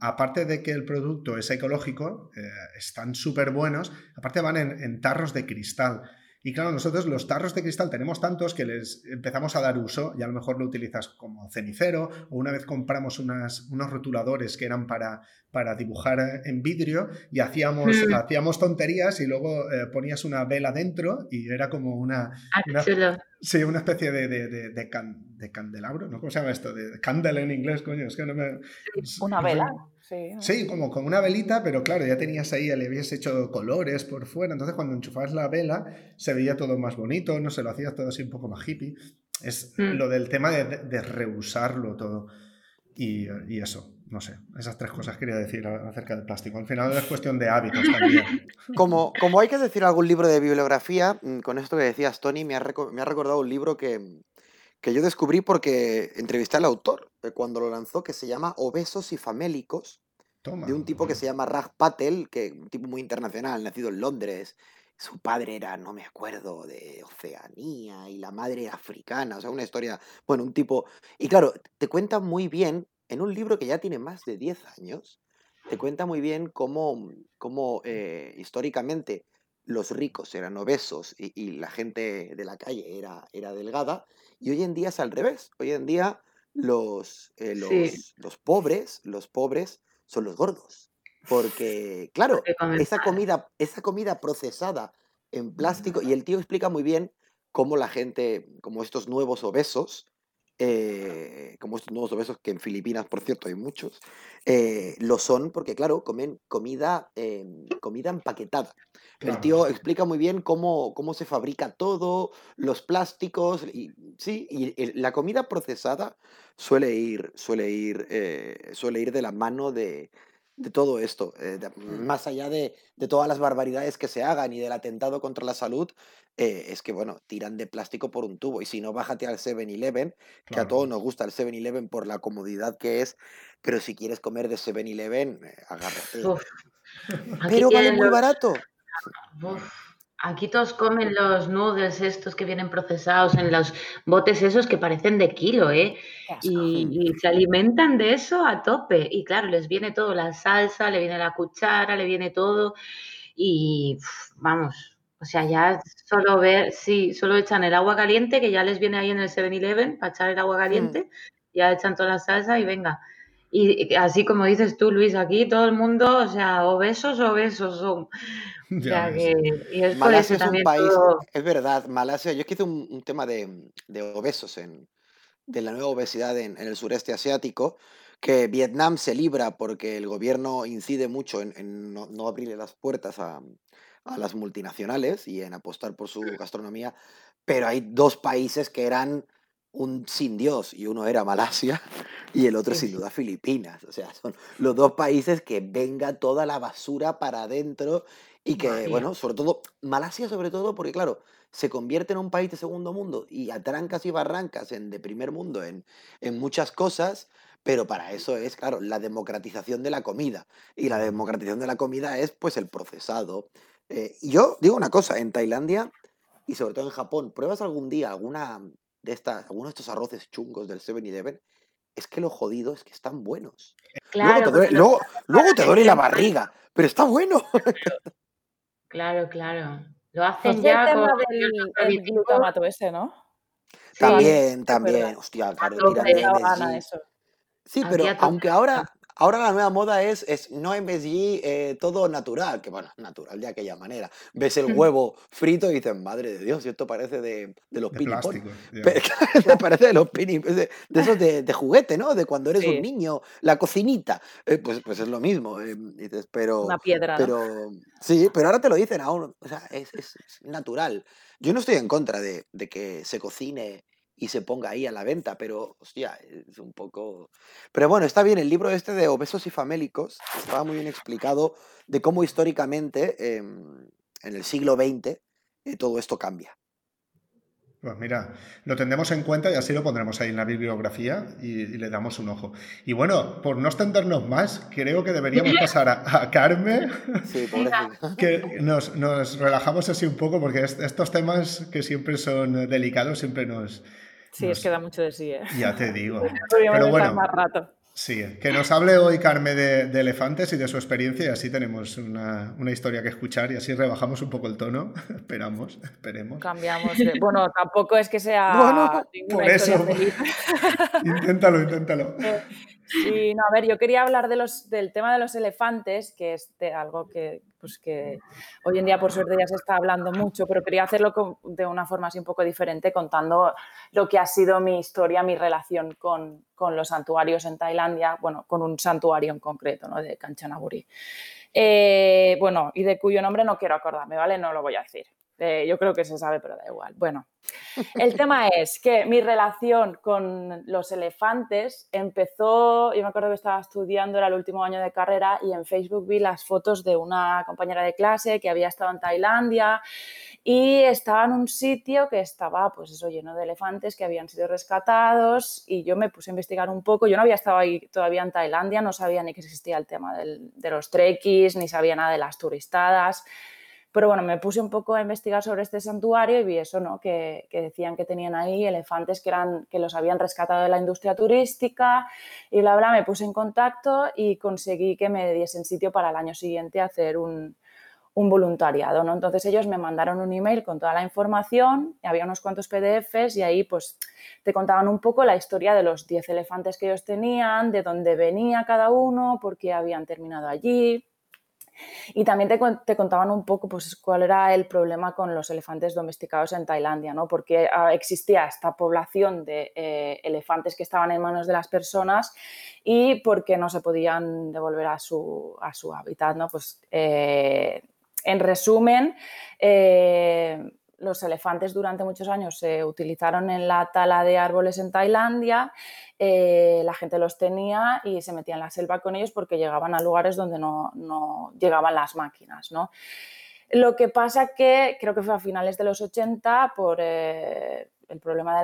aparte de que el producto es ecológico, están súper buenos, aparte van en tarros de cristal. Y claro, nosotros los tarros de cristal tenemos tantos que les empezamos a dar uso y a lo mejor lo utilizas como cenicero o una vez compramos unas, unos rotuladores que eran para, para dibujar en vidrio y hacíamos, mm. hacíamos tonterías y luego eh, ponías una vela dentro y era como una... Ah, una sí, una especie de, de, de, candelabro, ¿no? ¿Cómo se llama esto? De candle en inglés, coño, es que no me... Una vela. Sí, como con una velita, pero claro, ya tenías ahí, le habías hecho colores por fuera, entonces cuando enchufabas la vela se veía todo más bonito, no se lo hacías todo así un poco más hippie. Es mm. lo del tema de, de reusarlo todo. Y, y, eso, no sé, esas tres cosas quería decir acerca del plástico. Al final es cuestión de hábitos también. Como, como hay que decir algún libro de bibliografía, mm, con esto que decías, Tony, me ha, me ha recordado un libro que, que yo descubrí porque entrevisté al autor cuando lo lanzó, que se llama Obesos y Famélicos, de un tipo que se llama Raj Patel, que un tipo muy internacional, nacido en Londres. Su padre era, no me acuerdo, de Oceanía y la madre africana, o sea, una historia, bueno, un tipo... Y claro, te cuenta muy bien, en un libro que ya tiene más de 10 años, te cuenta muy bien cómo, cómo eh, históricamente los ricos eran obesos y, la gente de la calle era, era delgada, y hoy en día es al revés. Hoy en día los, eh, los, los pobres, los pobres son los gordos. Porque, claro, esa comida, esa comida procesada en plástico, y el tío explica muy bien cómo la gente, como estos nuevos obesos, eh, como estos nuevos obesos, que en Filipinas, por cierto, hay muchos, eh, lo son porque, claro, comen comida, em, comida empaquetada. El tío explica muy bien cómo, cómo se fabrica todo, los plásticos, y, sí, y la comida procesada suele ir, suele ir, eh, suele ir de la mano de, de todo esto, eh, más allá de, todas las barbaridades que se hagan y del atentado contra la salud, eh, es que, bueno, tiran de plástico por un tubo. Y si no, bájate al 7-Eleven, que a todos nos gusta el 7-Eleven por la comodidad que es, pero si quieres comer de 7-Eleven, eh, agárrate. Pero vale muy barato. Aquí todos comen los noodles estos que vienen procesados en los botes esos que parecen de kilo, ¿eh? Y, se alimentan de eso a tope. Y claro, les viene todo, la salsa, le viene la cuchara, le viene todo. Y vamos, o sea, ya solo ver, sí, solo echan el agua caliente, que ya les viene ahí en el 7-Eleven para echar el agua mm. caliente, ya echan toda la salsa y venga. Y así como dices tú, Luis, aquí todo el mundo, o sea, obesos, obesos son. Malasia es un país, es verdad, Malasia, yo es que hice un, tema de, obesos, en, de la nueva obesidad en, el sureste asiático, que Vietnam se libra porque el gobierno incide mucho en, no, abrirle las puertas a, a las multinacionales y en apostar por su gastronomía, pero hay dos países que eran un sin Dios y uno era Malasia y el otro sin duda Filipinas. O sea, son los dos países que venga toda la basura para adentro y que, bueno, sobre todo, Malasia sobre todo, porque claro, se convierte en un país de segundo mundo y a trancas y barrancas en de primer mundo en, en muchas cosas, pero para eso es, claro, la democratización de la comida. Y la democratización de la comida es, pues, el procesado. Eh, y yo digo una cosa, en Tailandia y sobre todo en Japón, ¿pruebas algún día alguna de estas, algunos de estos arroces chungos del 7-Eleven? Es que lo jodido es que están buenos. luego te luego, luego te duele la barriga, pero está bueno. Claro, claro. Lo hacen ya el tema del el glutamato ese, ¿no? También, también. Hostia, claro, Sí, pero aunque ahora, Ahora la nueva moda es, es no MSG, eh, todo natural, que bueno, natural de aquella manera. Ves el huevo frito y dices, madre de Dios, esto parece de, de los pinipón. parece de los pinipón, de, esos de, juguete, ¿no? De cuando eres un niño, la cocinita. Eh, pues, pues es lo mismo. Eh, dices, pero, Una piedra. Pero, Sí, pero ahora te lo dicen aún, o sea, es, es, natural. Yo no estoy en contra de, de que se cocine y se ponga ahí a la venta, pero hostia, es un poco... Pero bueno, está bien, el libro este de Obesos y Famélicos estaba muy bien explicado de cómo históricamente em, en el siglo XX eh, todo esto cambia. Pues mira, lo tendremos en cuenta y así lo pondremos ahí en la bibliografía y, le damos un ojo. Y bueno, por no extendernos más, creo que deberíamos pasar a, Carmen, sí, que nos, nos, relajamos así un poco porque estos temas que siempre son delicados siempre nos, Sí, es que da mucho de sí, ¿eh? Ya te digo. Pero bueno, más rato. Sí, que nos hable hoy Carme de, elefantes y de su experiencia y así tenemos una, historia que escuchar y así rebajamos un poco el tono. Esperamos, esperemos. Cambiamos. Bueno, tampoco es que sea bueno, por eso. inténtalo, inténtalo. Eh, sí, no, a ver, yo quería hablar de los, del tema de los elefantes, que es algo que, pues que hoy en día por suerte ya se está hablando mucho, pero quería hacerlo de una forma así un poco diferente, contando lo que ha sido mi historia, mi relación con, los santuarios en Tailandia, bueno, con un santuario en concreto, ¿no? de Kanchanaburi. Eh, bueno, y de cuyo nombre no quiero acordarme, ¿vale? No lo voy a decir. Eh, yo creo que se sabe, pero da igual. Bueno, el tema es que mi relación con los elefantes empezó, yo me acuerdo que estaba estudiando, era el último año de carrera y en Facebook vi las fotos de una compañera de clase que había estado en Tailandia y estaba en un sitio que estaba, pues eso, lleno de elefantes que habían sido rescatados y yo me puse a investigar un poco. Yo no había estado ahí todavía en Tailandia, no sabía ni que existía el tema de los trekkies, ni sabía nada de las turistadas. Pero bueno, me puse un poco a investigar sobre este santuario y vi eso, ¿no? Que, decían que tenían ahí elefantes que, eran, que los habían rescatado de la industria turística y bla, bla. Me puse en contacto y conseguí que me diesen sitio para el año siguiente hacer un, un voluntariado, ¿no? Entonces ellos me mandaron un email con toda la información, había unos cuantos PDFs y ahí pues te contaban un poco la historia de los 10 elefantes que ellos tenían, de dónde venía cada uno, por qué habían terminado allí, Y también te, contaban un poco pues, cuál era el problema con los elefantes domesticados en Tailandia, ¿no? porque ah, existía esta población de eh, elefantes que estaban en manos de las personas y porque no se podían devolver a su, a su hábitat. ¿no? Pues, eh, en resumen, eh, los elefantes durante muchos años se utilizaron en la tala de árboles en Tailandia, eh, la gente los tenía y se metía en la selva con ellos porque llegaban a lugares donde no, llegaban las máquinas. ¿no? Lo que pasa que creo que fue a finales de los 80, por eh, el problema de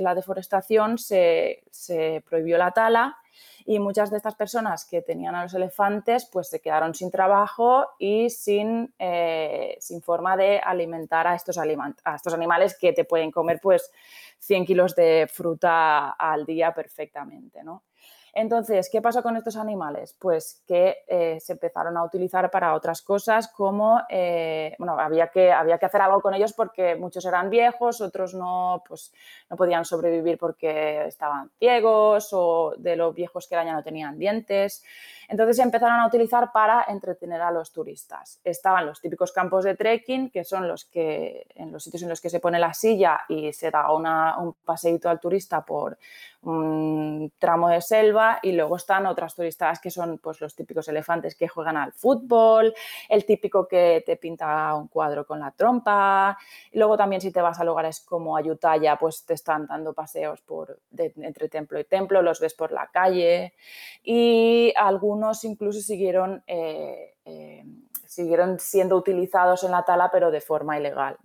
la, deforestación, se, se prohibió la tala y muchas de estas personas que tenían a los elefantes pues se quedaron sin trabajo y sin, eh, sin forma de alimentar a estos, a estos animales que te pueden comer pues 100 kilos de fruta al día perfectamente, ¿no? Entonces, ¿qué pasó con estos animales? Pues que eh, se empezaron a utilizar para otras cosas como, eh, bueno, había que, había que hacer algo con ellos porque muchos eran viejos, otros no, pues, no podían sobrevivir porque estaban ciegos o de los viejos que eran ya no tenían dientes. Entonces se empezaron a utilizar para entretener a los turistas. Estaban los típicos campos de trekking, que son los que, en los sitios en los que se pone la silla y se da un paseíto al turista por un tramo de selva y luego están otras turistas que son pues, los típicos elefantes que juegan al fútbol, el típico que te pinta un cuadro con la trompa. Luego también si te vas a lugares como Ayutthaya, pues te están dando paseos por, entre templo y templo, los ves por la calle y algunos incluso siguieron, eh, eh, siguieron siendo utilizados en la tala, pero de forma ilegal.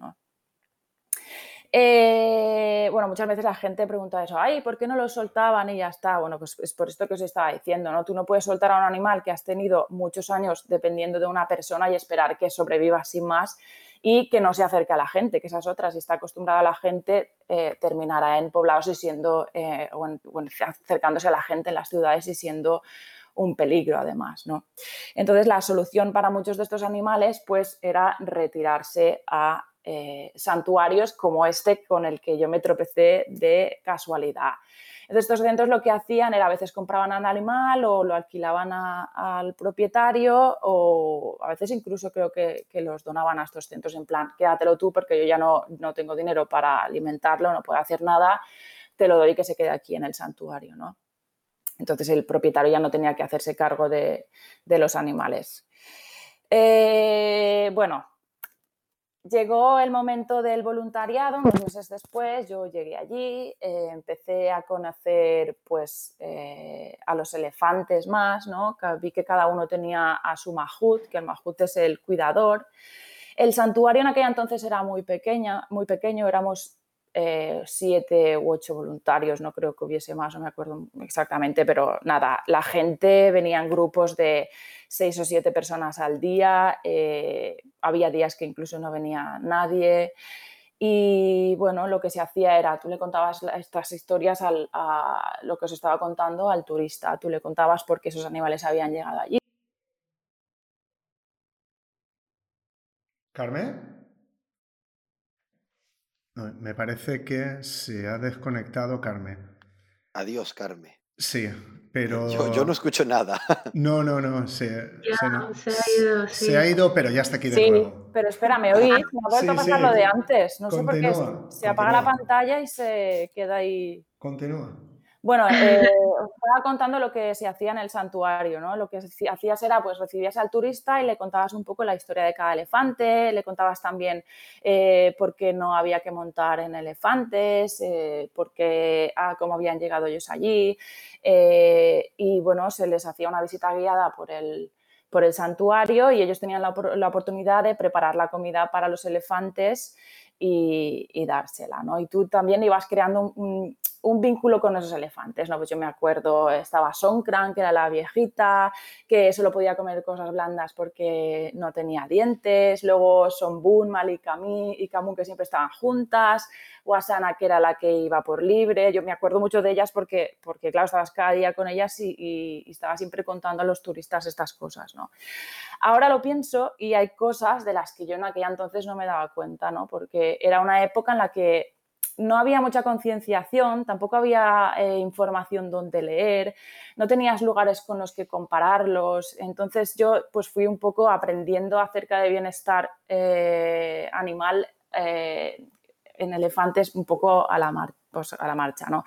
Eh, bueno, muchas veces la gente pregunta eso, ay, ¿por qué no lo soltaban y ya está? Bueno, pues es por esto que os estaba diciendo, ¿no? Tú no puedes soltar a un animal que has tenido muchos años dependiendo de una persona y esperar que sobreviva sin más y que no se acerque a la gente, que esas otras, si está acostumbrada a la gente, terminará en poblados y siendo, o acercándose a la gente en las ciudades y siendo un peligro además, ¿no? Entonces la solución para muchos de estos animales pues era retirarse a eh, santuarios como este con el que yo me tropecé de casualidad. Entonces estos centros lo que hacían era a veces compraban al animal o lo alquilaban al propietario o a veces incluso creo que, los donaban a estos centros en plan, quédatelo tú porque yo ya no, no tengo dinero para alimentarlo, no puedo hacer nada, te lo doy y que se quede aquí en el santuario, ¿no? Entonces el propietario ya no tenía que hacerse cargo de, los animales. Eh, bueno, llegó el momento del voluntariado, unos meses después yo llegué allí, eh, empecé a conocer pues, eh, a los elefantes más, ¿no? vi que cada uno tenía a su mahut, que el mahut es el cuidador. El santuario en aquella entonces era muy, pequeña, muy pequeño, éramos eh, siete u ocho voluntarios, no creo que hubiese más, no me acuerdo exactamente, pero nada, la gente venía en grupos de seis o siete personas al día, eh, había días que incluso no venía nadie. Y bueno, lo que se hacía era, tú le contabas estas historias a lo que os estaba contando al turista, tú le contabas por qué esos animales habían llegado allí. Carmen. Me parece que se ha desconectado Carmen. Adiós, Carmen. Sí, pero... Yo, no escucho nada. No, no, no, se, se, ha ido. Sí. Se ha ido, pero ya está aquí de sí, nuevo. pero espérame, hoy me ha vuelto a pasar lo de antes. No sé por qué se apaga la pantalla y se queda ahí. Continúa. Bueno, eh, os estaba contando lo que se hacía en el santuario, ¿no? Lo que hacías era, pues recibías al turista y le contabas un poco la historia de cada elefante, le contabas también eh, por qué no había que montar en elefantes, eh, por qué, ah, cómo habían llegado ellos allí, y bueno, se les hacía una visita guiada por el, por el santuario y ellos tenían la, oportunidad de preparar la comida para los elefantes y, dársela, ¿no? Y tú también ibas creando un, un vínculo con esos elefantes, ¿no? Pues yo me acuerdo, estaba Songkran, que era la viejita, que solo podía comer cosas blandas porque no tenía dientes, luego Sonbun, Mal y Kamun, que siempre estaban juntas, Wasana, que era la que iba por libre, yo me acuerdo mucho de ellas porque, porque claro, estabas cada día con ellas y, y, estaba siempre contando a los turistas estas cosas, ¿no? Ahora lo pienso y hay cosas de las que yo en aquella entonces no me daba cuenta, ¿no? Porque era una época en la que no había mucha concienciación, tampoco había eh, información donde leer, no tenías lugares con los que compararlos. Entonces yo pues fui un poco aprendiendo acerca de bienestar eh, animal en elefantes un poco a la mar pues, a la marcha. ¿no?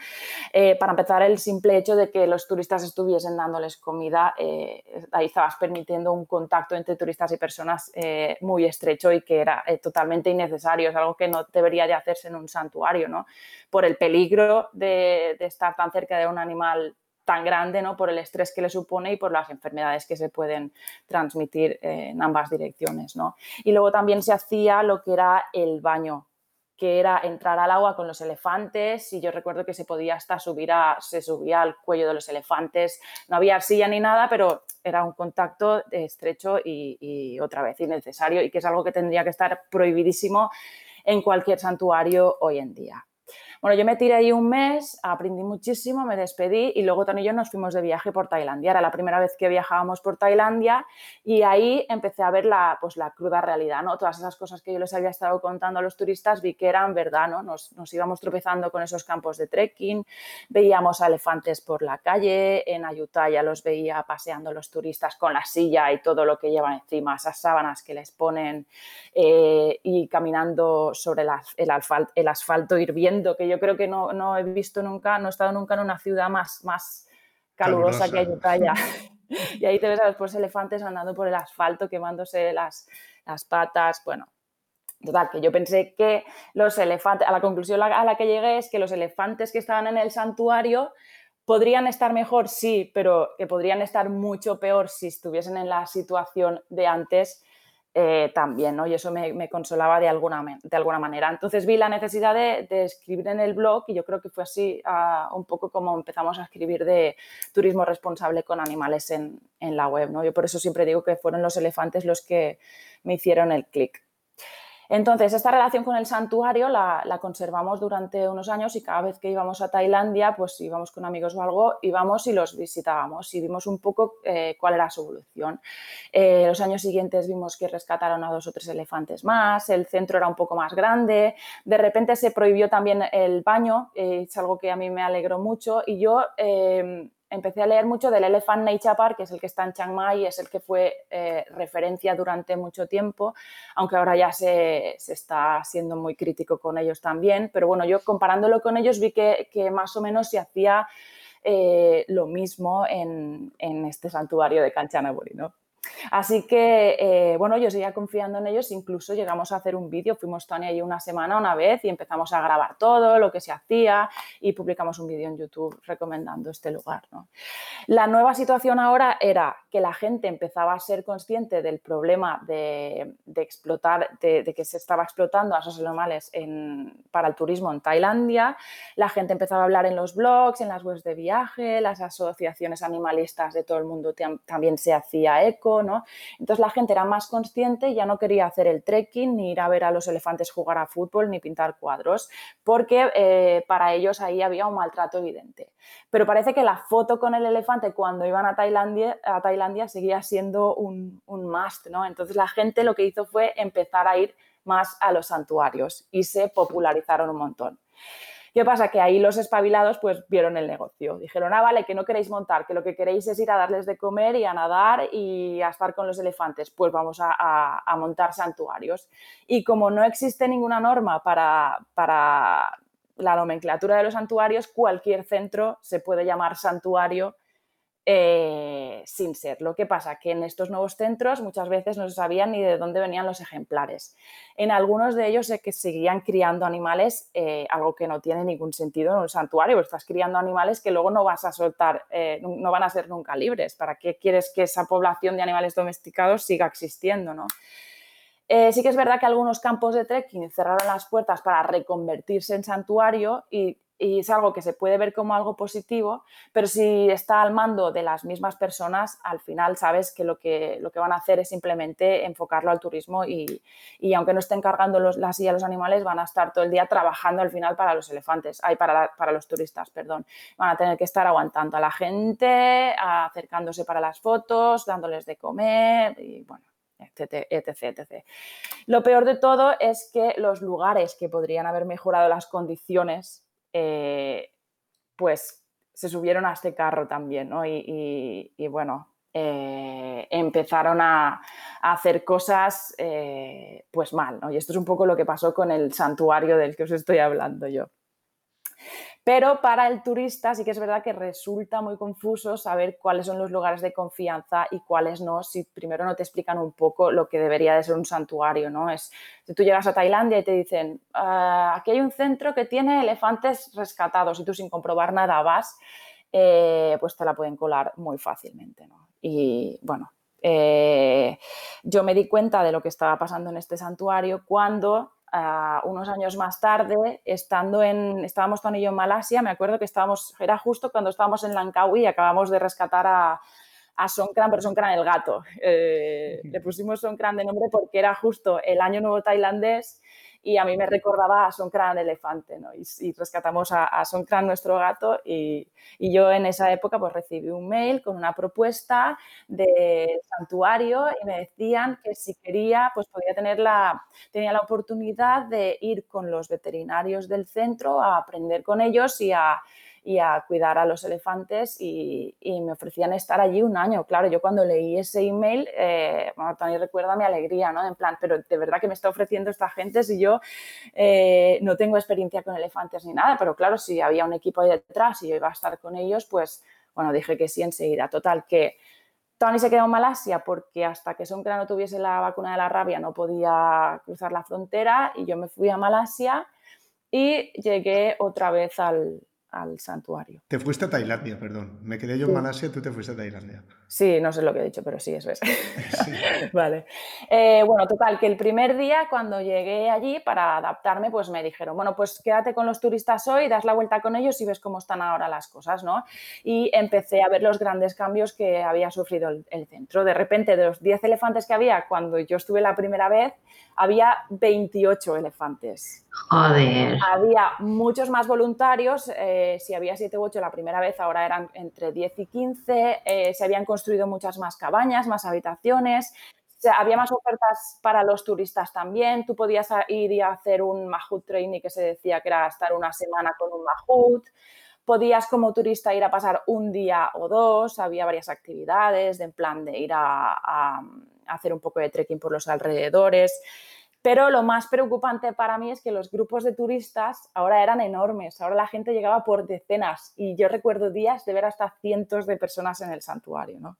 Eh, para empezar, el simple hecho de que los turistas estuviesen dándoles comida, eh, ahí estabas permitiendo un contacto entre turistas y personas eh, muy estrecho y que era totalmente innecesario, es algo que no debería de hacerse en un santuario, ¿no? por el peligro de, de estar tan cerca de un animal tan grande, ¿no? Por el estrés que le supone y por las enfermedades que se pueden transmitir en ambas direcciones, ¿no? Y luego también se hacía lo que era el baño que era entrar al agua con los elefantes y yo recuerdo que se podía hasta subir a, se subía al cuello de los elefantes, no había silla ni nada, pero era un contacto estrecho y otra vez innecesario y que es algo que tendría que estar prohibidísimo en cualquier santuario hoy en día. Bueno, yo me tiré ahí un mes, aprendí muchísimo, me despedí y luego Tony y yo nos fuimos de viaje por Tailandia. Era la primera vez que viajábamos por Tailandia y ahí empecé a ver la, pues, la cruda realidad, ¿no? Todas esas cosas que yo les había estado contando a los turistas vi que eran verdad, ¿no? Nos, nos íbamos tropezando con esos campos de trekking, veíamos elefantes por la calle, en Ayutthaya los veía paseando los turistas con la silla y todo lo que llevan encima, esas sábanas que les ponen eh, y caminando sobre el, asfalto, el asfalto hirviendo que yo creo que no, he visto nunca, no he estado nunca en una ciudad más, más calurosa, que Ayutthaya. y ahí te ves a los elefantes andando por el asfalto, quemándose las, las patas, bueno, Total, que yo pensé que los elefantes, a la conclusión a la que llegué es que los elefantes que estaban en el santuario podrían estar mejor, sí, pero que podrían estar mucho peor si estuviesen en la situación de antes eh, también, ¿no? Y eso me, consolaba de alguna, de alguna manera. Entonces vi la necesidad de, escribir en el blog y yo creo que fue así un poco como empezamos a escribir de turismo responsable con animales en, en la web, ¿no? Yo por eso siempre digo que fueron los elefantes los que me hicieron el clic. Entonces, esta relación con el santuario la, conservamos durante unos años y cada vez que íbamos a Tailandia, pues íbamos con amigos o algo, íbamos y los visitábamos y vimos un poco eh, cuál era su evolución. Eh, los años siguientes vimos que rescataron a dos o tres elefantes más, el centro era un poco más grande, de repente se prohibió también el baño, eh, es algo que a mí me alegró mucho y yo empecé a leer mucho del Elephant Nature Park, que es el que está en Chiang Mai, es el que fue eh, referencia durante mucho tiempo, aunque ahora ya se, está siendo muy crítico con ellos también. Pero bueno, yo comparándolo con ellos vi que, más o menos se hacía eh, lo mismo en, este santuario de Kanchanaburi, ¿no? Así que, eh, bueno, yo seguía confiando en ellos, incluso llegamos a hacer un vídeo, fuimos Tony ahí una semana, una vez, y empezamos a grabar todo lo que se hacía y publicamos un vídeo en YouTube recomendando este lugar. La nueva situación ahora era que la gente empezaba a ser consciente del problema de, explotar, de, que se estaba explotando a esos animales para el turismo en Tailandia, la gente empezaba a hablar en los blogs, en las webs de viaje, las asociaciones animalistas de todo el mundo también se hacía eco, entonces la gente era más consciente ya no quería hacer el trekking, ni ir a ver a los elefantes jugar a fútbol, ni pintar cuadros, porque eh, para ellos ahí había un maltrato evidente. Pero parece que la foto con el elefante cuando iban a Tailandia, a Tailandia seguía siendo un, un must, ¿no? Entonces la gente lo que hizo fue empezar a ir más a los santuarios y se popularizaron un montón. ¿Qué pasa? Que ahí los espabilados pues vieron el negocio. Dijeron, ah, vale, que no queréis montar, que lo que queréis es ir a darles de comer y a nadar y a estar con los elefantes. Pues vamos a, montar santuarios. Y como no existe ninguna norma para, para la nomenclatura de los santuarios, cualquier centro se puede llamar santuario eh, sin ser. Lo que pasa que en estos nuevos centros muchas veces no se sabían ni de dónde venían los ejemplares. En algunos de ellos sé que seguían criando animales, eh, algo que no tiene ningún sentido en un santuario, estás criando animales que luego no vas a soltar, eh, no van a ser nunca libres. ¿Para qué quieres que esa población de animales domesticados siga existiendo? ¿no? sí que es verdad que algunos campos de trekking cerraron las puertas para reconvertirse en santuario y y es algo que se puede ver como algo positivo, pero si está al mando de las mismas personas, al final sabes que lo que, lo que van a hacer es simplemente enfocarlo al turismo y, y aunque no estén cargando los, la silla a los animales, van a estar todo el día trabajando al final para los elefantes, ay, para, para los turistas, perdón. Van a tener que estar aguantando a la gente, acercándose para las fotos, dándoles de comer y bueno, etc, etc, Lo peor de todo es que los lugares que podrían haber mejorado las condiciones, eh, pues se subieron a este carro también, ¿no? Y, bueno, eh, empezaron a, hacer cosas eh, pues mal, ¿no? Y esto es un poco lo que pasó con el santuario del que os estoy hablando yo. Pero para el turista sí que es verdad que resulta muy confuso saber cuáles son los lugares de confianza y cuáles no, si primero no te explican un poco lo que debería de ser un santuario, ¿no? Es, si tú llegas a Tailandia y te dicen, ah, aquí hay un centro que tiene elefantes rescatados y tú sin comprobar nada vas, eh, pues te la pueden colar muy fácilmente. Y bueno, eh, yo me di cuenta de lo que estaba pasando en este santuario cuando unos años más tarde, estando en, estábamos Tony y yo en Malasia, me acuerdo que estábamos, era justo cuando estábamos en Langkawi y acabamos de rescatar a, a Songkran, pero Songkran el gato. Eh, le pusimos Songkran de nombre porque era justo el año nuevo tailandés y a mí me recordaba a Songkran elefante, ¿no? Y, rescatamos a, a, nuestro gato y, yo en esa época pues recibí un mail con una propuesta de santuario y me decían que si quería pues podía tener la, tenía la oportunidad de ir con los veterinarios del centro a aprender con ellos y a y a cuidar a los elefantes y, me ofrecían estar allí un año. Claro, yo cuando leí ese email, eh, también recuerda mi alegría, ¿no? En plan, pero de verdad que me está ofreciendo esta gente si yo eh, no tengo experiencia con elefantes ni nada, pero claro, si había un equipo ahí detrás y yo iba a estar con ellos, pues bueno, dije que sí enseguida. Total, que Tony se quedó en Malasia porque hasta que Sonkra no tuviese la vacuna de la rabia no podía cruzar la frontera y yo me fui a Malasia y llegué otra vez al, al santuario. Te fuiste a Tailandia, perdón. Me quedé yo en Malasia, tú te fuiste a Tailandia. Sí, no sé lo que he dicho, pero sí, eso es. vale. Eh, bueno, total, que el primer día cuando llegué allí para adaptarme, pues me dijeron, bueno, pues quédate con los turistas hoy, das la vuelta con ellos y ves cómo están ahora las cosas, ¿no? Y empecé a ver los grandes cambios que había sufrido el, el centro. De repente, de los 10 elefantes que había cuando yo estuve la primera vez, había 28 elefantes. Joder. Había muchos más voluntarios. Eh, si había 7 u 8 la primera vez, ahora eran entre 10 y 15. Eh, se habían construido muchas más cabañas, más habitaciones. había más ofertas para los turistas también. Tú podías ir y hacer un Mahout Training que se decía que era estar una semana con un Mahout. Podías como turista ir a pasar un día o dos. Había varias actividades de en plan de ir a hacer un poco de trekking por los alrededores. Pero lo más preocupante para mí es que los grupos de turistas ahora eran enormes, ahora la gente llegaba por decenas y yo recuerdo días de ver hasta cientos de personas en el santuario. ¿no?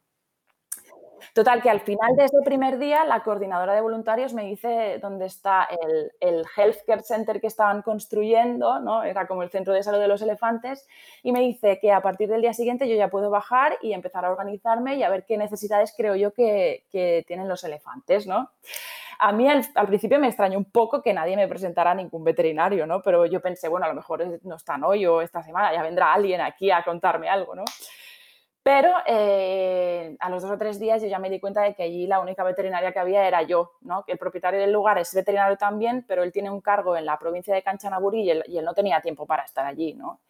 Total, que al final de ese primer día, la coordinadora de voluntarios me dice dónde está el, el Healthcare Center que estaban construyendo, ¿no? Era como el centro de salud de los elefantes, y me dice que a partir del día siguiente yo ya puedo bajar y empezar a organizarme y a ver qué necesidades creo yo que, que tienen los elefantes, ¿no? A mí al, principio me extrañó un poco que nadie me presentara ningún veterinario, ¿no? Pero yo pensé, bueno, a lo mejor no están hoy o esta semana, ya vendrá alguien aquí a contarme algo, ¿no? Pero eh, a los dos o tres días yo ya me di cuenta de que allí la única veterinaria que había era yo, ¿no? el propietario del lugar es veterinario también, pero él tiene un cargo en la provincia de Kanchanaburi y él, y él no tenía tiempo para estar allí. ¿no?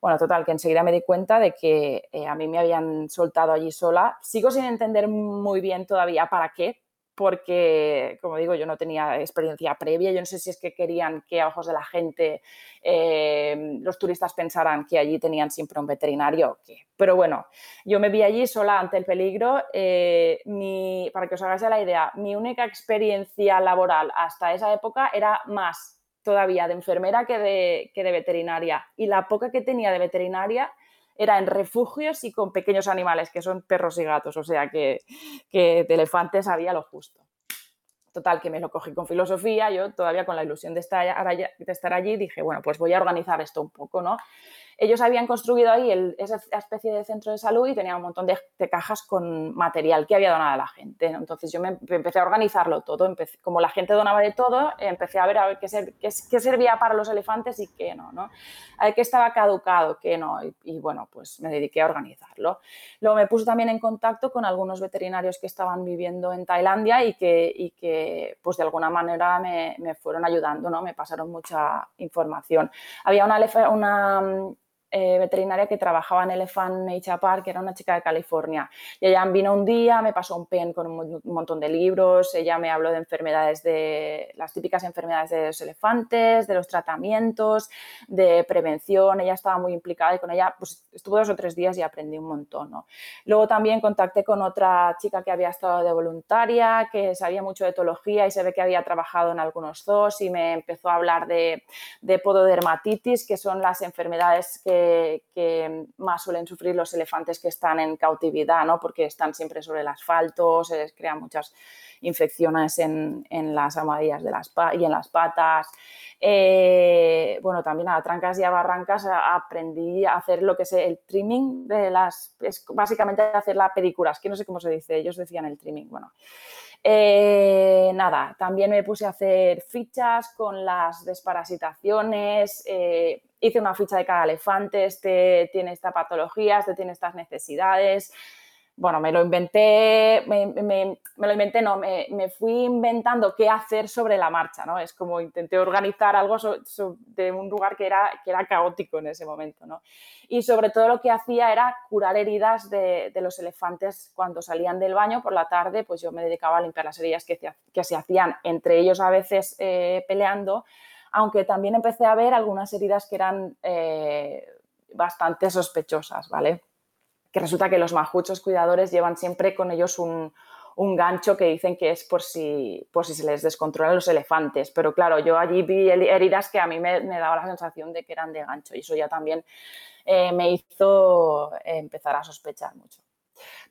Bueno, total, que enseguida me di cuenta de que eh, a mí me habían soltado allí sola. Sigo sin entender muy bien todavía para qué, porque, como digo, yo no tenía experiencia previa, yo no sé si es que querían que a ojos de la gente eh, los turistas pensaran que allí tenían siempre un veterinario o qué. Pero bueno, yo me vi allí sola ante el peligro. Eh, para que os hagáis la idea, mi única experiencia laboral hasta esa época era más todavía de enfermera que de, que de veterinaria. Y la poca que tenía de veterinaria era en refugios y con pequeños animales, que son perros y gatos, o sea que, que de elefantes había lo justo. Total, que me lo cogí con filosofía, yo todavía con la ilusión de estar, de estar allí, dije, bueno, pues voy a organizar esto un poco, ¿no? Ellos habían construido ahí esa especie de centro de salud y tenían un montón de, cajas con material que había donado a la gente. Entonces yo me empecé a organizarlo todo. como la gente donaba de todo, empecé a ver a ver qué, qué, servía para los elefantes y qué no, ¿no? A ver qué estaba caducado, qué no. Y, bueno, pues me dediqué a organizarlo. Luego me puse también en contacto con algunos veterinarios que estaban viviendo en Tailandia y que, y que pues de alguna manera me, me fueron ayudando, ¿no? Me pasaron mucha información. Había una, una eh, veterinaria que trabajaba en Elephant Nature Park, que era una chica de California. Y ella vino un día, me pasó un pen con un, montón de libros, ella me habló de enfermedades de, las típicas enfermedades de los elefantes, de los tratamientos, de prevención, ella estaba muy implicada y con ella pues estuve dos o tres días y aprendí un montón. ¿no? Luego también contacté con otra chica que había estado de voluntaria, que sabía mucho de etología y se ve que había trabajado en algunos zoos y me empezó a hablar de, de pododermatitis, que son las enfermedades que, más suelen sufrir los elefantes que están en cautividad, ¿no? porque están siempre sobre el asfalto, se les crean muchas infecciones en, las armadillas de las y en las patas. Eh, bueno, también a trancas y a barrancas aprendí a hacer lo que es el trimming de las, es básicamente hacer la película, es que no sé cómo se dice, ellos decían el trimming, bueno. Eh, nada, también me puse a hacer fichas con las desparasitaciones, eh, hice una ficha de cada elefante, este tiene esta patología, este tiene estas necesidades. Bueno, me lo inventé, me, lo inventé, no, me, fui inventando qué hacer sobre la marcha, ¿no? Es como intenté organizar algo de un lugar que era, que era caótico en ese momento, ¿no? Y sobre todo lo que hacía era curar heridas de, los elefantes cuando salían del baño por la tarde, pues yo me dedicaba a limpiar las heridas que, que se hacían entre ellos a veces eh, peleando, aunque también empecé a ver algunas heridas que eran eh, bastante sospechosas, ¿vale? Que resulta que los majuchos cuidadores llevan siempre con ellos un, gancho que dicen que es por si, por si se les descontrolan los elefantes. Pero claro, yo allí vi heridas que a mí me, daba la sensación de que eran de gancho y eso ya también eh, me hizo empezar a sospechar mucho.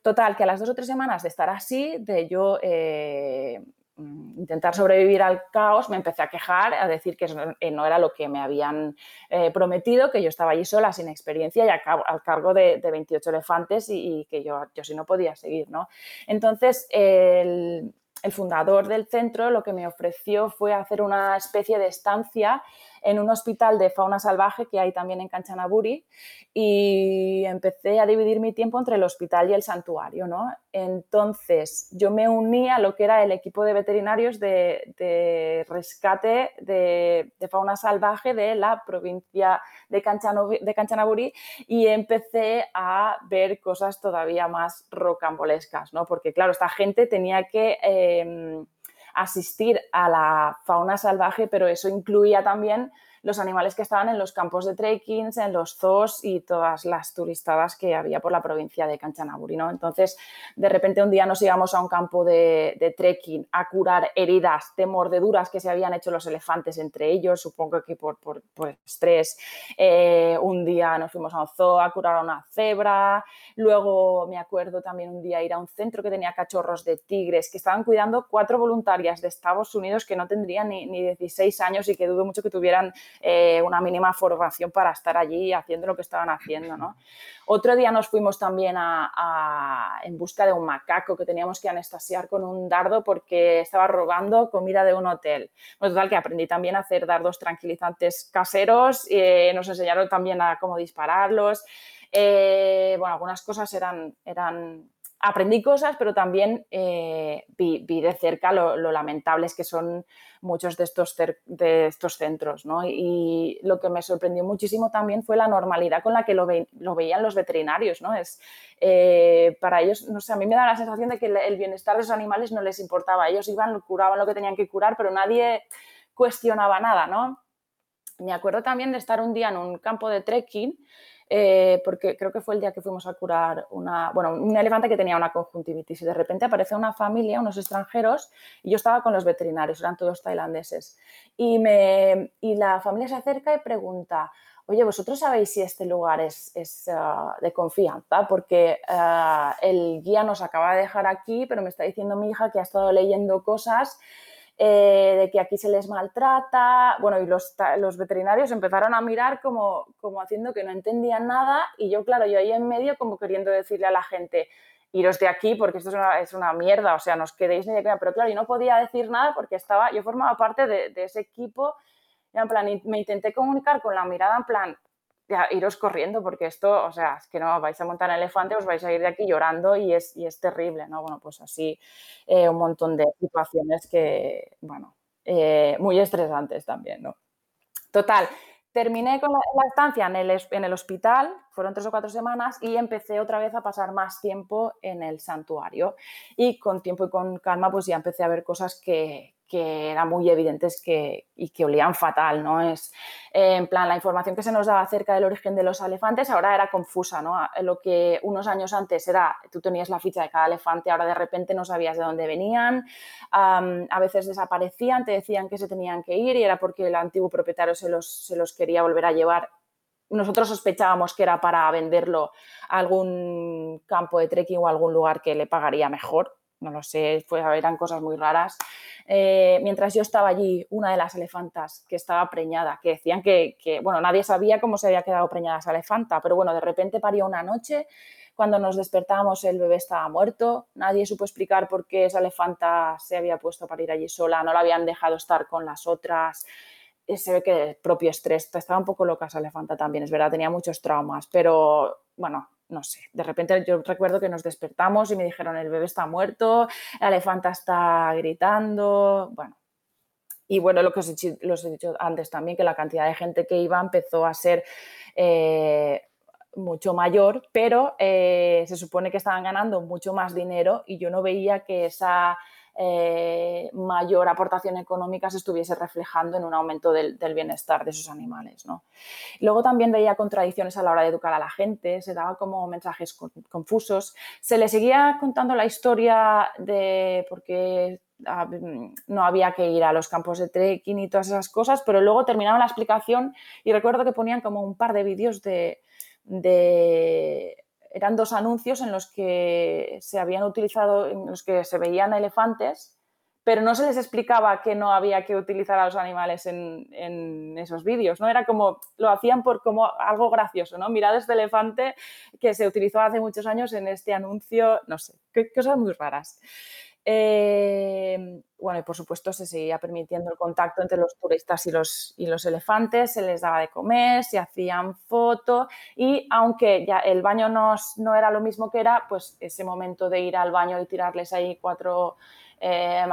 Total, que a las dos o tres semanas de estar así, de yo eh, intentar sobrevivir al caos, me empecé a quejar, a decir que eh, no era lo que me habían eh, prometido, que yo estaba allí sola, sin experiencia y al cargo de, 28 elefantes y, que yo, yo sí no podía seguir. ¿no? Entonces, el, el fundador del centro lo que me ofreció fue hacer una especie de estancia en un hospital de fauna salvaje que hay también en Kanchanaburi y empecé a dividir mi tiempo entre el hospital y el santuario. ¿no? Entonces yo me uní a lo que era el equipo de veterinarios de, rescate de, fauna salvaje de la provincia de, Kanchanaburi y empecé a ver cosas todavía más rocambolescas, ¿no? porque claro, esta gente tenía que... Em, asistir a la fauna salvaje, pero eso incluía también los animales que estaban en los campos de trekking, en los zoos y todas las turistadas que había por la provincia de Kanchanaburi. ¿no? Entonces, de repente un día nos íbamos a un campo de, trekking a curar heridas de mordeduras que se habían hecho los elefantes entre ellos, supongo que por, por, estrés. Eh, un día nos fuimos a un zoo a curar a una cebra. Luego me acuerdo también un día ir a un centro que tenía cachorros de tigres que estaban cuidando cuatro voluntarias de Estados Unidos que no tendrían ni, ni 16 años y que dudo mucho que tuvieran eh, una mínima formación para estar allí haciendo lo que estaban haciendo. ¿no? Otro día nos fuimos también en busca de un macaco que teníamos que anestasiar con un dardo porque estaba robando comida de un hotel. Bueno, total, que aprendí también a hacer dardos tranquilizantes caseros, eh, nos enseñaron también a cómo dispararlos. Eh, bueno, algunas cosas eran, eran aprendí cosas, pero también eh, vi, de cerca lo, lamentables que son muchos de estos, de estos centros. ¿no? Y lo que me sorprendió muchísimo también fue la normalidad con la que lo, veían los veterinarios. ¿no? Es, eh, para ellos, no sé, a mí me da la sensación de que el bienestar de los animales no les importaba. Ellos iban, curaban lo que tenían que curar, pero nadie cuestionaba nada. ¿no? Me acuerdo también de estar un día en un campo de trekking eh, porque creo que fue el día que fuimos a curar una, bueno, un elefante que tenía una conjuntivitis y de repente aparece una familia, unos extranjeros, y yo estaba con los veterinarios, eran todos tailandeses, y, me, y la familia se acerca y pregunta, oye, ¿vosotros sabéis si este lugar es, es ah, de confianza? Porque ah, el guía nos acaba de dejar aquí, pero me está diciendo mi hija que ha estado leyendo cosas eh, de que aquí se les maltrata. Bueno, y los, los, veterinarios empezaron a mirar como, como haciendo que no entendían nada y yo, claro, yo ahí en medio como queriendo decirle a la gente, iros de aquí porque esto es una, es una mierda, o sea, no os quedéis ni de. Pero claro, yo no podía decir nada porque estaba, yo formaba parte de, de ese equipo en plan, me intenté comunicar con la mirada en plan, ya, iros corriendo porque esto, o sea, es que no vais a montar en elefante, os vais a ir de aquí llorando y es, y es terrible, ¿no? Bueno, pues así eh, un montón de situaciones que, bueno, eh, muy estresantes también, ¿no? Total, terminé con la, estancia en el, en el, hospital, fueron tres o cuatro semanas, y empecé otra vez a pasar más tiempo en el santuario. Y con tiempo y con calma, pues ya empecé a ver cosas que, que eran muy evidentes que, y que olían fatal, ¿no? Es, eh, en plan, la información que se nos daba acerca del origen de los elefantes ahora era confusa, ¿no? Lo que unos años antes era, tú tenías la ficha de cada elefante, ahora de repente no sabías de dónde venían, a veces desaparecían, te decían que se tenían que ir y era porque el antiguo propietario se los, se los quería volver a llevar nosotros sospechábamos que era para venderlo a algún campo de trekking o algún lugar que le pagaría mejor, no lo sé, pues eran cosas muy raras. Eh, mientras yo estaba allí, una de las elefantas que estaba preñada, que decían que, bueno, nadie sabía cómo se había quedado preñada esa elefanta, pero bueno, de repente parió una noche, cuando nos despertamos el bebé estaba muerto, nadie supo explicar por qué esa elefanta se había puesto para ir allí sola, no la habían dejado estar con las otras. Eh, se ve que el propio estrés, estaba un poco loca esa elefanta también, es verdad, tenía muchos traumas, pero bueno, no sé, de repente yo recuerdo que nos despertamos y me dijeron el bebé está muerto, la elefanta está gritando, bueno. Y bueno, lo que os he, dicho antes también, que la cantidad de gente que iba empezó a ser eh, mucho mayor, pero eh, se supone que estaban ganando mucho más dinero y yo no veía que esa eh, mayor aportación económica se estuviese reflejando en un aumento del, bienestar de esos animales. ¿no? Luego también veía contradicciones a la hora de educar a la gente, se daba como mensajes confusos, se le seguía contando la historia de por qué ah, no había que ir a los campos de trekking y todas esas cosas, pero luego terminaron la explicación y recuerdo que ponían como un par de vídeos de eran dos anuncios en los que se habían utilizado, en los que se veían elefantes, pero no se les explicaba que no había que utilizar a los animales en, esos vídeos, ¿no? Era como, lo hacían por como algo gracioso, ¿no? Mirad este elefante que se utilizó hace muchos años en este anuncio, no sé, cosas muy raras. Eh, bueno, y por supuesto se seguía permitiendo el contacto entre los turistas y los, y los elefantes, se les daba de comer, se hacían fotos y aunque ya el baño no, no era lo mismo que era, pues ese momento de ir al baño y tirarles ahí cuatro eh,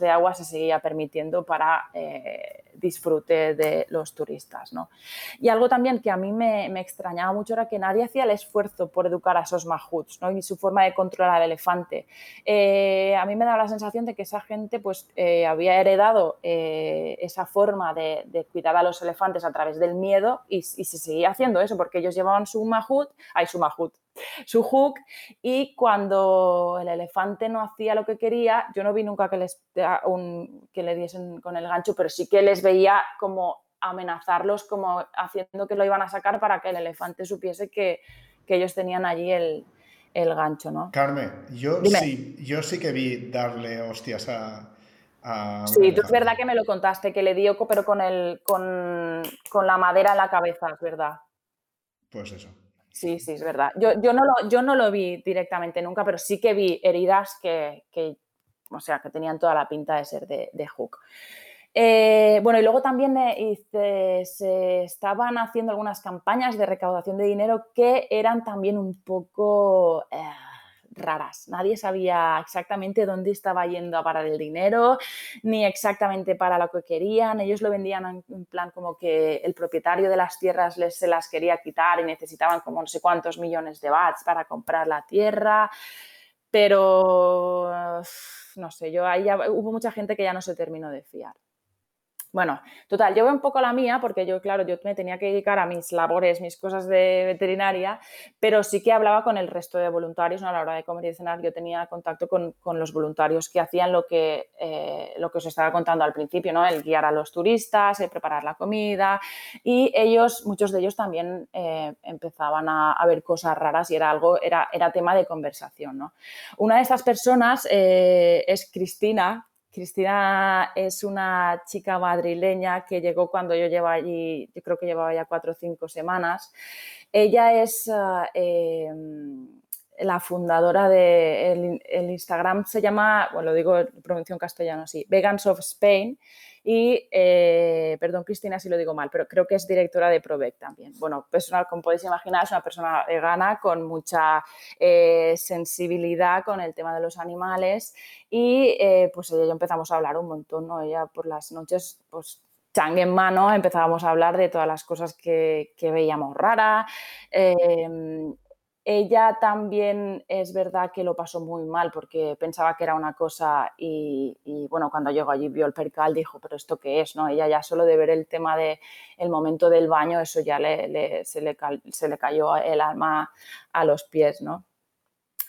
de agua se seguía permitiendo para eh, disfrute de los turistas. ¿no? Y algo también que a mí me, extrañaba mucho era que nadie hacía el esfuerzo por educar a esos mahuts ¿no? y su forma de controlar al elefante. Eh, a mí me da la sensación de que esa gente pues, había heredado esa forma de, cuidar a los elefantes a través del miedo y, y se seguía haciendo eso porque ellos llevaban su mahut, ay, su mahut, su hook y cuando el elefante no hacía lo que quería, yo no vi nunca que, les, que le diesen con el gancho, pero sí que les veía como amenazarlos, como haciendo que lo iban a sacar para que el elefante supiese que, ellos tenían allí el, gancho, ¿no? Carmen, yo sí, yo sí que vi darle hostias a, sí, tú es verdad que me lo contaste, que le dio, pero con, el, con, con, la madera en la cabeza, es verdad. Pues eso. Sí, sí, es verdad. Yo, no, lo, yo no lo vi directamente nunca, pero sí que vi heridas que, o sea, que tenían toda la pinta de ser de, Hook. Eh, bueno, y luego también se estaban haciendo algunas campañas de recaudación de dinero que eran también un poco... Eh, raras. Nadie sabía exactamente dónde estaba yendo a parar el dinero, ni exactamente para lo que querían. Ellos lo vendían en plan como que el propietario de las tierras les, se las quería quitar y necesitaban como no sé cuántos millones de bats para comprar la tierra. Pero no sé, yo ahí hubo mucha gente que ya no se terminó de fiar. Bueno, total, yo veo un poco la mía porque yo, claro, yo me tenía que dedicar a mis labores, mis cosas de veterinaria, pero sí que hablaba con el resto de voluntarios a la hora de comer y cenar. Yo tenía contacto con, los voluntarios que hacían lo que, eh, lo que os estaba contando al principio, ¿no? El guiar a los turistas, el preparar la comida y ellos, muchos de ellos también eh, empezaban a, ver cosas raras y era algo, era, tema de conversación, ¿no? Una de estas personas eh, es Cristina, Cristina es una chica madrileña que llegó cuando yo llevaba allí, yo creo que llevaba ya cuatro o cinco semanas. Ella es eh, la fundadora de el, Instagram, se llama, bueno, lo digo en pronunciación castellano, sí, Vegans of Spain y, eh, perdón Cristina si lo digo mal, pero creo que es directora de Provec también. Bueno, personal, como podéis imaginar, es una persona vegana con mucha eh, sensibilidad con el tema de los animales y eh, pues ella y yo empezamos a hablar un montón, ¿no? Ella por las noches pues chang en mano empezábamos a hablar de todas las cosas que, veíamos rara. Em, ella también es verdad que lo pasó muy mal porque pensaba que era una cosa y, bueno, cuando llegó allí vio el percal, dijo, pero ¿esto qué es? ¿no? Ella ya solo de ver el tema del el momento del baño, eso ya le, se, le, se, le, cayó el alma a los pies, ¿no?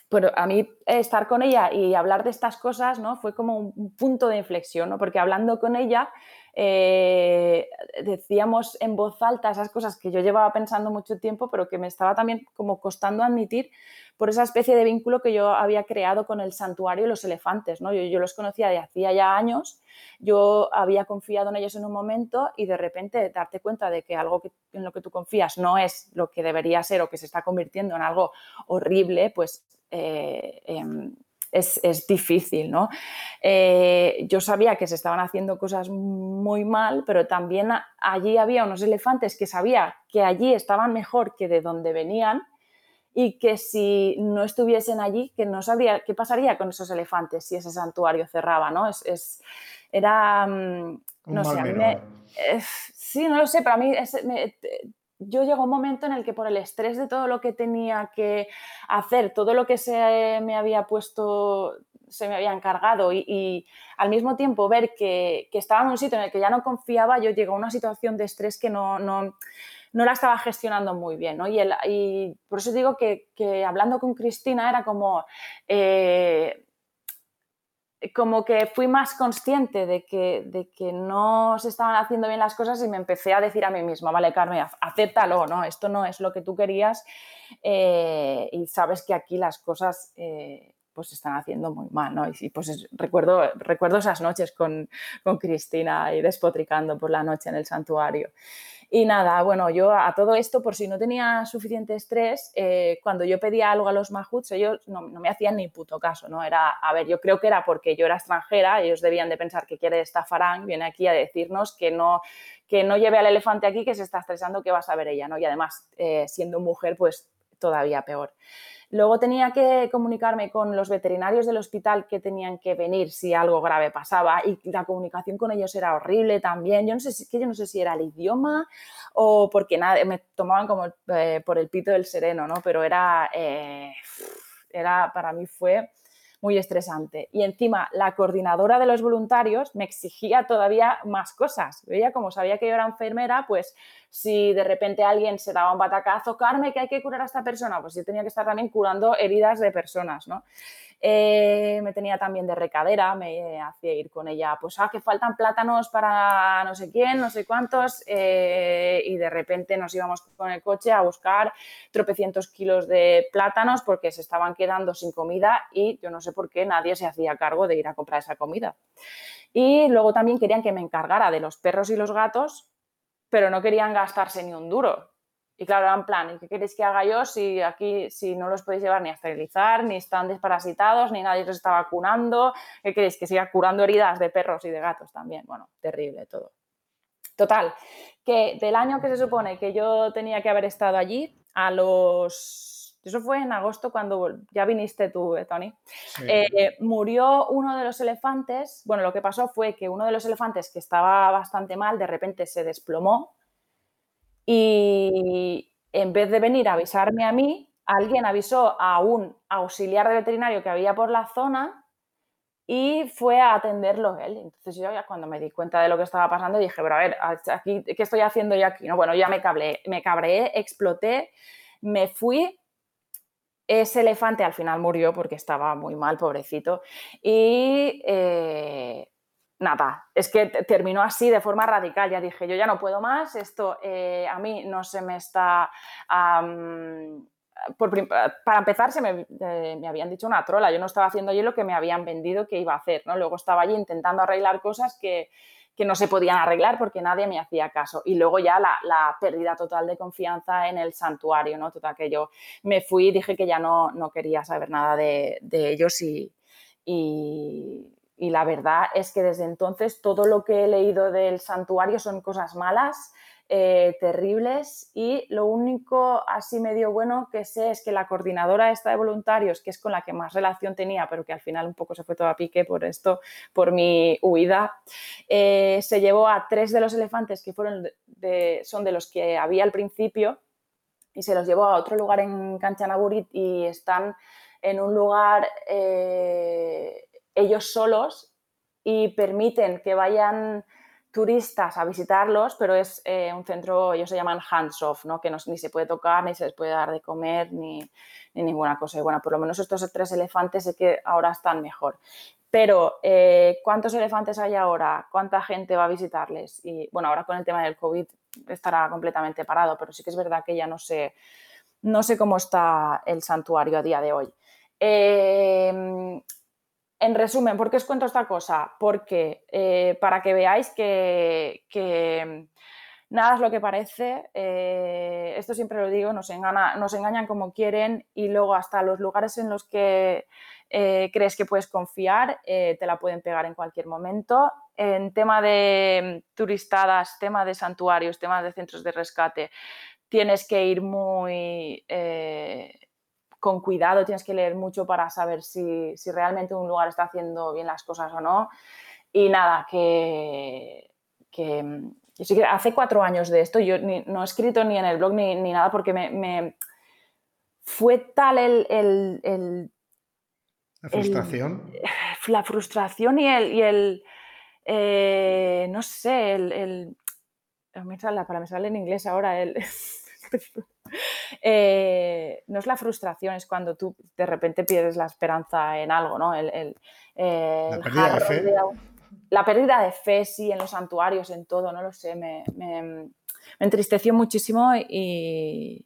Pero a mí estar con ella y hablar de estas cosas, ¿no? Fue como un punto de inflexión, ¿no? Porque hablando con ella eh, decíamos en voz alta esas cosas que yo llevaba pensando mucho tiempo, pero que me estaba también como costando admitir por esa especie de vínculo que yo había creado con el santuario y los elefantes. ¿no? Yo, los conocía de hacía ya años, yo había confiado en ellos en un momento y de repente darte cuenta de que algo en lo que tú confías no es lo que debería ser o que se está convirtiendo en algo horrible, pues eh, em, es, difícil, ¿no? Eh, yo sabía que se estaban haciendo cosas muy mal, pero también allí había unos elefantes que sabía que allí estaban mejor que de donde venían y que si no estuviesen allí, que no sabría qué pasaría con esos elefantes si ese santuario cerraba, ¿no? Es, era, mm, no sé, a mí me, sí, no lo sé, pero a mí yo llegó un momento en el que por el estrés de todo lo que tenía que hacer, todo lo que se me había puesto, se me había encargado y, al mismo tiempo ver que, estaba en un sitio en el que ya no confiaba, yo llegó a una situación de estrés que no, no, no la estaba gestionando muy bien. ¿no? Y, el, y, por eso digo que, que, hablando con Cristina era como... Eh, como que fui más consciente de que, de que no se estaban haciendo bien las cosas y me empecé a decir a mí misma, vale, Carmen, acéptalo, ¿no? Esto no es lo que tú querías eh, y sabes que aquí las cosas eh, pues se están haciendo muy mal, ¿no? Y, pues recuerdo, recuerdo esas noches con, con Cristina y despotricando por la noche en el santuario. Y nada, bueno, yo a todo esto, por si no tenía suficiente estrés, eh, cuando yo pedía algo a los mahuts, ellos no, me hacían ni puto caso, ¿no? Era, a ver, yo creo que era porque yo era extranjera, ellos debían de pensar que quiere esta Farang, viene aquí a decirnos que no, que no lleve al elefante aquí, que se está estresando, que va a saber ella, ¿no? Y además, eh, siendo mujer, pues todavía peor. Luego tenía que comunicarme con los veterinarios del hospital que tenían que venir si algo grave pasaba y la comunicación con ellos era horrible también. Yo no sé si, que yo no sé si era el idioma o porque nada, me tomaban como eh, por el pito del sereno, ¿no? Pero era, eh, era para mí fue muy estresante. Y encima, la coordinadora de los voluntarios me exigía todavía más cosas. Ella, como sabía que yo era enfermera, pues si de repente alguien se daba un batacazo, Carmen, que hay que curar a esta persona, pues yo tenía que estar también curando heridas de personas, ¿no? Eh, me tenía también de recadera, me hacía ir con ella, pues, ah, que faltan plátanos para no sé quién, no sé cuántos, eh, y de repente nos íbamos con el coche a buscar tropecientos kilos de plátanos porque se estaban quedando sin comida y yo no sé por qué nadie se hacía cargo de ir a comprar esa comida. Y luego también querían que me encargara de los perros y los gatos, pero no querían gastarse ni un duro. Y claro, era en plan, ¿y qué queréis que haga yo si aquí si no los podéis llevar ni a esterilizar, ni están desparasitados, ni nadie los está vacunando? ¿Qué queréis? Que siga curando heridas de perros y de gatos también. Bueno, terrible todo. Total, que del año que se supone que yo tenía que haber estado allí, a los... Eso fue en agosto cuando ya viniste tú, eh, Tony. Eh, murió uno de los elefantes. Bueno, lo que pasó fue que uno de los elefantes que estaba bastante mal, de repente se desplomó y en vez de venir a avisarme a mí, alguien avisó a un auxiliar de veterinario que había por la zona y fue a atenderlo él. Entonces yo ya cuando me di cuenta de lo que estaba pasando dije, pero a ver, aquí, ¿qué estoy haciendo yo aquí? No, bueno, ya me cableé, me cabreé, exploté, me fui. Ese elefante al final murió porque estaba muy mal, pobrecito. Y eh, nada, es que terminó así de forma radical. Ya dije, yo ya no puedo más, esto eh, a mí no se me está... para empezar, se eh, me, habían dicho una trola, yo no estaba haciendo yo lo que me habían vendido que iba a hacer, ¿no? Luego estaba allí intentando arreglar cosas que, no se podían arreglar porque nadie me hacía caso. Y luego ya la, pérdida total de confianza en el santuario, ¿no? Total que yo me fui y dije que ya no, no quería saber nada de, ellos y, y la verdad es que desde entonces todo lo que he leído del santuario son cosas malas. Eh, terribles y lo único así medio bueno que sé es que la coordinadora esta de voluntarios, que es con la que más relación tenía, pero que al final un poco se fue todo a pique por esto, por mi huida, eh, se llevó a tres de los elefantes que fueron de, son de los que había al principio y se los llevó a otro lugar en Canchanaburit y están en un lugar eh, ellos solos y permiten que vayan turistas a visitarlos, pero es eh, un centro, ellos se llaman hands-off, ¿no? que ni se puede tocar, ni se les puede dar de comer, ni, ninguna cosa. Y bueno, por lo menos estos tres elefantes sé que ahora están mejor. Pero, eh, ¿cuántos elefantes hay ahora? ¿Cuánta gente va a visitarles? Y bueno, ahora con el tema del COVID estará completamente parado, pero sí que es verdad que ya no sé, no sé cómo está el santuario a día de hoy. Eh, en resumen, ¿por qué os cuento esta cosa? Porque eh, para que veáis que, nada es lo que parece, eh, esto siempre lo digo, nos, engañan como quieren y luego hasta los lugares en los que eh, crees que puedes confiar te la pueden pegar en cualquier momento. En tema de turistadas, tema de santuarios, tema de centros de rescate, tienes que ir muy con cuidado, tienes que leer mucho para saber si, realmente un lugar está haciendo bien las cosas o no. Y nada, que, que, hace cuatro años de esto, yo no he escrito ni en el blog ni, nada porque me, fue tal el, la frustración. la frustración y el, y el eh, no sé, el, para me sale en inglés ahora, el, Eh, no es la frustración, es cuando tú de repente pierdes la esperanza en algo, ¿no? El, la pérdida de fe. la pérdida de fe, sí, en los santuarios, en todo, no lo sé, me, entristeció muchísimo y,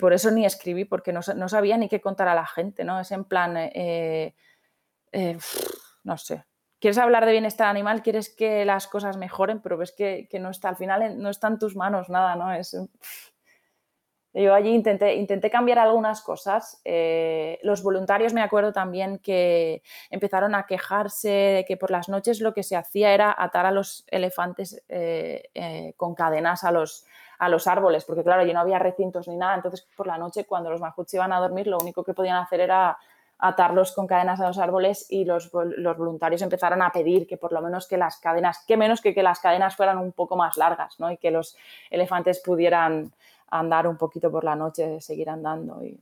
por eso ni escribí, porque no, sabía ni qué contar a la gente, ¿no? Es en plan, eh, eh, no sé, quieres hablar de bienestar animal, quieres que las cosas mejoren, pero ves que, no está, al final no está en tus manos nada, ¿no? Es, yo allí intenté, intenté cambiar algunas cosas. Eh, los voluntarios me acuerdo también que empezaron a quejarse de que por las noches lo que se hacía era atar a los elefantes eh, eh, con cadenas a los, a los árboles, porque claro, allí no había recintos ni nada. Entonces por la noche cuando los majuts iban a dormir lo único que podían hacer era atarlos con cadenas a los árboles y los, los, voluntarios empezaron a pedir que por lo menos que las cadenas, que menos que que las cadenas fueran un poco más largas ¿no? y que los elefantes pudieran andar un poquito por la noche, seguir andando. Y...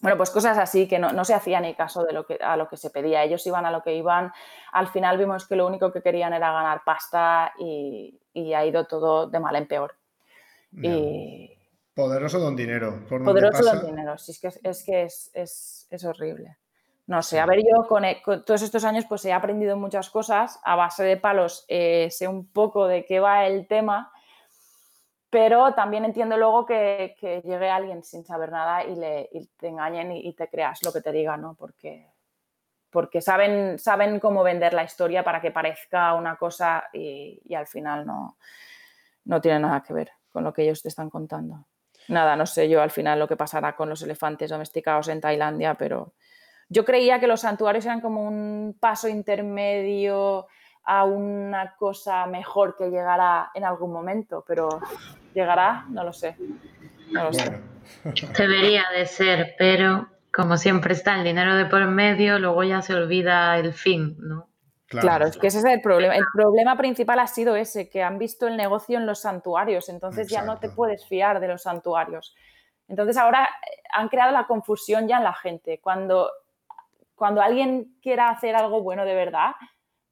Bueno, pues cosas así que no, se hacía ni caso de lo que, a lo que se pedía. Ellos iban a lo que iban. Al final vimos que lo único que querían era ganar pasta y, ha ido todo de mal en peor. Y... Poderoso don dinero. Poderoso don dinero. Sí, es que, es, que es, es, horrible. No sé, a ver, yo con, todos estos años pues he aprendido muchas cosas. A base de palos eh, sé un poco de qué va el tema pero también entiendo luego que, llegue alguien sin saber nada y, le, te engañen y, te creas lo que te diga, ¿no? Porque, porque saben, saben cómo vender la historia para que parezca una cosa y, al final no, no tiene nada que ver con lo que ellos te están contando. Nada, no sé yo al final lo que pasará con los elefantes domesticados en Tailandia, pero yo creía que los santuarios eran como un paso intermedio a una cosa mejor que llegará en algún momento, pero llegará, no lo sé. No lo sé. Debería de ser, pero como siempre está el dinero de por medio, luego ya se olvida el fin, ¿no? Claro, es que ese es el problema. El problema principal ha sido ese, que han visto el negocio en los santuarios, entonces ya no te puedes fiar de los santuarios. Entonces ahora eh, han creado la confusión ya en la gente. Cuando, cuando alguien quiera hacer algo bueno de verdad,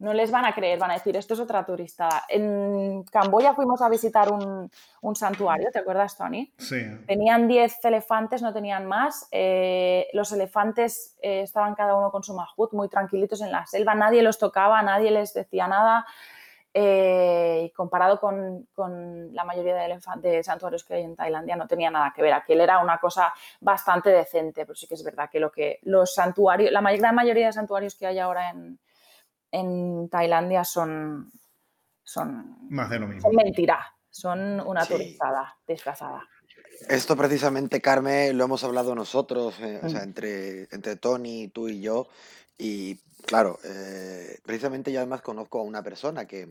no les van a creer, van a decir, esto es otra turista. En Camboya fuimos a visitar un, santuario, ¿te acuerdas, Tony? Sí. Tenían 10 elefantes, no tenían más. Eh, los elefantes eh, estaban cada uno con su mahut, muy tranquilitos en la selva, nadie los tocaba, nadie les decía nada. Eh, y comparado con, la mayoría de, de, santuarios que hay en Tailandia, no tenía nada que ver. Aquel era una cosa bastante decente, pero sí que es verdad que lo que los santuarios, la gran mayoría de santuarios que hay ahora en, en Tailandia son, son, Más de lo mismo. son mentira, son una turistada disfrazada. Esto precisamente, Carmen, lo hemos hablado nosotros, eh, o sea, mm. entre, entre Tony, tú y yo, y claro, eh, precisamente yo además conozco a una persona que,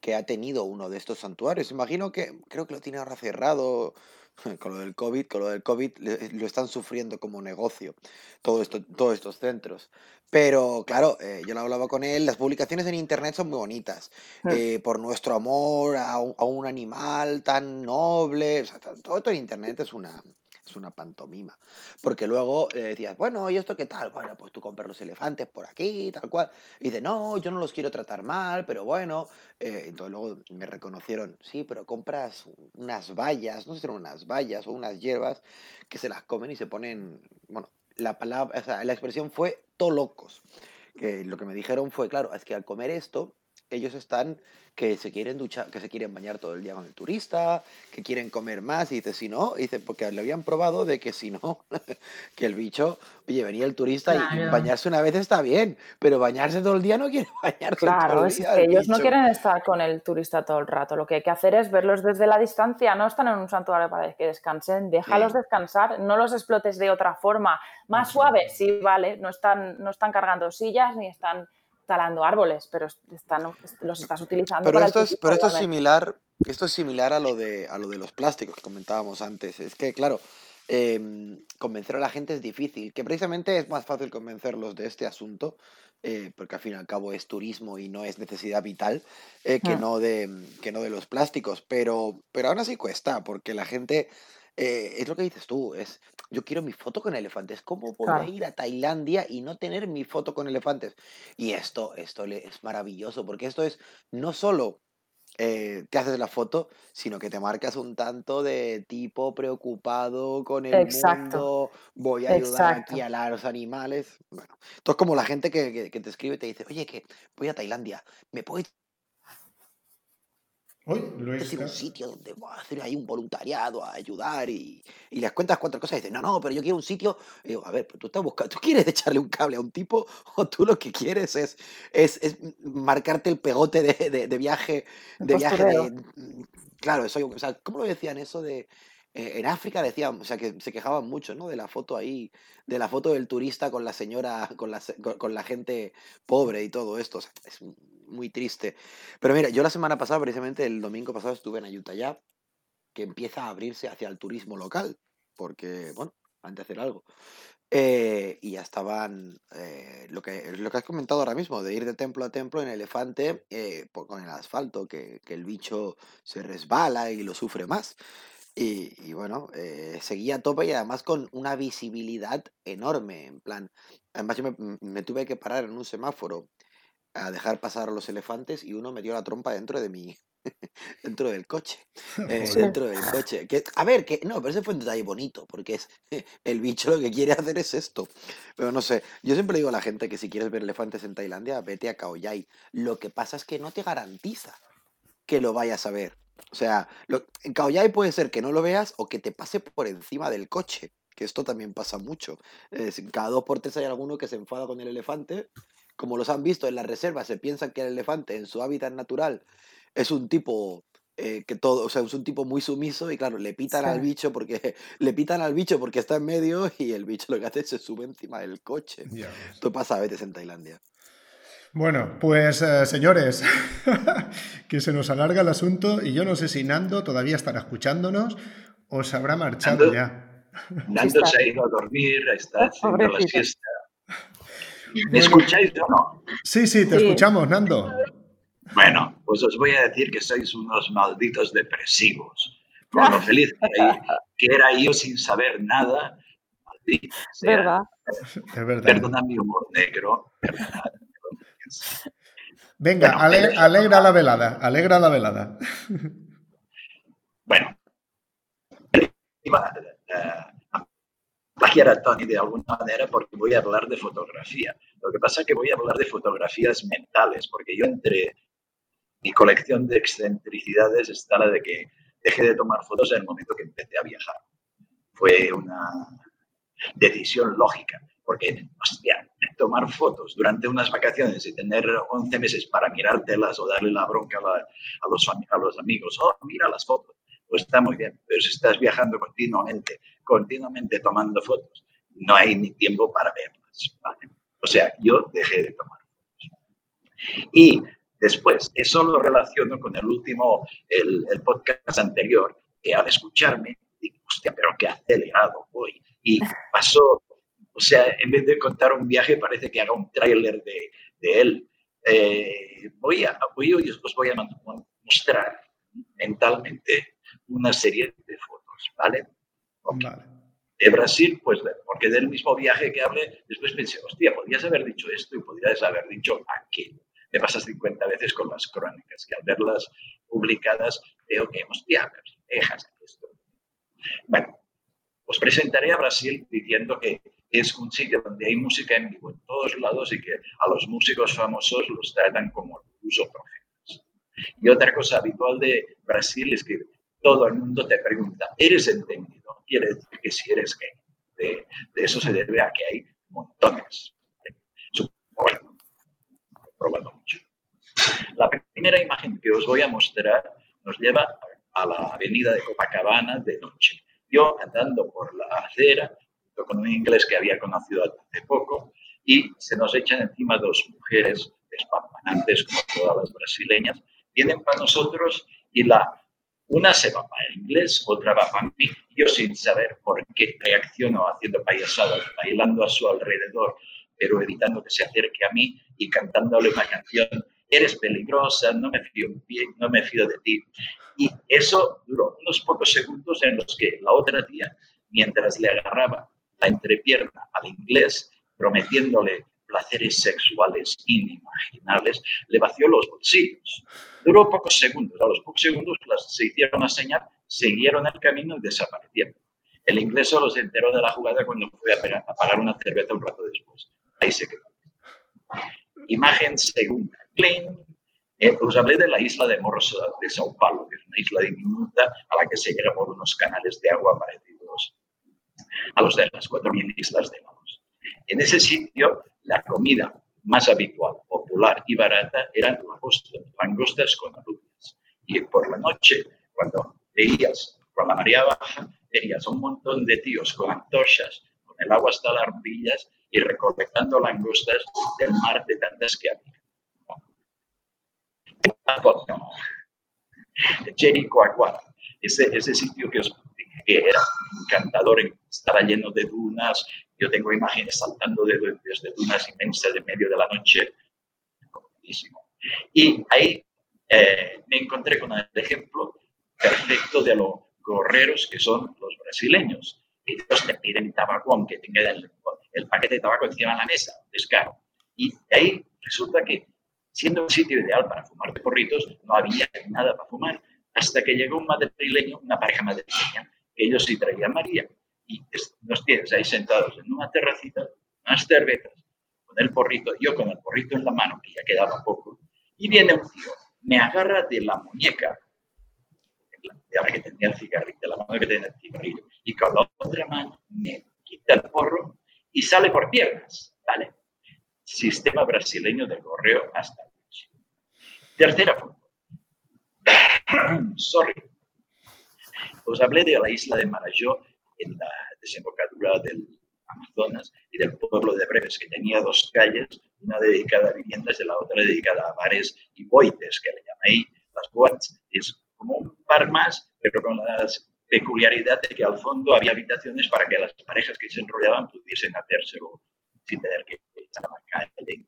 que ha tenido uno de estos santuarios. Imagino que creo que lo tiene ahora cerrado con lo del COVID, con lo del COVID lo están sufriendo como negocio todo esto, todos estos centros. Pero claro, eh, yo lo hablaba con él, las publicaciones en internet son muy bonitas. Eh, por nuestro amor a un, animal tan noble, todo esto en internet es una, es una pantomima. Porque luego le decías, bueno, ¿y esto qué tal? Bueno, pues tú compras los elefantes por aquí, tal cual. Y dice, no, yo no los quiero tratar mal, pero bueno. Eh, entonces luego me reconocieron, sí, pero compras unas vallas, no sé si eran unas vallas o unas hierbas que se las comen y se ponen, bueno, la palabra, o sea, la expresión fue to locos. Que lo que me dijeron fue, claro, es que al comer esto, ellos están que se quieren duchar, que se quieren bañar todo el día con el turista, que quieren comer más, y dice, si no, dice, porque le habían probado de que si no, que el bicho, oye, venía el turista y bañarse una vez está bien, pero bañarse todo el día no quiere bañarse claro, todo el día. ellos no quieren estar con el turista todo el rato, lo que hay que hacer es verlos desde la distancia, no están en un santuario para que descansen, déjalos descansar, no los explotes de otra forma, más suave, sí, vale, no están, no están cargando sillas ni están talando árboles, pero están, los estás utilizando pero esto es, Pero esto es similar, esto es similar a lo de a lo de los plásticos que comentábamos antes. Es que, claro, em, convencer a la gente es difícil, que precisamente es más fácil convencerlos de este asunto, eh, porque al fin y al cabo es turismo y no es necesidad vital, eh, que, mm. no de, que no de los plásticos. Pero, pero aún así cuesta, porque la gente eh, es lo que dices tú, es yo quiero mi foto con elefantes. ¿Cómo voy a ir a Tailandia y no tener mi foto con elefantes? Y esto, esto es maravilloso, porque esto es no solo eh, te haces la foto, sino que te marcas un tanto de tipo preocupado con el mundo, voy a ayudar aquí a los animales. Bueno, esto es como la gente que, que, te escribe y te dice, oye, que voy a Tailandia, ¿me puedes Hoy lo es un sitio donde va a hacer ahí un voluntariado a ayudar y, y les cuentas cuatro cosas y dicen, no, no, pero yo quiero un sitio. Y digo, a ver, tú estás buscando, tú quieres echarle un cable a un tipo o tú lo que quieres es, es, es marcarte el pegote de, de, de viaje, de viaje de, claro, eso, o sea, ¿cómo lo decían eso de eh, en África decían, o sea, que se quejaban mucho, ¿no? De la foto ahí, de la foto del turista con la señora, con la, con la gente pobre y todo esto. O sea, es muy triste. Pero mira, yo la semana pasada, precisamente el domingo pasado, estuve en Ayutthaya, que empieza a abrirse hacia el turismo local, porque, bueno, han de hacer algo. Eh, y ya estaban, eh, lo, que, lo que has comentado ahora mismo, de ir de templo a templo en elefante con el asfalto, que, que, el bicho se resbala y lo sufre más. Y, bueno, eh, seguía a tope y además con una visibilidad enorme, en plan, además yo me, tuve que parar en un semáforo a dejar pasar a los elefantes y uno me dio la trompa dentro de mi, dentro del coche, eh, dentro del coche. Que, a ver, que no, pero ese fue un detalle bonito, porque es el bicho lo que quiere hacer es esto. Pero no sé, yo siempre digo a la gente que si quieres ver elefantes en Tailandia, vete a Khao Yai. Lo que pasa es que no te garantiza que lo vayas a ver. O sea, lo, en Kaoyai puede ser que no lo veas o que te pase por encima del coche, que esto también pasa mucho. cada dos por tres hay alguno que se enfada con el elefante. Como los han visto en la reserva, se piensa que el elefante en su hábitat natural es un tipo eh, que todo, o sea, es un tipo muy sumiso y claro, le pitan al bicho porque le pitan al bicho porque está en medio y el bicho lo que hace es se sube encima del coche. Esto pasa a veces en Tailandia. Bueno, pues eh, señores, que se nos alarga el asunto y yo no sé si Nando todavía estará escuchándonos o se habrá marchado ya. Nando se ha ido a dormir, está haciendo la siesta. ¿Me escucháis o no? Sí, sí, te escuchamos, Nando. Bueno, pues os voy a decir que sois unos malditos depresivos. Con lo feliz que era yo sin saber nada. Maldita ¿Verdad? Es verdad. Perdona mi humor negro. Venga, alegra la velada, alegra la velada. Bueno, plagiar a Tony de alguna manera porque voy a hablar de fotografía. Lo que pasa es que voy a hablar de fotografías mentales, porque yo entre mi colección de excentricidades está la de que dejé de tomar fotos en el momento que empecé a viajar. Fue una decisión lógica porque, hostia, tomar fotos durante unas vacaciones y tener 11 meses para mirártelas o darle la bronca a, los, a los amigos, oh, mira las fotos, pues está muy bien, pero si estás viajando continuamente, continuamente tomando fotos, no hay ni tiempo para verlas. O sea, yo dejé de tomar fotos. Y Después, eso lo relaciono con el último, el, el podcast anterior, que al escucharme, digo, hostia, pero qué acelerado voy. Y pasó, o sea, en vez de contar un viaje, parece que haga un tráiler de, de, él. Eh, voy a, voy, os voy a mostrar mentalmente una serie de fotos, ¿vale? De Brasil, pues porque del mismo viaje que hablé, después pensé, hostia, podrías haber dicho esto y podrías haber dicho aquello. Me pasas 50 veces con las crónicas, que al verlas publicadas veo que, hostia, dejas esto. Bueno, os presentaré a Brasil diciendo que es un sitio donde hay música en vivo en todos lados y que a los músicos famosos los tratan como incluso profetas. Y otra cosa habitual de Brasil es que todo el mundo te pregunta, ¿eres entendido? Quiere decir que si eres gay. De, eso se debe a que hay montones. Bueno, he probado mucho. La primera imagen que os voy a mostrar nos lleva a la avenida de Copacabana de noche. Yo andando por la acera, con un inglés que había conocido hace poco, y se nos echan encima dos mujeres despampanantes como todas las brasileñas, vienen para nosotros y la una se va para el inglés, otra va para mí. Yo sin saber por qué reacciono haciendo payasadas, bailando a su alrededor, pero evitando que se acerque a mí y cantándole una canción. Eres peligrosa, no me fío, no me fío de ti. Y eso duró unos pocos segundos en los que la otra tía, mientras le agarraba la entrepierna al inglés, prometiéndole placeres sexuales inimaginables, le vació los bolsillos. Duró pocos segundos. A los pocos segundos se hicieron una señal, siguieron el camino y desaparecieron. El inglés solo se enteró de la jugada cuando fue a, pagar una cerveza un rato después. Ahí se quedó. Imagen segunda. Clean. Eh, os hablé de la isla de Morros de Sao Paulo, que es una isla diminuta a la que se llega por unos canales de agua parecidos a los de las 4.000 islas de Moros. En ese sitio, la comida más habitual, popular y barata eran langostas con alubias. Y por la noche, cuando veías con la marea baja, veías un montón de tíos con antorchas, con el agua hasta las rodillas y recolectando langostas del mar de tantas que había. Jericoacoara, ese, ese sitio que, que era encantador, estaba lleno de dunas, yo tengo imágenes saltando desde dunas inmensas en medio de la noche. Y ahí eh, me encontré con el ejemplo perfecto de los gorreros que son los brasileños. Ellos te piden tabaco aunque tenga el, paquete de tabaco encima de la mesa, es caro. Y ahí resulta que, siendo un sitio ideal para fumar de porritos, no había nada para fumar, hasta que llegó un madrileño, una pareja madrileña, ellos sí traían María y nos tienes ahí sentados en una terracita, unas cervezas, con el porrito, yo con el porrito en la mano, que ya quedaba poco, y viene un tío, me agarra de la muñeca, de la que tenía el cigarrillo, de la mano que tenía el cigarrillo, y con la otra mano me quita el porro y sale por piernas, ¿vale? Sistema brasileño de correo hasta. Tercera foto. Sorry. Os hablé de la isla de Marajó en la desembocadura del Amazonas y del pueblo de Breves, que tenía dos calles, una dedicada a viviendas y la otra dedicada a bares y boites, que le ahí las boats. Es como un bar más, pero con la peculiaridad de que al fondo había habitaciones para que las parejas que se enrollaban pudiesen hacérselo sin tener que echar a la calle.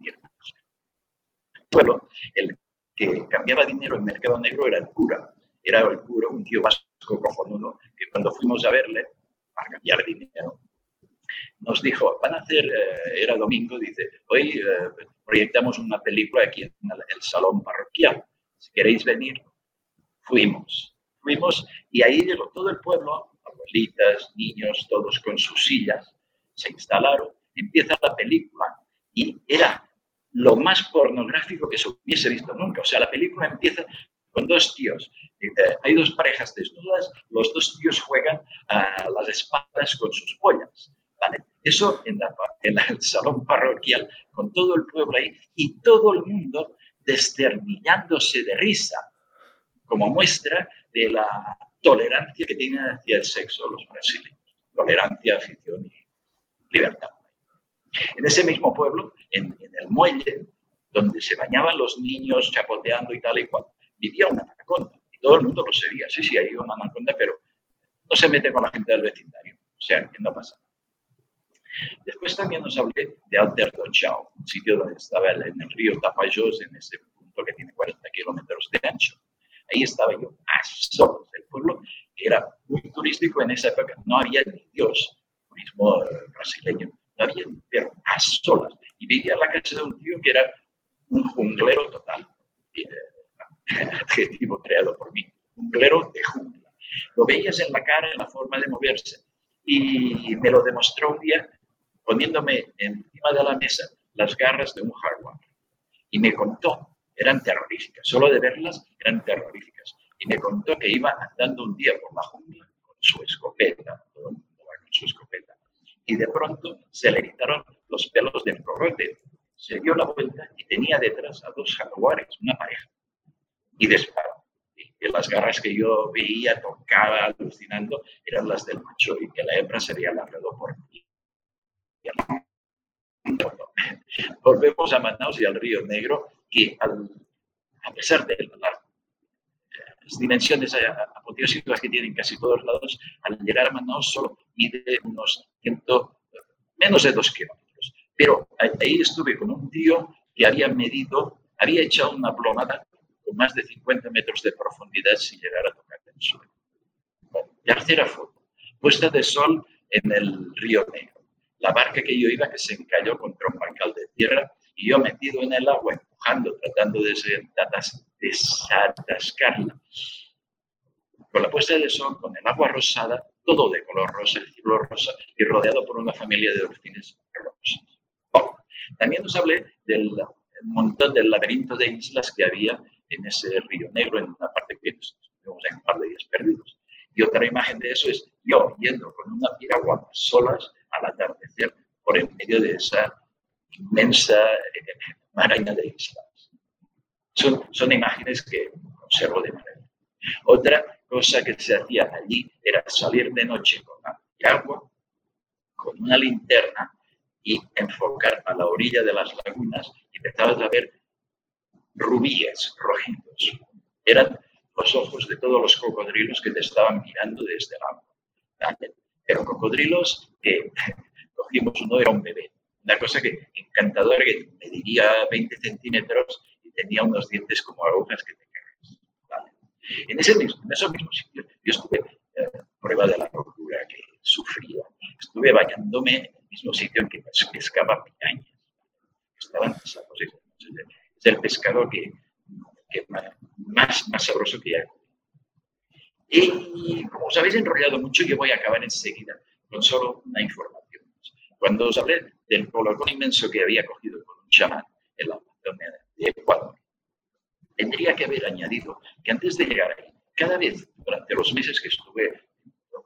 El pueblo, el que cambiaba dinero en mercado negro era el cura, era el cura, un tío vasco cojonudo, que cuando fuimos a verle, para cambiar dinero, nos dijo, van a hacer, eh, era domingo, dice, hoy eh, proyectamos una película aquí en el, salón parroquial, si queréis venir, fuimos, fuimos y ahí llegó todo el pueblo, abuelitas, niños, todos con sus sillas, se instalaron, empieza la película y era lo más pornográfico que se hubiese visto nunca. O sea, la película empieza con dos tíos. Hay dos parejas desnudas, los dos tíos juegan a las espadas con sus pollas. ¿vale? Eso en, el salón parroquial, con todo el pueblo ahí y todo el mundo desternillándose de risa, como muestra de la tolerancia que tienen hacia el sexo los brasileños. Tolerancia, afición y libertad. En ese mismo pueblo, en, en el muelle, donde se bañaban los niños chapoteando y tal y cual, vivía una anaconda. Y todo el mundo lo sabía. Sí, sí, hay una anaconda, pero no se mete con la gente del vecindario. O sea, que no pasa. Después también nos hablé de Alter Chao, un sitio donde estaba en el río Tapajós, en ese punto que tiene 40 kilómetros de ancho. Ahí estaba yo a solas. El pueblo que era muy turístico en esa época, no había ni Dios, turismo brasileño, no había ni pero a solas. Y vivía en la casa de un tío que era un junglero total. Adjetivo creado por mí. Junglero de jungla. Lo veías en la cara, en la forma de moverse. Y me lo demostró un día poniéndome encima de la mesa las garras de un jaguar. Y me contó, eran terroríficas, solo de verlas eran terroríficas. Y me contó que iba andando un día por la jungla con su escopeta, con su escopeta. Y de pronto se le quitaron los pelos del corrote. Se dio la vuelta y tenía detrás a dos jaguares, una pareja. Y disparó. Y las garras que yo veía, tocaba, alucinando, eran las del macho y que la hembra se había largado por mí Volvemos a Manaus y al Río Negro, que a pesar de las dimensiones apoteósicas que tienen casi todos lados, al llegar a Manaus solo mide unos ciento, menos de dos kilómetros. Pero ahí estuve con un tío que había medido, había echado una plomada con más de 50 metros de profundidad sin llegar a tocar el suelo. tercera foto, puesta de sol en el río Negro la barca que yo iba que se encalló contra un bancal de tierra y yo metido en el agua, empujando, tratando de desatascarla. Con la puesta de sol, con el agua rosada, todo de color rosa, el cielo rosa, y rodeado por una familia de delfines rosas. también os hablé del montón del laberinto de islas que había en ese río negro, en una parte que estuvimos en un par de días perdidos. Y otra imagen de eso es yo yendo con una piragua solas al atardecer por en medio de esa inmensa eh, maraña de islas. Son, son imágenes que conservo de manera. Otra cosa que se hacía allí era salir de noche con agua, con una linterna y enfocar a la orilla de las lagunas y empezabas a ver rubíes rojizos. Eran los ojos de todos los cocodrilos que te estaban mirando desde el agua. Pero cocodrilos que cogimos uno, era un bebé. Una cosa que encantadora, que mediría 20 centímetros y tenía unos dientes como agujas que te cagas. En, ese mismo, en esos mismos sitios, yo estuve eh, prueba de la locura que sufría. Estuve bañándome en el mismo sitio en que pescaba piñañas. Estaban Es el pescado que, más, más sabroso que ya y como os habéis enrollado mucho, yo voy a acabar enseguida con solo una información. Cuando os hablé del colocón inmenso que había cogido con un chamán en la Amazonia de Ecuador, tendría que haber añadido que antes de llegar ahí, cada vez durante los meses que estuve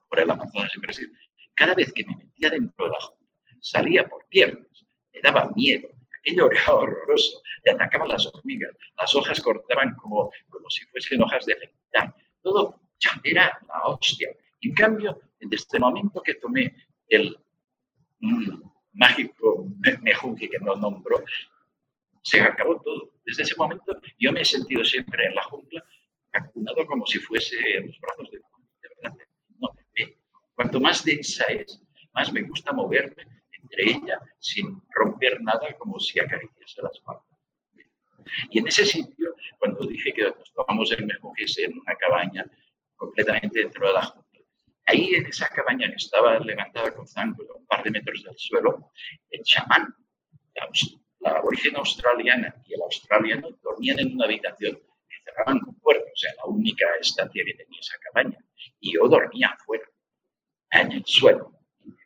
por el Amazonas en Brasil, cada vez que me metía dentro de la junta, salía por piernas, me daba miedo, aquello era horroroso, le atacaban las hormigas, las hojas cortaban como, como si fuesen hojas de afeitar, todo era la hostia. En cambio, desde el momento que tomé el mm, mágico mejunje que no nombró, se acabó todo. Desde ese momento yo me he sentido siempre en la jungla, acunado como si fuese en los brazos de, de verdad. No, cuanto más densa es, más me gusta moverme entre ella sin romper nada, como si acariciase las manos. Y en ese sitio, cuando dije que nos tomamos el mejunje en una cabaña completamente dentro de la junta. Ahí en esa cabaña que estaba levantada con zango un par de metros del suelo, el chamán, la, aborigen australiana y el australiano dormían en una habitación que cerraban con puertas, o sea, la única estancia que tenía esa cabaña. Y yo dormía afuera, en el suelo,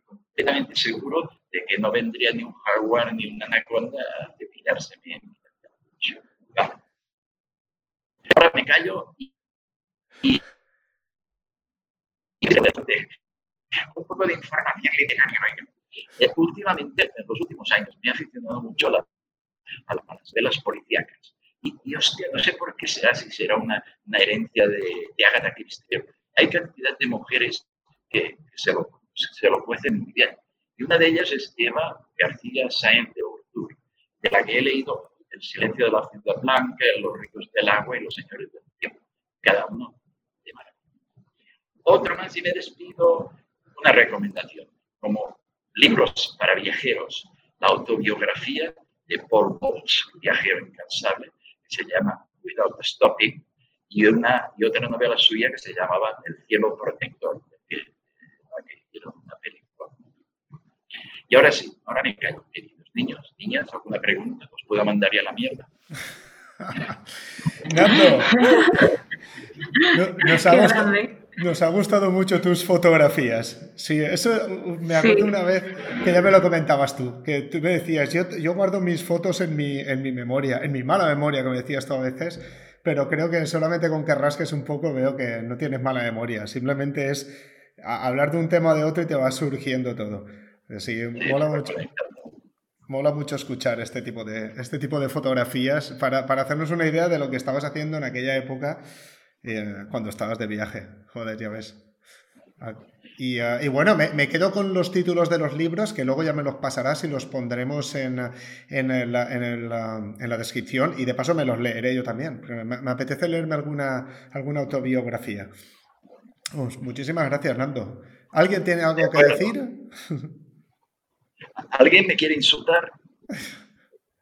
completamente seguro de que no vendría ni un jaguar ni una anaconda a depilarse bien. Ahora me callo y un poco de información literaria. Eh, últimamente, en los últimos años, me ha aficionado mucho a, a las velas policíacas. Y, y, hostia, no sé por qué será, si será una, una herencia de, de Agatha Christie. Hay cantidad de mujeres que, se, lo, se lo cuecen muy bien. Y una de ellas es Eva García Sáenz de Urtur, de la que he leído El silencio de la ciudad blanca, Los ricos del agua y los señores del tiempo. Cada uno de maravilla. Otro más y me despido, una recomendación, como libros para viajeros, la autobiografía de Paul Bowles, viajero incansable, que se llama Without Stopping, y, una, y otra novela suya que se llamaba El cielo protector, una película. Y ahora sí, ahora me callo, queridos niños, niñas, alguna pregunta, os puedo mandar ya la mierda. Nando, nos, ha gustado, nos, ha gustado, mucho tus fotografías. Sí, eso me acuerdo una vez que ya me lo comentabas tú, que tú me decías, yo, yo guardo mis fotos en mi, en mi memoria, en mi mala memoria, como decías tú a veces, pero creo que solamente con que rasques un poco veo que no tienes mala memoria, simplemente es hablar de un tema o de otro y te va surgiendo todo. Sí, mola mucho. Mola mucho escuchar este tipo de, este tipo de fotografías para, para hacernos una idea de lo que estabas haciendo en aquella época eh, cuando estabas de viaje. Joder, ya ves. Ah, y, ah, y, bueno, me, me, quedo con los títulos de los libros, que luego ya me los pasarás y los pondremos en, en, el, en, el, en la descripción. Y de paso me los leeré yo también. Me, me apetece leerme alguna, alguna autobiografía. muchísimas gracias, Nando. ¿Alguien tiene algo que decir? ¿Alguien me quiere insultar?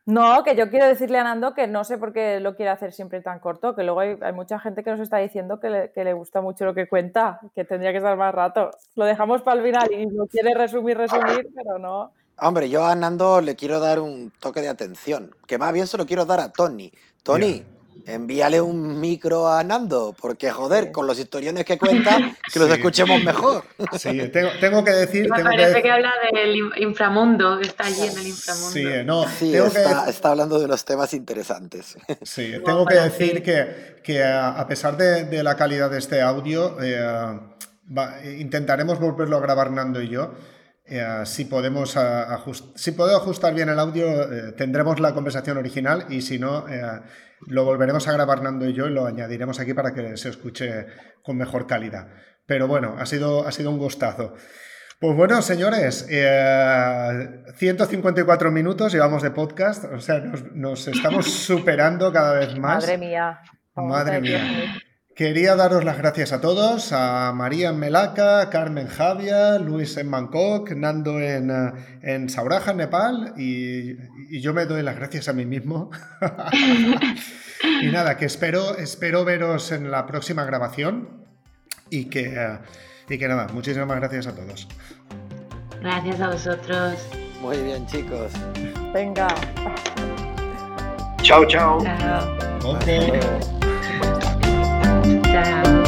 No, que yo quiero decirle a Nando que no sé por qué lo quiere hacer siempre tan corto, que luego hay, mucha gente que nos está diciendo que le, gusta mucho lo que cuenta, que tendría que estar más rato. Lo dejamos para el final y no quiere resumir, resumir, pero no. Hombre, yo a Nando le quiero dar un toque de atención, que más bien se lo quiero dar a Tony. Tony, envíale un micro a Nando, porque joder, con los historiones que cuenta, que los escuchemos mejor. Sí, tengo, que decir. Me parece que... habla del inframundo, que está allí en el inframundo. Sí, no, sí está, está, hablando de unos temas interesantes. Sí, tengo que decir que, que a pesar de, la calidad de este audio, eh, intentaremos volverlo a grabar Nando y yo. Eh, si, podemos si puedo ajustar bien el audio, eh, tendremos la conversación original y si no, lo volveremos a grabar Nando y yo y lo añadiremos aquí para que se escuche con mejor calidad. Pero bueno, ha sido, ha sido un gustazo. Pues bueno, señores, 154 eh, minutos llevamos de podcast, o sea, nos, estamos superando cada vez más. Madre mía. Madre mía. Quería daros las gracias a todos, a María en Melaka, Carmen Javia, Luis en Bangkok, Nando en, eh, en Sauraja, Nepal, y, yo me doy las gracias a mí mismo. y nada, que espero, espero veros en la próxima grabación y que, eh, y que nada, muchísimas gracias a todos. Gracias a vosotros. Muy bien, chicos. Venga. Chao, chao. chao. Okay. Instagram.